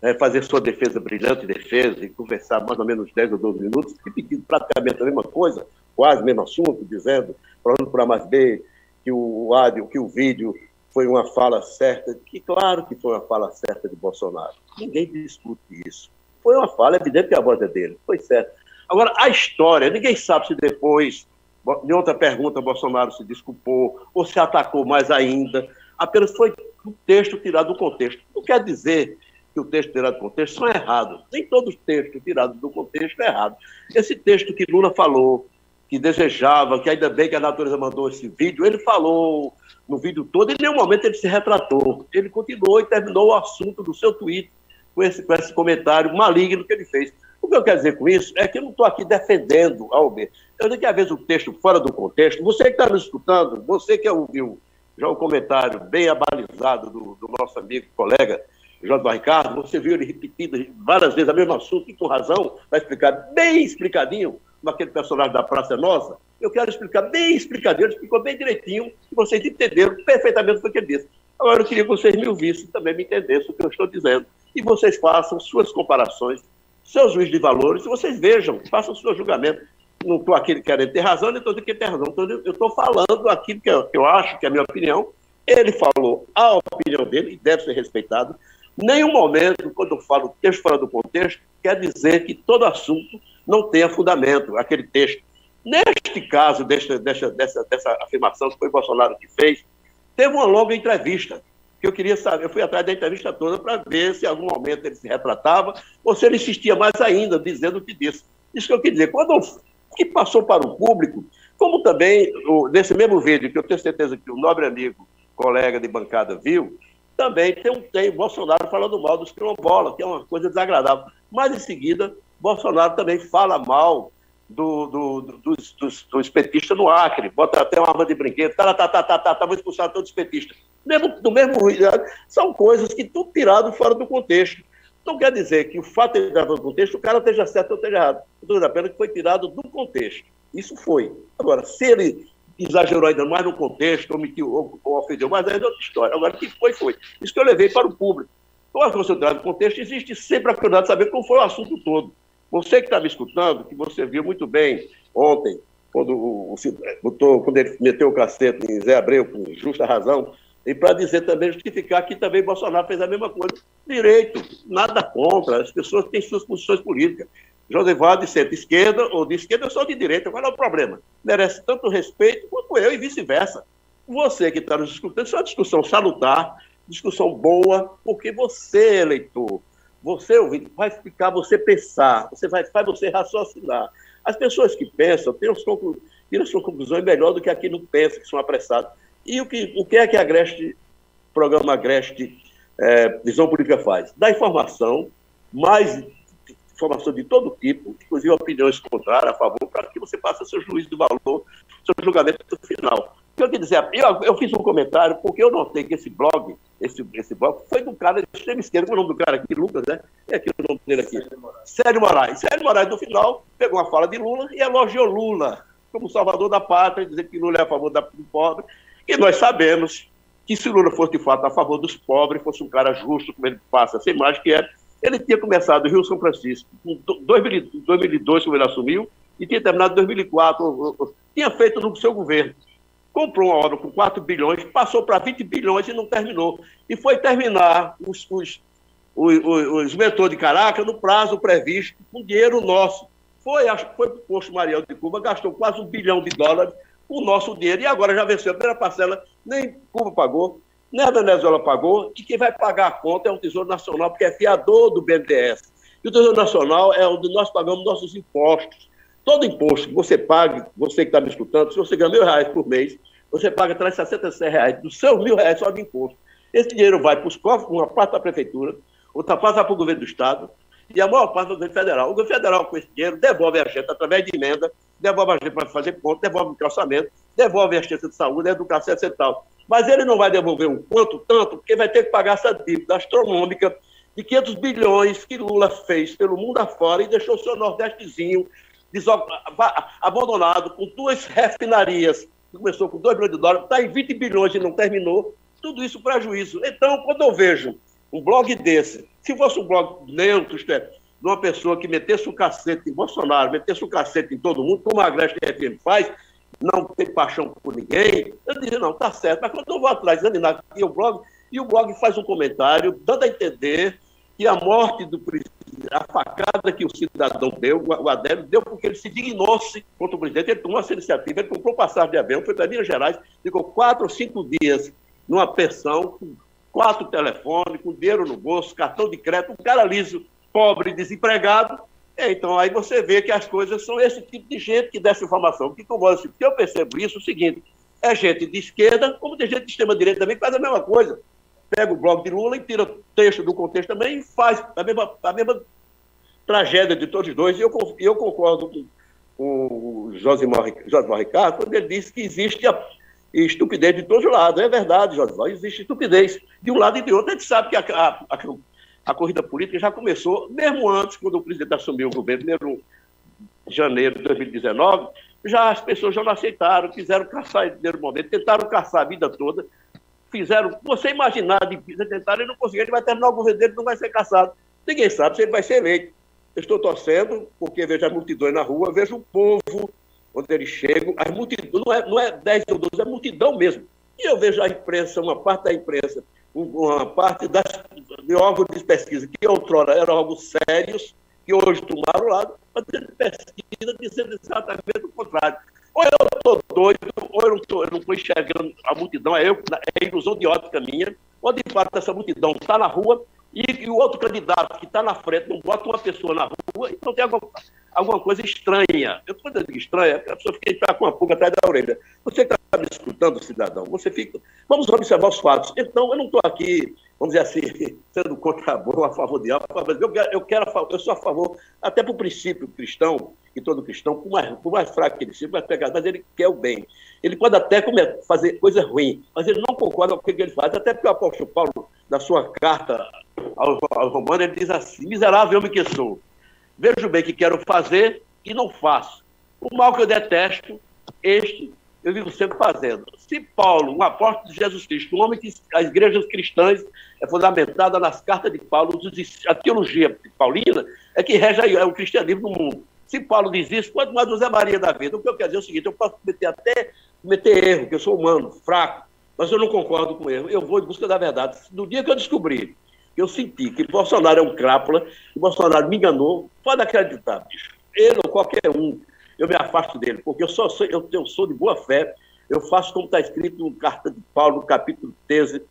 é, fazer sua defesa, brilhante defesa, e conversar mais ou menos 10 ou 12 minutos, repetindo praticamente a mesma coisa, quase o mesmo assunto, dizendo, falando para mais B, que o áudio, que o vídeo foi uma fala certa, que claro que foi uma fala certa de Bolsonaro. Ninguém discute isso. Foi uma fala, é evidente que a voz é dele, foi certo. Agora, a história, ninguém sabe se depois, em outra pergunta, Bolsonaro se desculpou, ou se atacou mais ainda, apenas foi um texto tirado do contexto. Não quer dizer que o texto tirado do contexto são errados. Nem todos os textos tirados do contexto é errado. Esse texto que Lula falou, que desejava, que ainda bem que a natureza mandou esse vídeo, ele falou no vídeo todo, em nenhum momento ele se retratou. Ele continuou e terminou o assunto do seu tweet com esse, com esse comentário maligno que ele fez. O que eu quero dizer com isso é que eu não estou aqui defendendo a UB. Eu digo que às vezes o texto fora do contexto, você que está nos escutando, você que ouviu já o comentário bem abalizado do, do nosso amigo, colega Jorge Ricardo, você viu ele repetido várias vezes o mesmo assunto, e com razão, vai explicar bem explicadinho, como aquele personagem da Praça Nossa. Eu quero explicar bem explicadinho, explicou bem direitinho, e vocês entenderam perfeitamente o que ele disse. Agora eu queria que vocês me ouvissem também me entendessem o que eu estou dizendo. E vocês façam suas comparações, seus juízes de valores, e vocês vejam, façam seu julgamento. Não estou aqui querendo ter razão, nem estou dizendo que ele tem razão. Eu estou falando aquilo que eu, que eu acho que é a minha opinião. Ele falou a opinião dele, e deve ser respeitado. Nenhum momento, quando eu falo texto fora do contexto, quer dizer que todo assunto não tenha fundamento, aquele texto. Neste caso, desta, dessa, dessa afirmação que foi Bolsonaro que fez, teve uma longa entrevista, que eu queria saber, eu fui atrás da entrevista toda para ver se em algum momento ele se retratava ou se ele insistia mais ainda, dizendo o que disse. Isso que eu queria dizer. Quando eu- que passou para o público, como também o- nesse mesmo vídeo, que eu tenho certeza que o nobre amigo, colega de bancada viu, também tem, um, tem Bolsonaro falando mal dos quilombolas, que é uma coisa desagradável. Mas em seguida, Bolsonaro também fala mal do, do, do- dos, dos, dos petistas no Acre, bota até uma arma de brinquedo, tá, tá, tá, tá, tá, tá, vou expulsar todos os petistas. Mesmo, do mesmo são coisas que tudo tirado fora do contexto. Não quer dizer que o fato de estar no contexto, o cara esteja certo ou esteja errado. Dizendo apenas que foi tirado do contexto. Isso foi. Agora, se ele exagerou ainda mais no contexto, omitiu ou, ou ofendeu mais, ainda é outra história. Agora, o que foi, foi. Isso que eu levei para o público. Como é considerado o contexto, existe sempre a curiosidade de saber como foi o assunto todo. Você que está me escutando, que você viu muito bem ontem, quando, o, botou, quando ele meteu o cacete em Zé Abreu, com justa razão, e para dizer também, justificar que também Bolsonaro fez a mesma coisa. Direito, nada contra, as pessoas têm suas posições políticas. Josevaldo de centro-esquerda ou de esquerda, eu sou de direita, qual é o problema? Merece tanto respeito quanto eu e vice-versa. Você que está nos escutando, isso é uma discussão salutar, discussão boa, porque você, eleitor, você ouvinte, vai ficar você pensar, você vai, faz você raciocinar. As pessoas que pensam os conclu... tiram suas conclusões melhor do que aqui não pensam, que são apressados. E o que, o que é que a Agreste, programa Agreste é, Visão Política faz? Dá informação, mais informação de todo tipo, inclusive opiniões contrárias, a favor, para que você faça seu juízo de valor, seu julgamento final. Eu dizer, eu, eu, fiz um comentário porque eu notei que esse blog, esse, esse blog, foi do cara de extrema esquerda, qual é o nome do cara aqui, Lucas, né? É aqui o nome dele aqui. Sérgio Moraes. Sérgio Moraes, no final, pegou uma fala de Lula e elogiou Lula como salvador da pátria, dizer que Lula é a favor da, do pobre. E nós sabemos que se Lula fosse de fato a favor dos pobres, fosse um cara justo, como ele passa essa imagem que é, ele tinha começado o Rio São Francisco em 2002, quando ele assumiu, e tinha terminado em 2004, tinha feito no seu governo comprou uma obra com 4 bilhões, passou para 20 bilhões e não terminou. E foi terminar os, os, os, os de Caracas no prazo previsto, com dinheiro nosso. Foi, foi para o posto Mariel de Cuba, gastou quase um bilhão de dólares o nosso dinheiro, e agora já venceu a primeira parcela, nem Cuba pagou, nem a Venezuela pagou, e quem vai pagar a conta é o Tesouro Nacional, porque é fiador do BNDES. E o Tesouro Nacional é onde nós pagamos nossos impostos. Todo imposto que você pague, você que está me escutando, se você ganha mil reais por mês, você paga 366 reais dos seus mil reais só de imposto. Esse dinheiro vai para os cofres, uma parte da prefeitura, outra parte para o governo do Estado e a maior parte do governo federal. O governo federal, com esse dinheiro, devolve a gente através de emenda, devolve a gente para fazer ponto, devolve o calçamento, devolve a assistência de saúde, a educação e tal. Mas ele não vai devolver um quanto tanto, porque vai ter que pagar essa dívida astronômica de 500 bilhões que Lula fez pelo mundo afora e deixou o seu Nordestezinho abandonado com duas refinarias começou com 2 bilhões de dólares, está em 20 bilhões e não terminou, tudo isso prejuízo. Então, quando eu vejo um blog desse, se fosse um blog neutro, isto é, de uma pessoa que metesse o cacete em Bolsonaro, metesse o cacete em todo mundo, como a Agreste FM faz, não tem paixão por ninguém, eu diria, não, tá certo. Mas quando eu vou atrás, examinar aqui o blog, e o blog faz um comentário, dando a entender que a morte do presidente, a facada que o cidadão deu, o Adélio deu porque ele se dignou-se contra o presidente, ele tomou essa iniciativa, ele comprou passagem de avião, foi para Minas Gerais, ficou quatro ou cinco dias numa pensão, com quatro telefones, com dinheiro no bolso, cartão de crédito, um cara liso, pobre, desempregado. É, então aí você vê que as coisas são esse tipo de gente que dá essa informação. Que como eu, eu percebo isso, é o seguinte, é gente de esquerda, como tem gente de extrema-direita também que faz a mesma coisa pega o blog de Lula e tira texto do contexto também e faz a mesma, a mesma tragédia de todos os dois. E eu, eu concordo com o Josimar, Josimar Ricardo quando ele disse que existe a estupidez de todos os lados. É verdade, Josimar, existe estupidez de um lado e de outro. A gente sabe que a, a, a, a corrida política já começou, mesmo antes, quando o presidente assumiu o governo, primeiro de janeiro de 2019, já as pessoas já não aceitaram, quiseram caçar em primeiro momento, tentaram caçar a vida toda, fizeram, você imaginar, de tentar, ele não conseguiu, ele vai terminar o governo dele, não vai ser caçado. Ninguém sabe se ele vai ser eleito. Estou torcendo, porque vejo as multidões na rua, vejo o povo, onde eles chegam, as multidões, não é, não é 10 ou 12, é multidão mesmo. E eu vejo a imprensa, uma parte da imprensa, uma parte das, de órgãos de pesquisa, que outrora eram órgãos sérios, que hoje tomaram lado, fazendo pesquisa dizendo exatamente o contrário. Ou eu estou doido, ou eu não estou enxergando a multidão, é, eu, é ilusão de ótica minha, ou de fato essa multidão está na rua e, e, o outro candidato que está na frente não bota uma pessoa na rua, então tem alguma, alguma coisa estranha. Eu estou dizendo estranha, a pessoa fica com uma pulga atrás da orelha. Você está me escutando, cidadão, você fica. Vamos observar os fatos. Então, eu não estou aqui, vamos dizer assim, sendo contra a boa, a favor de algo, eu eu, quero, eu sou a favor, até para o princípio cristão, que todo cristão, por mais, por mais fraco que ele seja, mais mas ele quer o bem. Ele pode até fazer coisa ruim, mas ele não concorda com o que ele faz, até porque o apóstolo Paulo, na sua carta aos, aos romanos, ele diz assim: miserável homem que sou. Vejo bem que quero fazer e não faço. O mal que eu detesto, este eu vivo sempre fazendo. Se Paulo, um apóstolo de Jesus Cristo, um homem que as igrejas cristãs é fundamentada nas cartas de Paulo, a teologia paulina é que rege é o cristianismo no mundo. Se Paulo diz isso, quanto mais José Maria da vida. O que eu quero dizer é o seguinte: eu posso cometer até cometer erro, porque eu sou humano, fraco, mas eu não concordo com erro. Eu vou em busca da verdade. No dia que eu descobri, eu senti que Bolsonaro é um crápula, que Bolsonaro me enganou, pode acreditar, bicho. Ele ou qualquer um eu me afasto dele, porque eu sou, eu, eu sou de boa fé, eu faço como está escrito no carta de Paulo, no capítulo 13,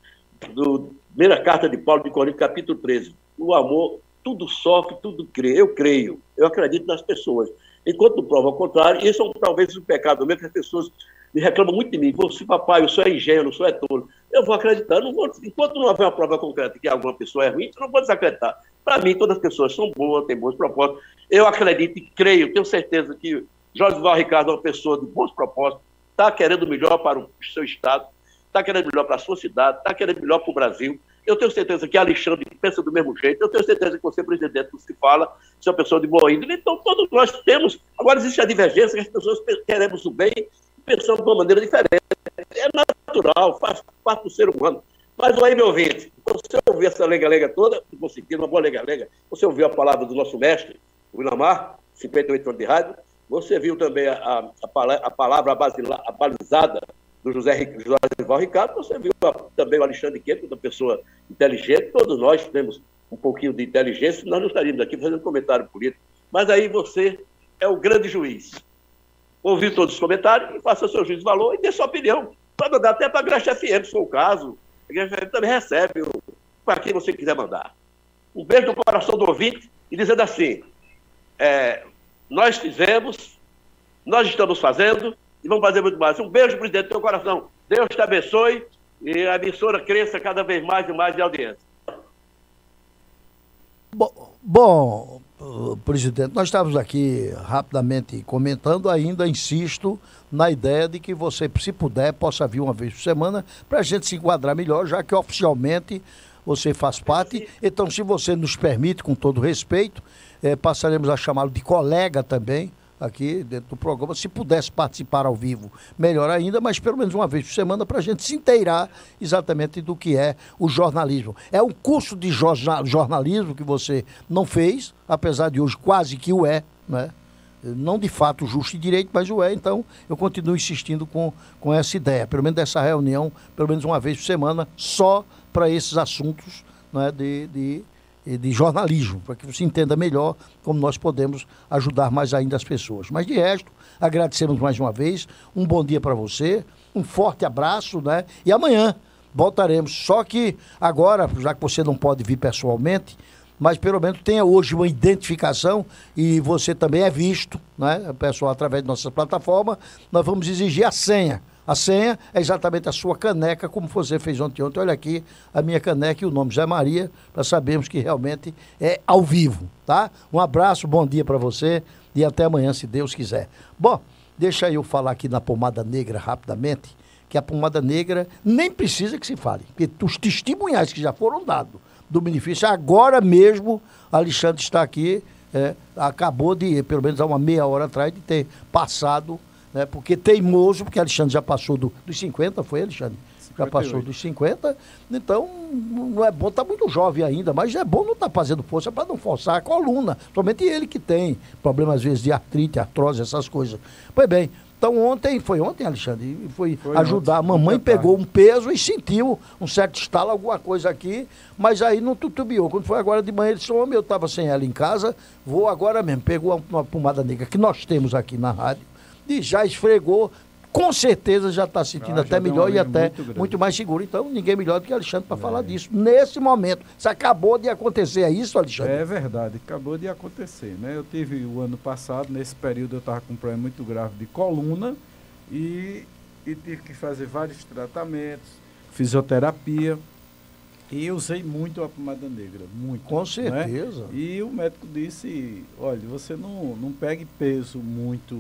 do, primeira carta de Paulo de Coríntios, capítulo 13. O amor, tudo sofre, tudo crê. Eu creio, eu acredito nas pessoas. Enquanto prova ao contrário, isso é talvez um pecado mesmo, que as pessoas me reclamam muito de mim. Você, papai, eu sou ingênuo, eu sou é tolo. Eu vou acreditar. Não vou, enquanto não houver uma prova concreta que alguma pessoa é ruim, eu não vou desacreditar. Para mim, todas as pessoas são boas, têm boas propostas. Eu acredito e creio, tenho certeza que Jorge Val Ricardo é uma pessoa de bons propósitos, está querendo melhor para o seu estado, está querendo melhor para a sua cidade, está querendo melhor para o Brasil. Eu tenho certeza que Alexandre pensa do mesmo jeito. Eu tenho certeza que você, presidente, se fala, você é uma pessoa de boa índole. Então, todos nós temos. Agora, existe a divergência que as pessoas queremos o bem e pensamos de uma maneira diferente. É natural, faz parte do ser humano. Mas aí, meu ouvinte, você ouviu essa lega-lega toda, conseguiu uma boa lega-lega, você ouviu a palavra do nosso mestre, o Inamar, 58 anos de rádio, você viu também a, a, a palavra balizada do José, José Val Ricardo, você viu também o Alexandre Queto, uma pessoa inteligente, todos nós temos um pouquinho de inteligência, nós não estaríamos aqui fazendo comentário político. Mas aí você é o grande juiz. Ouviu todos os comentários e faça seu juízo de valor e dê sua opinião. Pode mandar até para a Graxa FM, se for o caso. A Graxa FM também recebe para quem você quiser mandar. Um beijo no coração do ouvinte e dizendo assim: é, nós fizemos, nós estamos fazendo e vamos fazer muito mais. Um beijo, presidente, do teu coração. Deus te abençoe e a emissora cresça cada vez mais e mais de audiência. Bom, bom, presidente, nós estávamos aqui rapidamente comentando, ainda insisto na ideia de que você, se puder, possa vir uma vez por semana para a gente se enquadrar melhor, já que oficialmente você faz parte. Então, se você nos permite, com todo respeito, é, passaremos a chamá-lo de colega também aqui dentro do programa. Se pudesse participar ao vivo, melhor ainda, mas pelo menos uma vez por semana para a gente se inteirar exatamente do que é o jornalismo. É um curso de jornalismo que você não fez, apesar de hoje quase que o é, né? não de fato justo e direito, mas o é, então eu continuo insistindo com, com essa ideia, pelo menos dessa reunião, pelo menos uma vez por semana, só para esses assuntos né, de, de de jornalismo, para que você entenda melhor como nós podemos ajudar mais ainda as pessoas. Mas de resto, agradecemos mais uma vez, um bom dia para você, um forte abraço, né? E amanhã voltaremos. Só que agora, já que você não pode vir pessoalmente, mas pelo menos tenha hoje uma identificação e você também é visto, né, pessoal, através de nossa plataforma, nós vamos exigir a senha a senha é exatamente a sua caneca, como você fez ontem. Ontem, olha aqui a minha caneca e o nome Zé Maria, para sabermos que realmente é ao vivo, tá? Um abraço, bom dia para você e até amanhã, se Deus quiser. Bom, deixa eu falar aqui na pomada negra rapidamente, que a pomada negra nem precisa que se fale, porque os testemunhais que já foram dados do benefício, agora mesmo, Alexandre está aqui, é, acabou de, pelo menos há uma meia hora atrás, de ter passado né? Porque teimoso, porque Alexandre já passou do, dos 50, foi Alexandre? 58. Já passou dos 50, então não é bom, está muito jovem ainda, mas é bom não estar tá fazendo força para não forçar a coluna. Somente ele que tem problemas, às vezes, de artrite, artrose, essas coisas. Pois bem, então ontem, foi ontem, Alexandre, foi, foi ajudar. Ontem, a mamãe pegou um peso e sentiu um certo estalo, alguma coisa aqui, mas aí não tutubiou. Quando foi agora de manhã, ele disse, homem, eu estava sem ela em casa, vou agora mesmo. Pegou uma, uma pomada negra que nós temos aqui na rádio e já esfregou, com certeza já está sentindo ah, até melhor e até muito, muito, mais seguro. Então, ninguém melhor do que Alexandre para é. falar disso. Nesse momento. Isso acabou de acontecer, é isso, Alexandre? É verdade, acabou de acontecer. Né? Eu tive o ano passado, nesse período eu estava com um problema muito grave de coluna e, e tive que fazer vários tratamentos, fisioterapia. E usei muito a pomada negra, muito. Com né? certeza. Né? E o médico disse, olha, você não, não pegue peso muito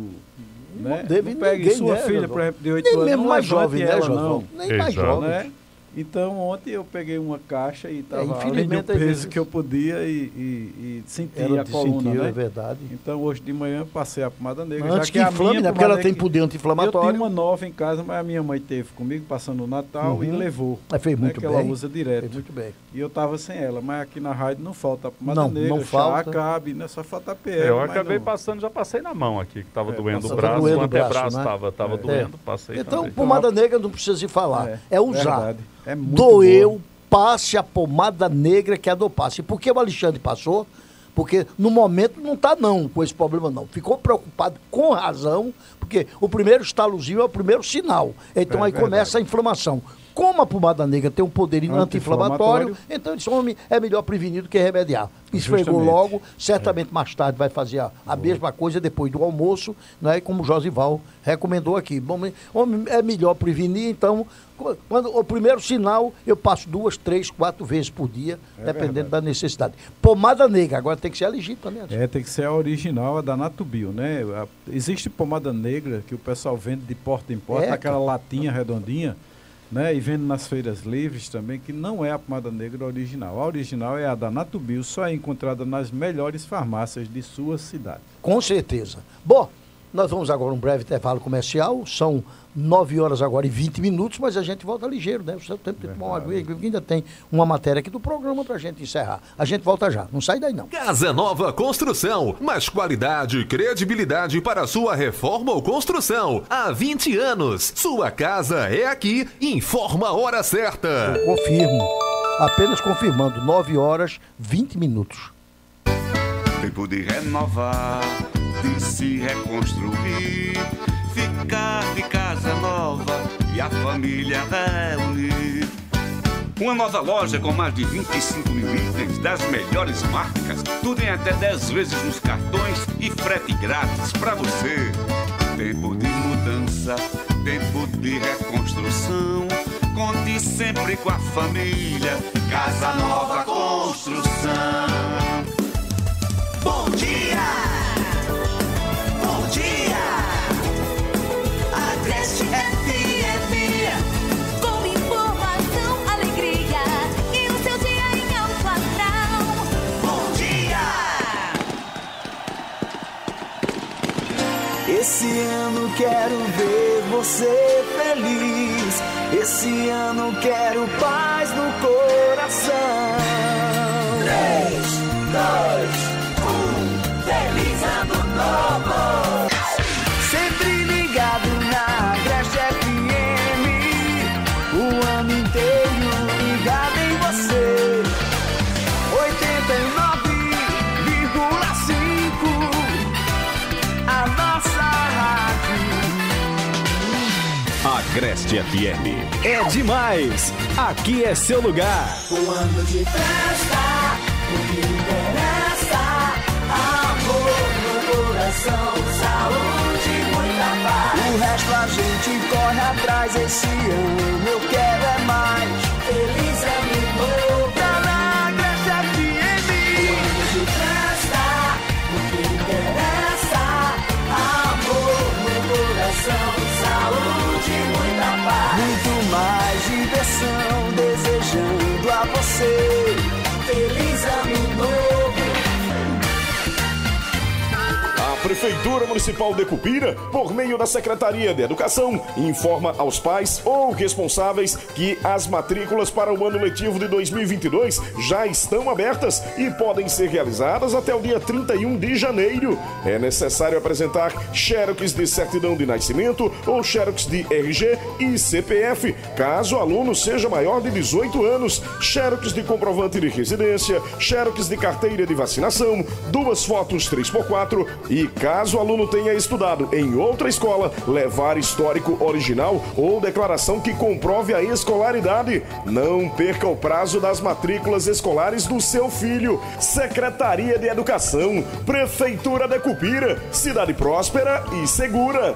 né? Não deve não pegue ninguém, sua né, filha, por exemplo, de 8 anos, mesmo não mais jovem, né, ela, não. não. Nem mais jovem. Né? Então ontem eu peguei uma caixa e estava além do peso vezes- que eu podia e, e, e senti Ela a coluna, sentiu, né? é verdade. Então hoje de manhã eu passei a pomada negra. Mas já antes que que inflame, né? Porque ela tem é que- poder anti-inflamatório. Eu tenho uma nova em casa, mas a minha mãe teve comigo passando o Natal e Uhum. levou. Mas fez né, muito que bem. ela usa direto. Fez muito bem. E eu tava sem ela, mas aqui na rádio não falta a pomada Não, negra, não chá, falta. cabe, né? Só falta a PL. É, eu acabei não- passando, já passei na mão aqui, que estava É, doendo o braço, doendo o o braço, antebraço né? estava tava É. doendo, passei Então, pomada negra não precisa se falar. É, É, usar. É Doeu, passe a pomada negra que é a do passe. E por que o Alexandre passou? Porque no momento não está não com esse problema não. Ficou preocupado com razão, porque o primeiro estalozinho é o primeiro sinal. Então É aí verdade. começa a inflamação. Como a pomada negra tem um poder anti-inflamatório, então esse homem é melhor prevenir do que remediar. Esfregou Justamente. logo, certamente mais tarde vai fazer a, a mesma coisa depois do almoço, né, como o Josival recomendou aqui. Bom, homem, é melhor prevenir, então, qu- quando o primeiro sinal, eu passo duas, três, quatro vezes por dia, É dependendo verdade. da necessidade. Pomada negra, agora tem que ser a legítima, né? É, tem que ser a original, a da Natubio, né? A- existe pomada negra que o pessoal vende de porta em porta, É, aquela latinha redondinha, né? E vende nas feiras livres também, que não é a pomada negra original. A original é a da Natubio, só é encontrada nas melhores farmácias de sua cidade. Com certeza. Bom, nós vamos agora um breve intervalo comercial. São 9 horas agora e 20 minutos, mas a gente volta ligeiro, né? O seu tempo de tomar uma aguinha, que ainda tem uma matéria aqui do programa pra gente encerrar. A gente volta já. Não sai daí, não. Casa Nova Construção, mais qualidade e credibilidade para sua reforma ou construção. Há 20 anos, sua casa é aqui. Informa a hora certa. Confirmo. Apenas confirmando. 9 horas 20 minutos. Tempo de renovar, de se reconstruir, de casa nova e a família reunir. Uma nova loja com mais de 25 mil itens das melhores marcas, tudo em até 10 vezes nos cartões e frete grátis pra você. Tempo de mudança, tempo de reconstrução. Conte sempre com a família. Casa Nova Construção. Bom dia! Esse ano quero ver você feliz. Esse ano quero paz no coração. Três, dois, um, feliz ano novo! Agreste FM. É demais. Aqui é seu lugar. Um ano de festa, o que interessa. Amor no coração, saúde e muita paz. O resto a gente corre atrás. Esse ano eu quero é mais. Feliz Prefeitura Municipal de Cupira, por meio da Secretaria de Educação, informa aos pais ou responsáveis que as matrículas para o ano letivo de 2022 já estão abertas e podem ser realizadas até o dia 31 de janeiro. É necessário apresentar xerox de certidão de nascimento ou xerox de RG e CPF, caso o aluno seja maior de 18 anos, xerox de comprovante de residência, xerox de carteira de vacinação, duas fotos 3x4 e, caso o aluno tenha estudado em outra escola, levar histórico original ou declaração que comprove a escolaridade. Não perca o prazo das matrículas escolares do seu filho. Secretaria de Educação, Prefeitura de Cupira, cidade próspera e segura.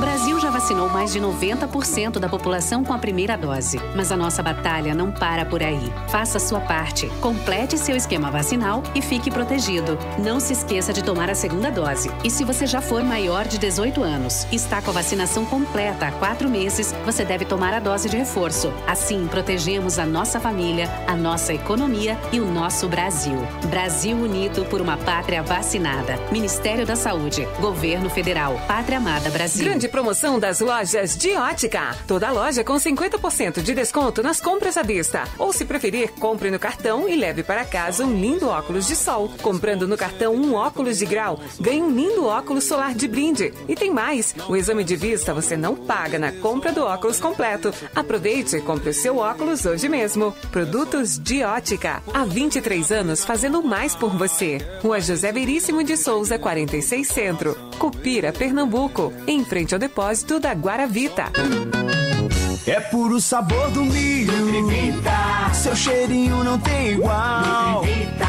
Brasil já vacinou mais de 90% da população com a primeira dose. Mas a nossa batalha não para por aí. Faça sua parte. Complete seu esquema vacinal e fique protegido. Não se esqueça de tomar a segunda dose. E se você já for maior de 18 anos e está com a vacinação completa há quatro meses, você deve tomar a dose de reforço. Assim, protegemos a nossa família, a nossa economia e o nosso Brasil. Brasil unido por uma pátria vacinada. Ministério da Saúde. Governo Federal. Pátria Amada Brasil. Grande promoção das lojas de ótica. Toda loja com 50% de desconto nas compras à vista. Ou se preferir, compre no cartão e leve para casa um lindo óculos de sol. Comprando no cartão um óculos de grau, ganhe um lindo óculos solar de brinde. E tem mais: o exame de vista você não paga na compra do óculos completo. Aproveite e compre o seu óculos hoje mesmo. Produtos de ótica. Há 23 anos fazendo mais por você. Rua José Veríssimo de Souza, 46 Centro. Cupira, Pernambuco. Em frente ao depósito da Guaravita. É puro sabor do milho. Seu cheirinho não tem igual.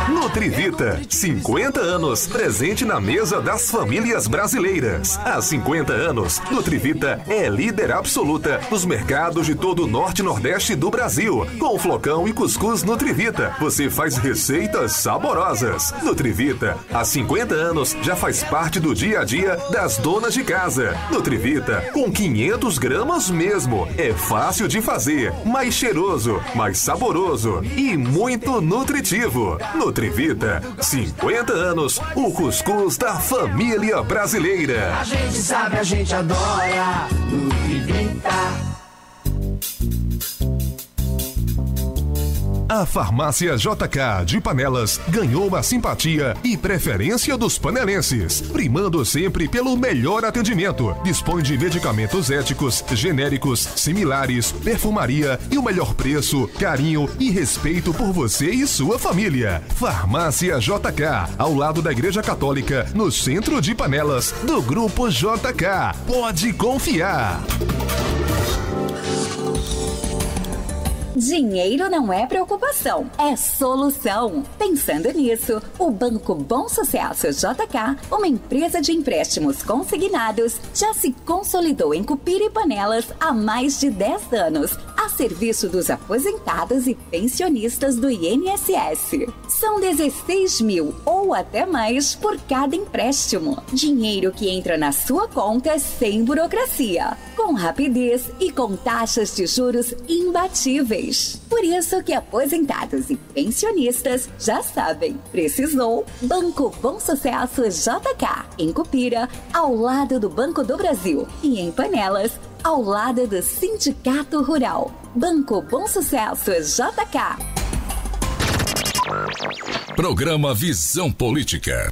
Nutrivita, 50 anos, presente na mesa das famílias brasileiras. Há 50 anos, Nutrivita é líder absoluta nos mercados de todo o norte e nordeste do Brasil. Com flocão e cuscuz Nutrivita, você faz receitas saborosas. Nutrivita, há 50 anos, já faz parte do dia a dia das donas de casa. Nutrivita, com 500 gramas mesmo. É fácil de fazer, mais cheiroso, mais saboroso e muito nutritivo. Nutrivita, 50 anos, o cuscuz da família brasileira. A gente sabe, a gente adora. Nutrivita. A farmácia JK de Panelas ganhou a simpatia e preferência dos panelenses, primando sempre pelo melhor atendimento. Dispõe de medicamentos éticos, genéricos, similares, perfumaria e o melhor preço, carinho e respeito por você e sua família. Farmácia JK, ao lado da Igreja Católica, no centro de Panelas, do Grupo JK. Pode confiar. Dinheiro não é preocupação, é solução. Pensando nisso, o Banco Bom Sucesso JK, uma empresa de empréstimos consignados, já se consolidou em Cupira e Panelas há mais de 10 anos, a serviço dos aposentados e pensionistas do INSS. São 16 mil ou até mais por cada empréstimo. Dinheiro que entra na sua conta sem burocracia, com rapidez e com taxas de juros imbatíveis. Por isso que aposentados e pensionistas já sabem, precisou Banco Bom Sucesso JK, em Cupira, ao lado do Banco do Brasil e em Panelas, ao lado do Sindicato Rural. Banco Bom Sucesso JK. Programa Visão Política.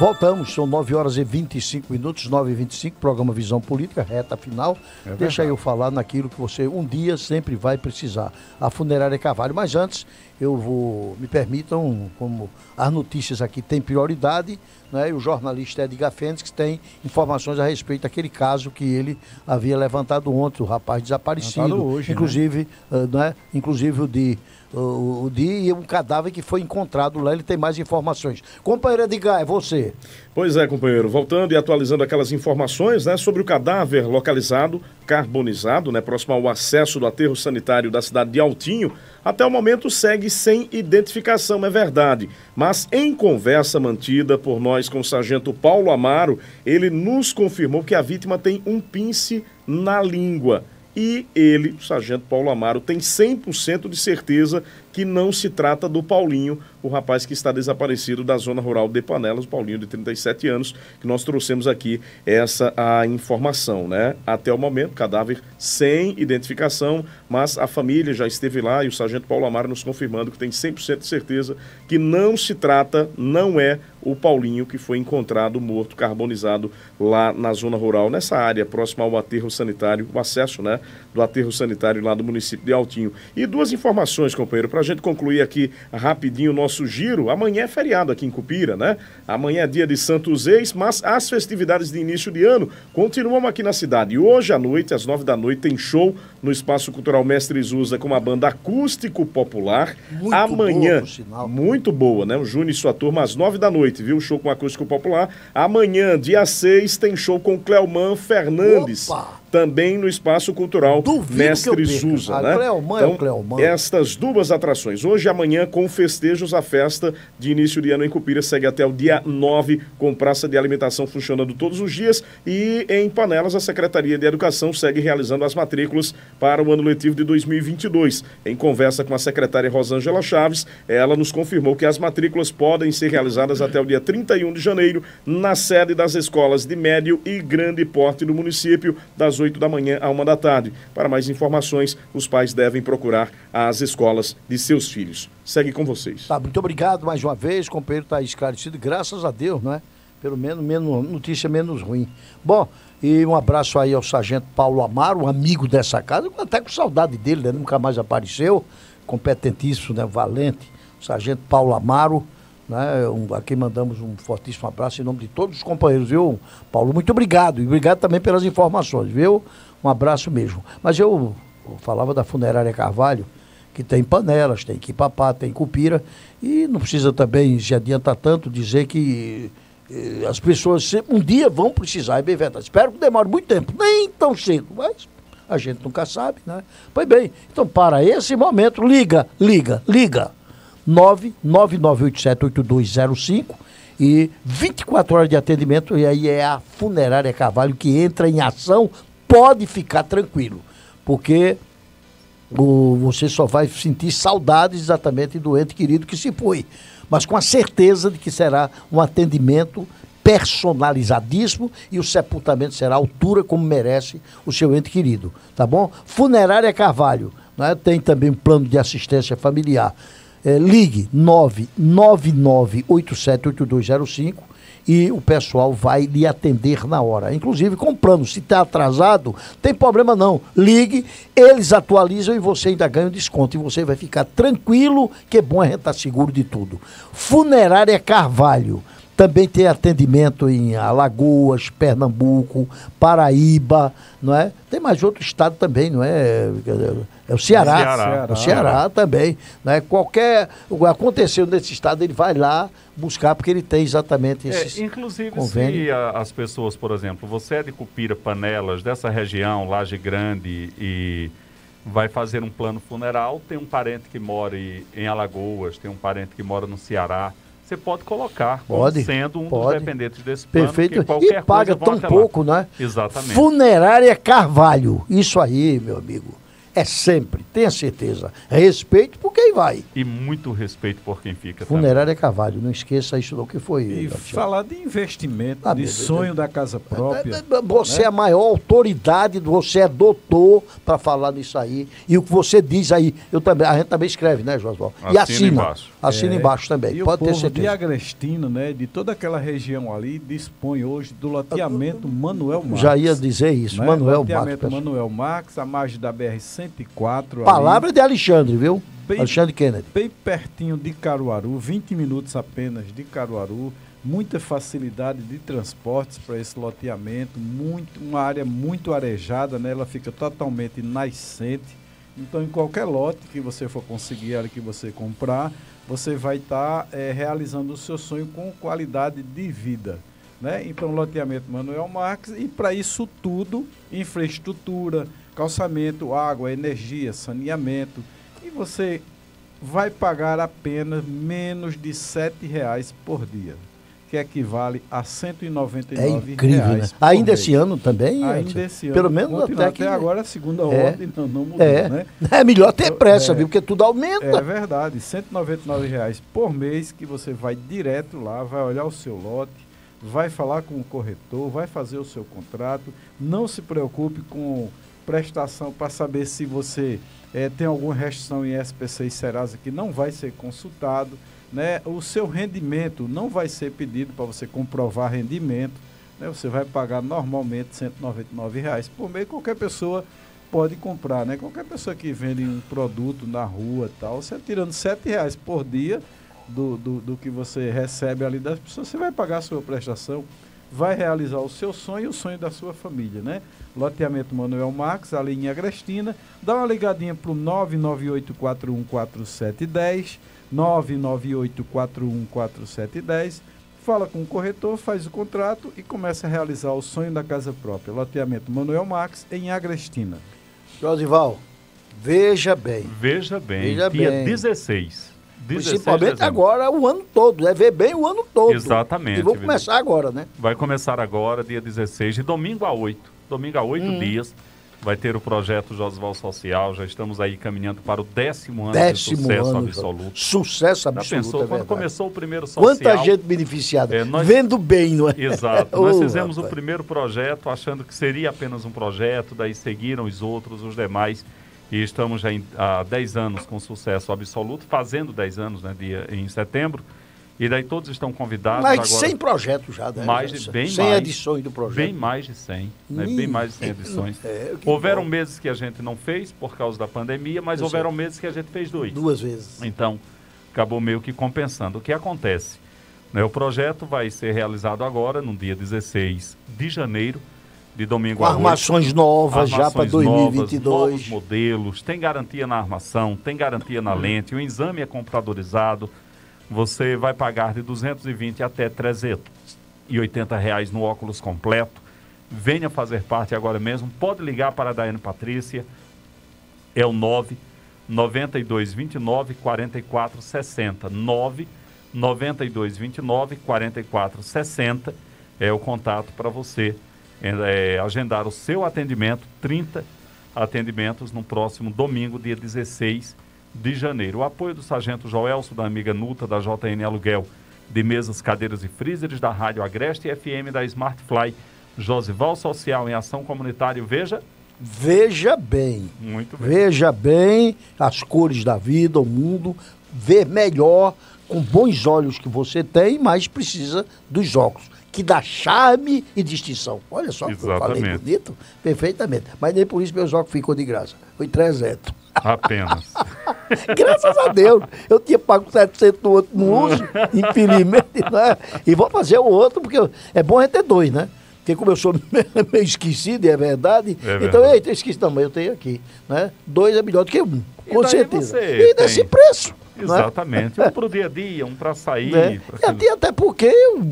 Voltamos, são 9 horas e 25 minutos, 9 e 25, programa Visão Política, reta final. É Deixa eu falar naquilo que você um dia sempre vai precisar, a funerária Carvalho. Mas antes, eu vou, me permitam, como as notícias aqui têm prioridade, né, e o jornalista Edgar Fênix tem informações a respeito daquele caso que ele havia levantado ontem, o rapaz desaparecido. Hoje, né? inclusive, ah, né, inclusive o de o, o de e um cadáver que foi encontrado lá, ele tem mais informações. Companheiro Edgar, é você. Pois é, companheiro. Voltando e atualizando aquelas informações né, sobre o cadáver localizado, carbonizado, né, próximo ao acesso do aterro sanitário da cidade de Altinho, até o momento segue sem identificação, é verdade. Mas em conversa mantida por nós com o sargento Paulo Amaro, ele nos confirmou que a vítima tem um pince na língua. E ele, o sargento Paulo Amaro, tem 100% de certeza que não se trata do Paulinho, o rapaz que está desaparecido da zona rural de Panelas, o Paulinho de 37 anos, que nós trouxemos aqui essa a informação, né? Até o momento, cadáver sem identificação, mas a família já esteve lá e o sargento Paulo Amaro nos confirmando que tem 100% de certeza que não se trata, não é o Paulinho que foi encontrado morto, carbonizado lá na zona rural, nessa área próxima ao aterro sanitário, o acesso, né, do aterro sanitário lá do município de Altinho. E duas informações, companheiro, para para a gente concluir aqui rapidinho o nosso giro, amanhã é feriado aqui em Cupira, né? Amanhã é dia de Santos Ex, mas as festividades de início de ano continuam aqui na cidade. E hoje à noite, às nove da noite, tem show no Espaço Cultural Mestre Zusa com a banda Acústico Popular. Muito amanhã, boa, muito boa, né? O Júnior e sua turma às nove da noite, viu? Show com Acústico Popular. Amanhã, dia 6, tem show com Cleoman Fernandes. Também no Espaço Cultural eu Mestre perca. Zusa, A né? Cleoman é o Cleoman. estas duas atrações, hoje e amanhã, com festejos, a festa de início de ano em Cupira segue até o dia 9, com praça de alimentação funcionando todos os dias. E em Panelas, a Secretaria de Educação segue realizando as matrículas para o ano letivo de 2022. Em conversa com a secretária Rosângela Chaves, ela nos confirmou que as matrículas podem ser realizadas até o dia 31 de janeiro na sede das escolas de médio e grande porte do município, das 8 da manhã à 1 da tarde. Para mais informações, os pais devem procurar as escolas de seus filhos. Segue com vocês. Tá, muito obrigado mais uma vez, companheiro está esclarecido, graças a Deus, não é? Pelo menos, menos notícia menos ruim. Bom, e um abraço aí ao sargento Paulo Amaro, um amigo dessa casa, até com saudade dele, né? Nunca mais apareceu, competentíssimo, né? Valente, sargento Paulo Amaro, né? Um, aqui mandamos um fortíssimo abraço em nome de todos os companheiros, viu, Paulo? Muito obrigado, e obrigado também pelas informações, viu? Um abraço mesmo. Mas eu, eu falava da funerária Carvalho, que tem panelas, tem Quipapá, tem Cupira, e não precisa também se adianta tanto dizer que eh, as pessoas um dia vão precisar, é bem verdade. Espero que demore muito tempo, nem tão cedo, mas a gente nunca sabe, né? Pois bem, então para esse momento, liga, liga, liga. 999878205 e 24 horas de atendimento, e aí é a Funerária Carvalho que entra em ação, pode ficar tranquilo, porque o- você só vai sentir saudades exatamente do ente querido que se foi, mas com a certeza de que será um atendimento personalizadíssimo e o sepultamento será à altura como merece o seu ente querido, tá bom? Funerária Carvalho, né? tem também um plano de assistência familiar. É, ligue 999878205 e o pessoal vai lhe atender na hora. Inclusive com plano, se está atrasado, tem problema não. Ligue, eles atualizam e você ainda ganha um desconto. E você vai ficar tranquilo, que é bom a gente estar seguro de tudo. Funerária Carvalho. Também tem atendimento em Alagoas, Pernambuco, Paraíba, não é? Tem mais outro estado também, não é? É o Ceará. Ceará. É o Ceará também. Não é? Qualquer. o que Aconteceu nesse estado, ele vai lá buscar, porque ele tem exatamente esses. É, inclusive, convênios. se a- as pessoas, por exemplo, você é de Cupira, Panelas, dessa região, Laje Grande, e vai fazer um plano funeral, tem um parente que mora em Alagoas, tem um parente que mora no Ceará, você pode colocar Pode, sendo um pode. dos dependentes desse plano. Perfeito. E paga tão até lá. pouco, né? Exatamente. Funerária Carvalho. Isso aí, meu amigo. É sempre, tenha certeza. Respeito por quem vai. E muito respeito por quem fica também. Funerária Carvalho, não esqueça isso não que foi. E falar de investimento, Ah, de sonho da casa própria. Você né? é a maior autoridade, você é doutor para falar nisso aí. E o que você diz aí, eu também, a gente também escreve, né, Josval? E Assina assina. embaixo. Assina É, embaixo também. E Pode o ter povo de certeza. Agrestino, né, de toda aquela região ali, dispõe hoje do loteamento Manuel Marques. Já ia dizer isso, né? Manuel loteamento Marques, pessoal. Manuel Marques, a margem da BR-104. Palavra de Alexandre, viu? Bem- Alexandre Kennedy. Bem pertinho de Caruaru, 20 minutos apenas de Caruaru, muita facilidade de transportes para esse loteamento, muito, uma área muito arejada, né? ela fica totalmente nascente. Então, em qualquer lote que você for conseguir, a hora que você comprar, você vai estar realizando o seu sonho com qualidade de vida. Né? Então, loteamento Manuel Marques, e para isso tudo, infraestrutura, calçamento, água, energia, saneamento. E você vai pagar apenas menos de R$ 7,00 por dia, que equivale a R$ 199 É incrível, né? reais por Ainda mês. esse ano também? Ainda esse ano. Pelo menos Continua até que... agora a segunda É. ordem não, não mudou, É. né? É melhor ter Eu- pressa, é. viu? Porque tudo aumenta. É verdade, 199 reais por mês que você vai direto lá, vai olhar o seu lote, vai falar com o corretor, vai fazer o seu contrato. Não se preocupe com prestação para saber se você eh, tem alguma restrição em SPC e Serasa que não vai ser consultado. Né? O seu rendimento não vai ser pedido para você comprovar rendimento. Né? Você vai pagar normalmente 199 reais por mês. Qualquer pessoa pode comprar, né? Qualquer pessoa que vende um produto na rua tal, você tirando sete reais por dia do, do, do que você recebe ali das pessoas, você vai pagar a sua prestação, vai realizar o seu sonho e o sonho da sua família, né? Loteamento Manuel Marques, ali em Agrestina. Dá uma ligadinha pro 998414710, 998414710. Fala com o corretor, faz o contrato e começa a realizar o sonho da casa própria. Loteamento Manuel Marques, em Agrestina. Josival, veja bem. Veja bem, Veja dia bem. 16. 16 de Principalmente agora, o ano todo. É ver bem o ano todo. Exatamente. E vou começar agora, né? Vai começar agora, dia 16, de domingo a 8. Domingo a 8 Hum. dias. Vai ter o projeto Josval Social. Já estamos aí caminhando para o décimo ano Décimo de sucesso ano, absoluto. Sucesso Já absoluto, pensou é quando começou o primeiro social? Quanta gente beneficiada. É, nós- Vendo bem, não é? Exato. Nós fizemos o rapaz. primeiro projeto achando que seria apenas um projeto, daí seguiram os outros, os demais. E estamos já em- há 10 anos com sucesso absoluto, fazendo 10 anos né, dia, em setembro. E daí todos estão convidados Mais de agora. 100 projetos já, né? Mais de bem 100 mais. edições do projeto. Bem mais de 100. Né? Bem mais de 100 edições. É, houveram bom. meses que a gente não fez por causa da pandemia, mas Eu houveram sei. meses que a gente fez dois. Duas vezes. Então, acabou meio que compensando. O que acontece? Né, o projeto vai ser realizado agora, no dia 16 de janeiro, de domingo a armações novas já para Armações 2022. Novas, novos modelos, tem garantia na armação, tem garantia na lente, o exame é computadorizado. Você vai pagar de 220 até 380 reais no óculos completo. Venha fazer parte agora mesmo. Pode ligar para a Daiane Patrícia. É o 9 92 29 44 60. 9 92 29 44 60 é o contato para você é, agendar o seu atendimento, 30 atendimentos no próximo domingo, dia 16 de janeiro. O apoio do Sargento Joelso, da amiga Nuta, da JN Aluguel, de mesas, cadeiras e freezers, da Rádio Agreste e FM da Smartfly, Josival Social em Ação Comunitária. Veja, Veja bem. muito bem. Veja bem as cores da vida, o mundo, ver melhor, com bons olhos que você tem, mas precisa dos óculos, que dá charme e distinção. Olha só como eu falei bonito, perfeitamente. Mas nem por isso meus óculos ficou de graça. Foi 300. Apenas. Graças a Deus. Eu tinha pago 700 no outro, não uso, infelizmente. Né? E vou fazer o outro, porque é bom gente ter dois, né? Porque como eu sou meio esquecido, é verdade, É então, verdade. eita, eu esqueci também, eu tenho aqui. Né? Dois é melhor do que um, com certeza. E desse tem- preço. Né? Exatamente. Um para o dia a dia, um para sair. Né? pra E até, até porque eu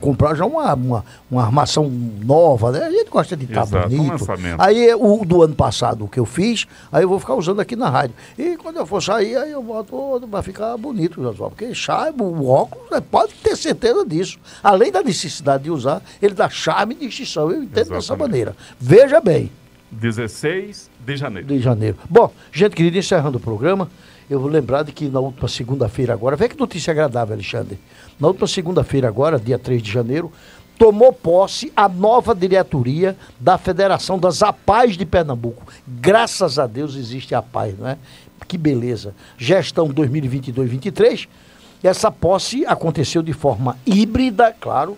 comprar já uma, uma, uma armação nova, né? A gente gosta de estar um bonito. lançamento. Aí o do ano passado que eu fiz, aí eu vou ficar usando aqui na rádio. E quando eu for sair, aí eu boto para ficar bonito, Josué. Porque charme, o óculos, né, pode ter certeza disso. Além da necessidade de usar, ele dá charme e distinção. Eu entendo dessa Exatamente. maneira. Veja bem. 16 de janeiro. De janeiro. Bom, gente querida, encerrando o programa, eu vou lembrar de que na última segunda-feira agora, vê que notícia agradável, Alexandre. Na última segunda-feira agora, dia 3 de janeiro, tomou posse a nova diretoria da Federação das APAES de Pernambuco. Graças a Deus existe a APAES, não é? Que beleza. Gestão 2022-23. Essa posse aconteceu de forma híbrida, claro,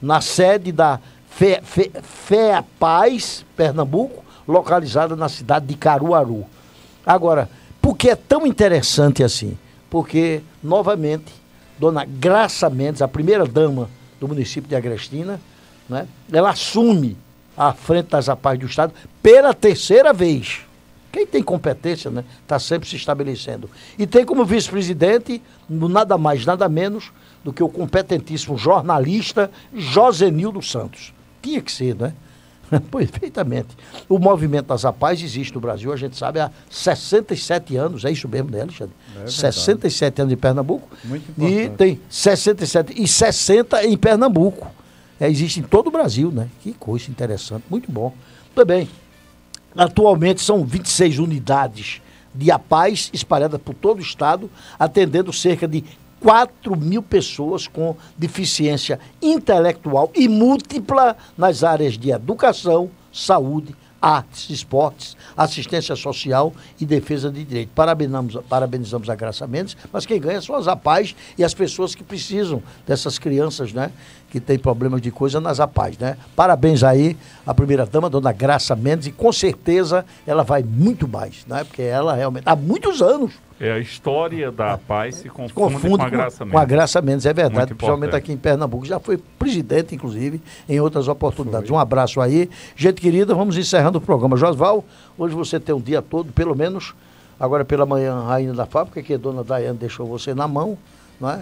na sede da Fe, Fe, FEAPAZ, Pernambuco, localizada na cidade de Caruaru. Agora, por que é tão interessante assim? Porque, novamente, dona Graça Mendes, a primeira dama do município de Agrestina, né, ela assume a frente das APAES do Estado pela terceira vez. Quem tem competência, né, está sempre se estabelecendo. E tem como vice-presidente, nada mais, nada menos, do que o competentíssimo jornalista Josenildo Santos. Tinha que ser, né? Perfeitamente. O movimento das APAES existe no Brasil, a gente sabe, há 67 anos, é isso mesmo, né, Alexandre? É verdade. 67 anos em Pernambuco. Muito E importante. tem 67 e 60 em Pernambuco. É, existe em todo o Brasil, né? Que coisa interessante, muito bom. Também, atualmente são 26 unidades de APAES espalhadas por todo o estado, atendendo cerca de 4 mil pessoas com deficiência intelectual e múltipla nas áreas de educação, saúde, artes, esportes, assistência social e defesa de direito. Parabenizamos, parabenizamos a Graça Mendes, mas quem ganha são as APAES e as pessoas que precisam dessas crianças, né? que tem problemas de coisa nas APAES, né? Parabéns aí à primeira-dama, dona Graça Mendes, e com certeza ela vai muito mais, né? Porque ela realmente, há muitos anos, É a história da paz se confunde, confunde com a graça com a Mendes. Graça Mendes, é verdade, Muito principalmente importante. aqui em Pernambuco. Já foi presidente, inclusive, em outras oportunidades. Um abraço aí. Gente querida, vamos encerrando o programa. Josval, hoje você tem um dia todo, pelo menos, agora pela manhã, rainha da fábrica, que a dona Daiane deixou você na mão, não é?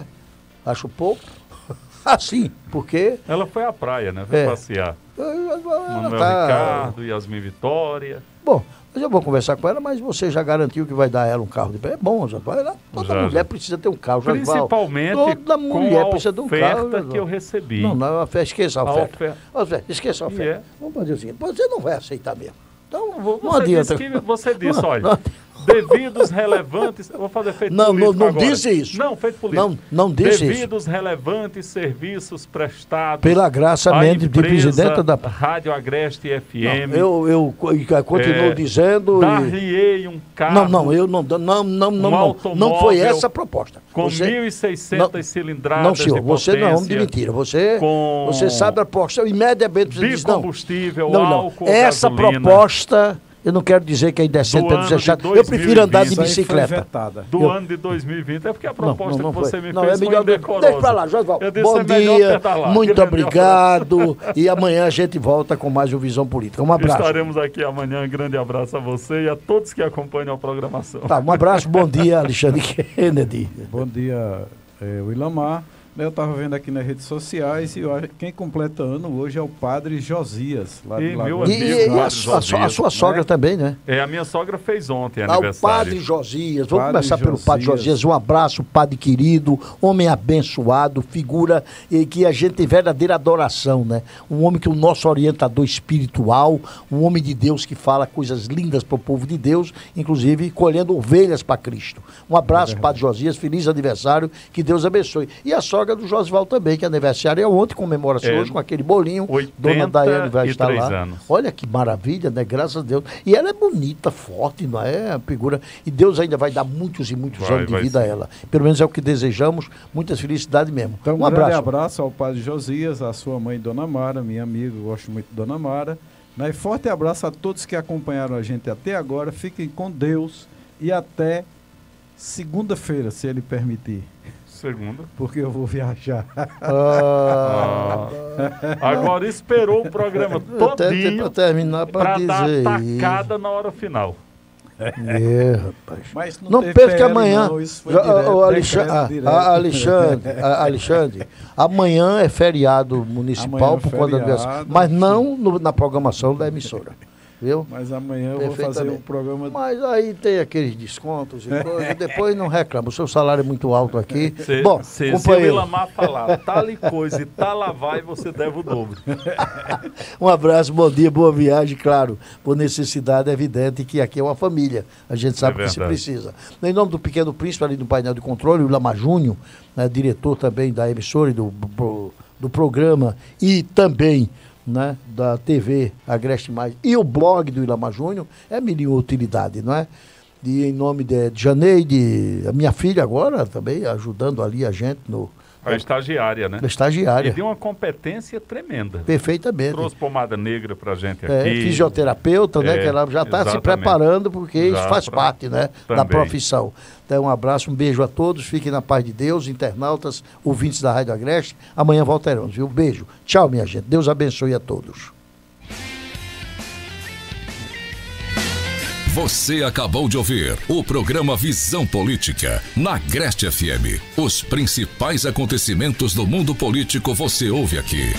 Acho pouco. Assim, porque Ela foi à praia, né? Foi É. passear. Manuel tá- Ricardo, Yasmin Vitória. Bom, mas eu vou conversar com ela, mas você já garantiu que vai dar ela um carro de pé. É bom, Josval. Ela- Toda Já, mulher já. precisa ter um carro. Principalmente Toda mulher a precisa de um carro. Josval. que eu recebi. Não, não, a esqueça a A oferta. oferta. Oferta, Esqueça a oferta. é. Vamos fazer o seguinte, você não vai aceitar mesmo. Então, não Você adianta. disse, que, você disse Não, olha, não. Devidos relevantes. Vou fazer feito Não, político não, não agora. disse isso. Não, feito político. Não, não disse Devidos relevantes serviços prestados. Pela Graça Mendes, de empresa presidenta da- Rádio Agreste FM. Não, eu, eu co- eu continuo É, dizendo. e- Dar-lhe-ei um carro. Não, não, eu não, não, não, não, um não, não foi essa a proposta. Com Você- 1.600 não, cilindradas Não, senhor, você não é homem de mentira. Você, com você sabe a proposta. Imediatamente você diz não. Bicombustível, não, não. álcool, Essa gasolina. proposta, eu não quero dizer que é indecente, é dizer ano de chato. Eu prefiro andar de 2020. bicicleta. Do Eu- ano de 2020. É porque a Não, proposta não, não que você foi. me Não, fez é melhor foi. Deixa pra lá, Josval. Bom é dia, muito Grande obrigado. e amanhã a gente volta com mais um Visão Política. Um abraço. Estaremos aqui amanhã. Um grande abraço a você e a todos que acompanham a programação. Tá, um abraço, bom dia, Alexandre Kennedy. Bom dia, é, Willamar. Eu estava vendo aqui nas redes sociais e eu acho- quem completa ano hoje é o padre Josias, lá E meu Lagoa E, e- e a, a sua- a sua sogra também, né? É, a minha sogra fez ontem Ao aniversário. Padre Josias, vamos Padre começar pelo Padre Josias. Josias. Um abraço, Padre querido, homem abençoado, figura eh, que a gente tem verdadeira adoração, né? Um homem que é o nosso orientador espiritual, um homem de Deus que fala coisas lindas para o povo de Deus, inclusive colhendo ovelhas para Cristo. Um abraço, Padre Josias, feliz aniversário, que Deus abençoe. E a sogra do Josival também, que aniversário é ontem, comemora-se É, hoje com aquele bolinho. Dona Daiane vai estar 83 lá. anos. Olha que maravilha, né? Graças a Deus. E ela é bonita, forte, não é? A figura. E Deus ainda vai dar muitos e muitos Vai, anos de vida a ela. Pelo menos é o que desejamos. Muitas felicidades mesmo. Então, um, um grande abraço. abraço ao padre Josias, à sua mãe Dona Mara, minha amiga, eu gosto muito de Dona Mara. Né? E forte abraço a todos que acompanharam a gente até agora. Fiquem com Deus e até segunda-feira, se ele permitir. Segunda. Porque eu vou viajar. Ah. Agora esperou o programa todinho pra terminar, pra pra dar dizer tacada na hora final. É, rapaz. Mas não Não PL amanhã. não, isso foi Já- direto, ô, Alexa- decreto ah, ah, Alexandre, ah, Alexandre, amanhã é feriado municipal Amanhã é por conta feriado, aniversário, mas não no- na programação da emissora. Viu? Mas amanhã eu vou fazer um programa. Mas aí tem aqueles descontos e coisa, depois não reclama. O seu salário é muito alto aqui. Bom, se, se o companheiro, Ilamar falar tal e coisa e tal lá vai, você deve o dobro. um abraço, bom dia, boa viagem, claro. Por necessidade, é evidente que aqui é uma família. A gente sabe É que se precisa. Em nome do Pequeno Príncipe, ali no painel de controle, o Lama Júnior, né, diretor também da emissora e do, do programa, e também né, da TV Agreste Mais, e o blog do Ilama Júnior, é mil utilidade, não é? E em nome de Janeide, a minha filha agora também, ajudando ali a gente no. A estagiária, né? A estagiária. E tem uma competência tremenda. Perfeitamente. Trouxe pomada negra pra gente É, aqui. fisioterapeuta, né? É, Que ela já está se preparando, porque isso Já faz pra- parte, né? Da também. profissão. Então, um abraço, um beijo a todos. Fiquem na paz de Deus, internautas, ouvintes da Rádio Agreste. Amanhã voltaremos, viu? Beijo. Tchau, minha gente. Deus abençoe a todos. Você acabou de ouvir o programa Visão Política na Agreste FM. Os principais acontecimentos do mundo político você ouve aqui.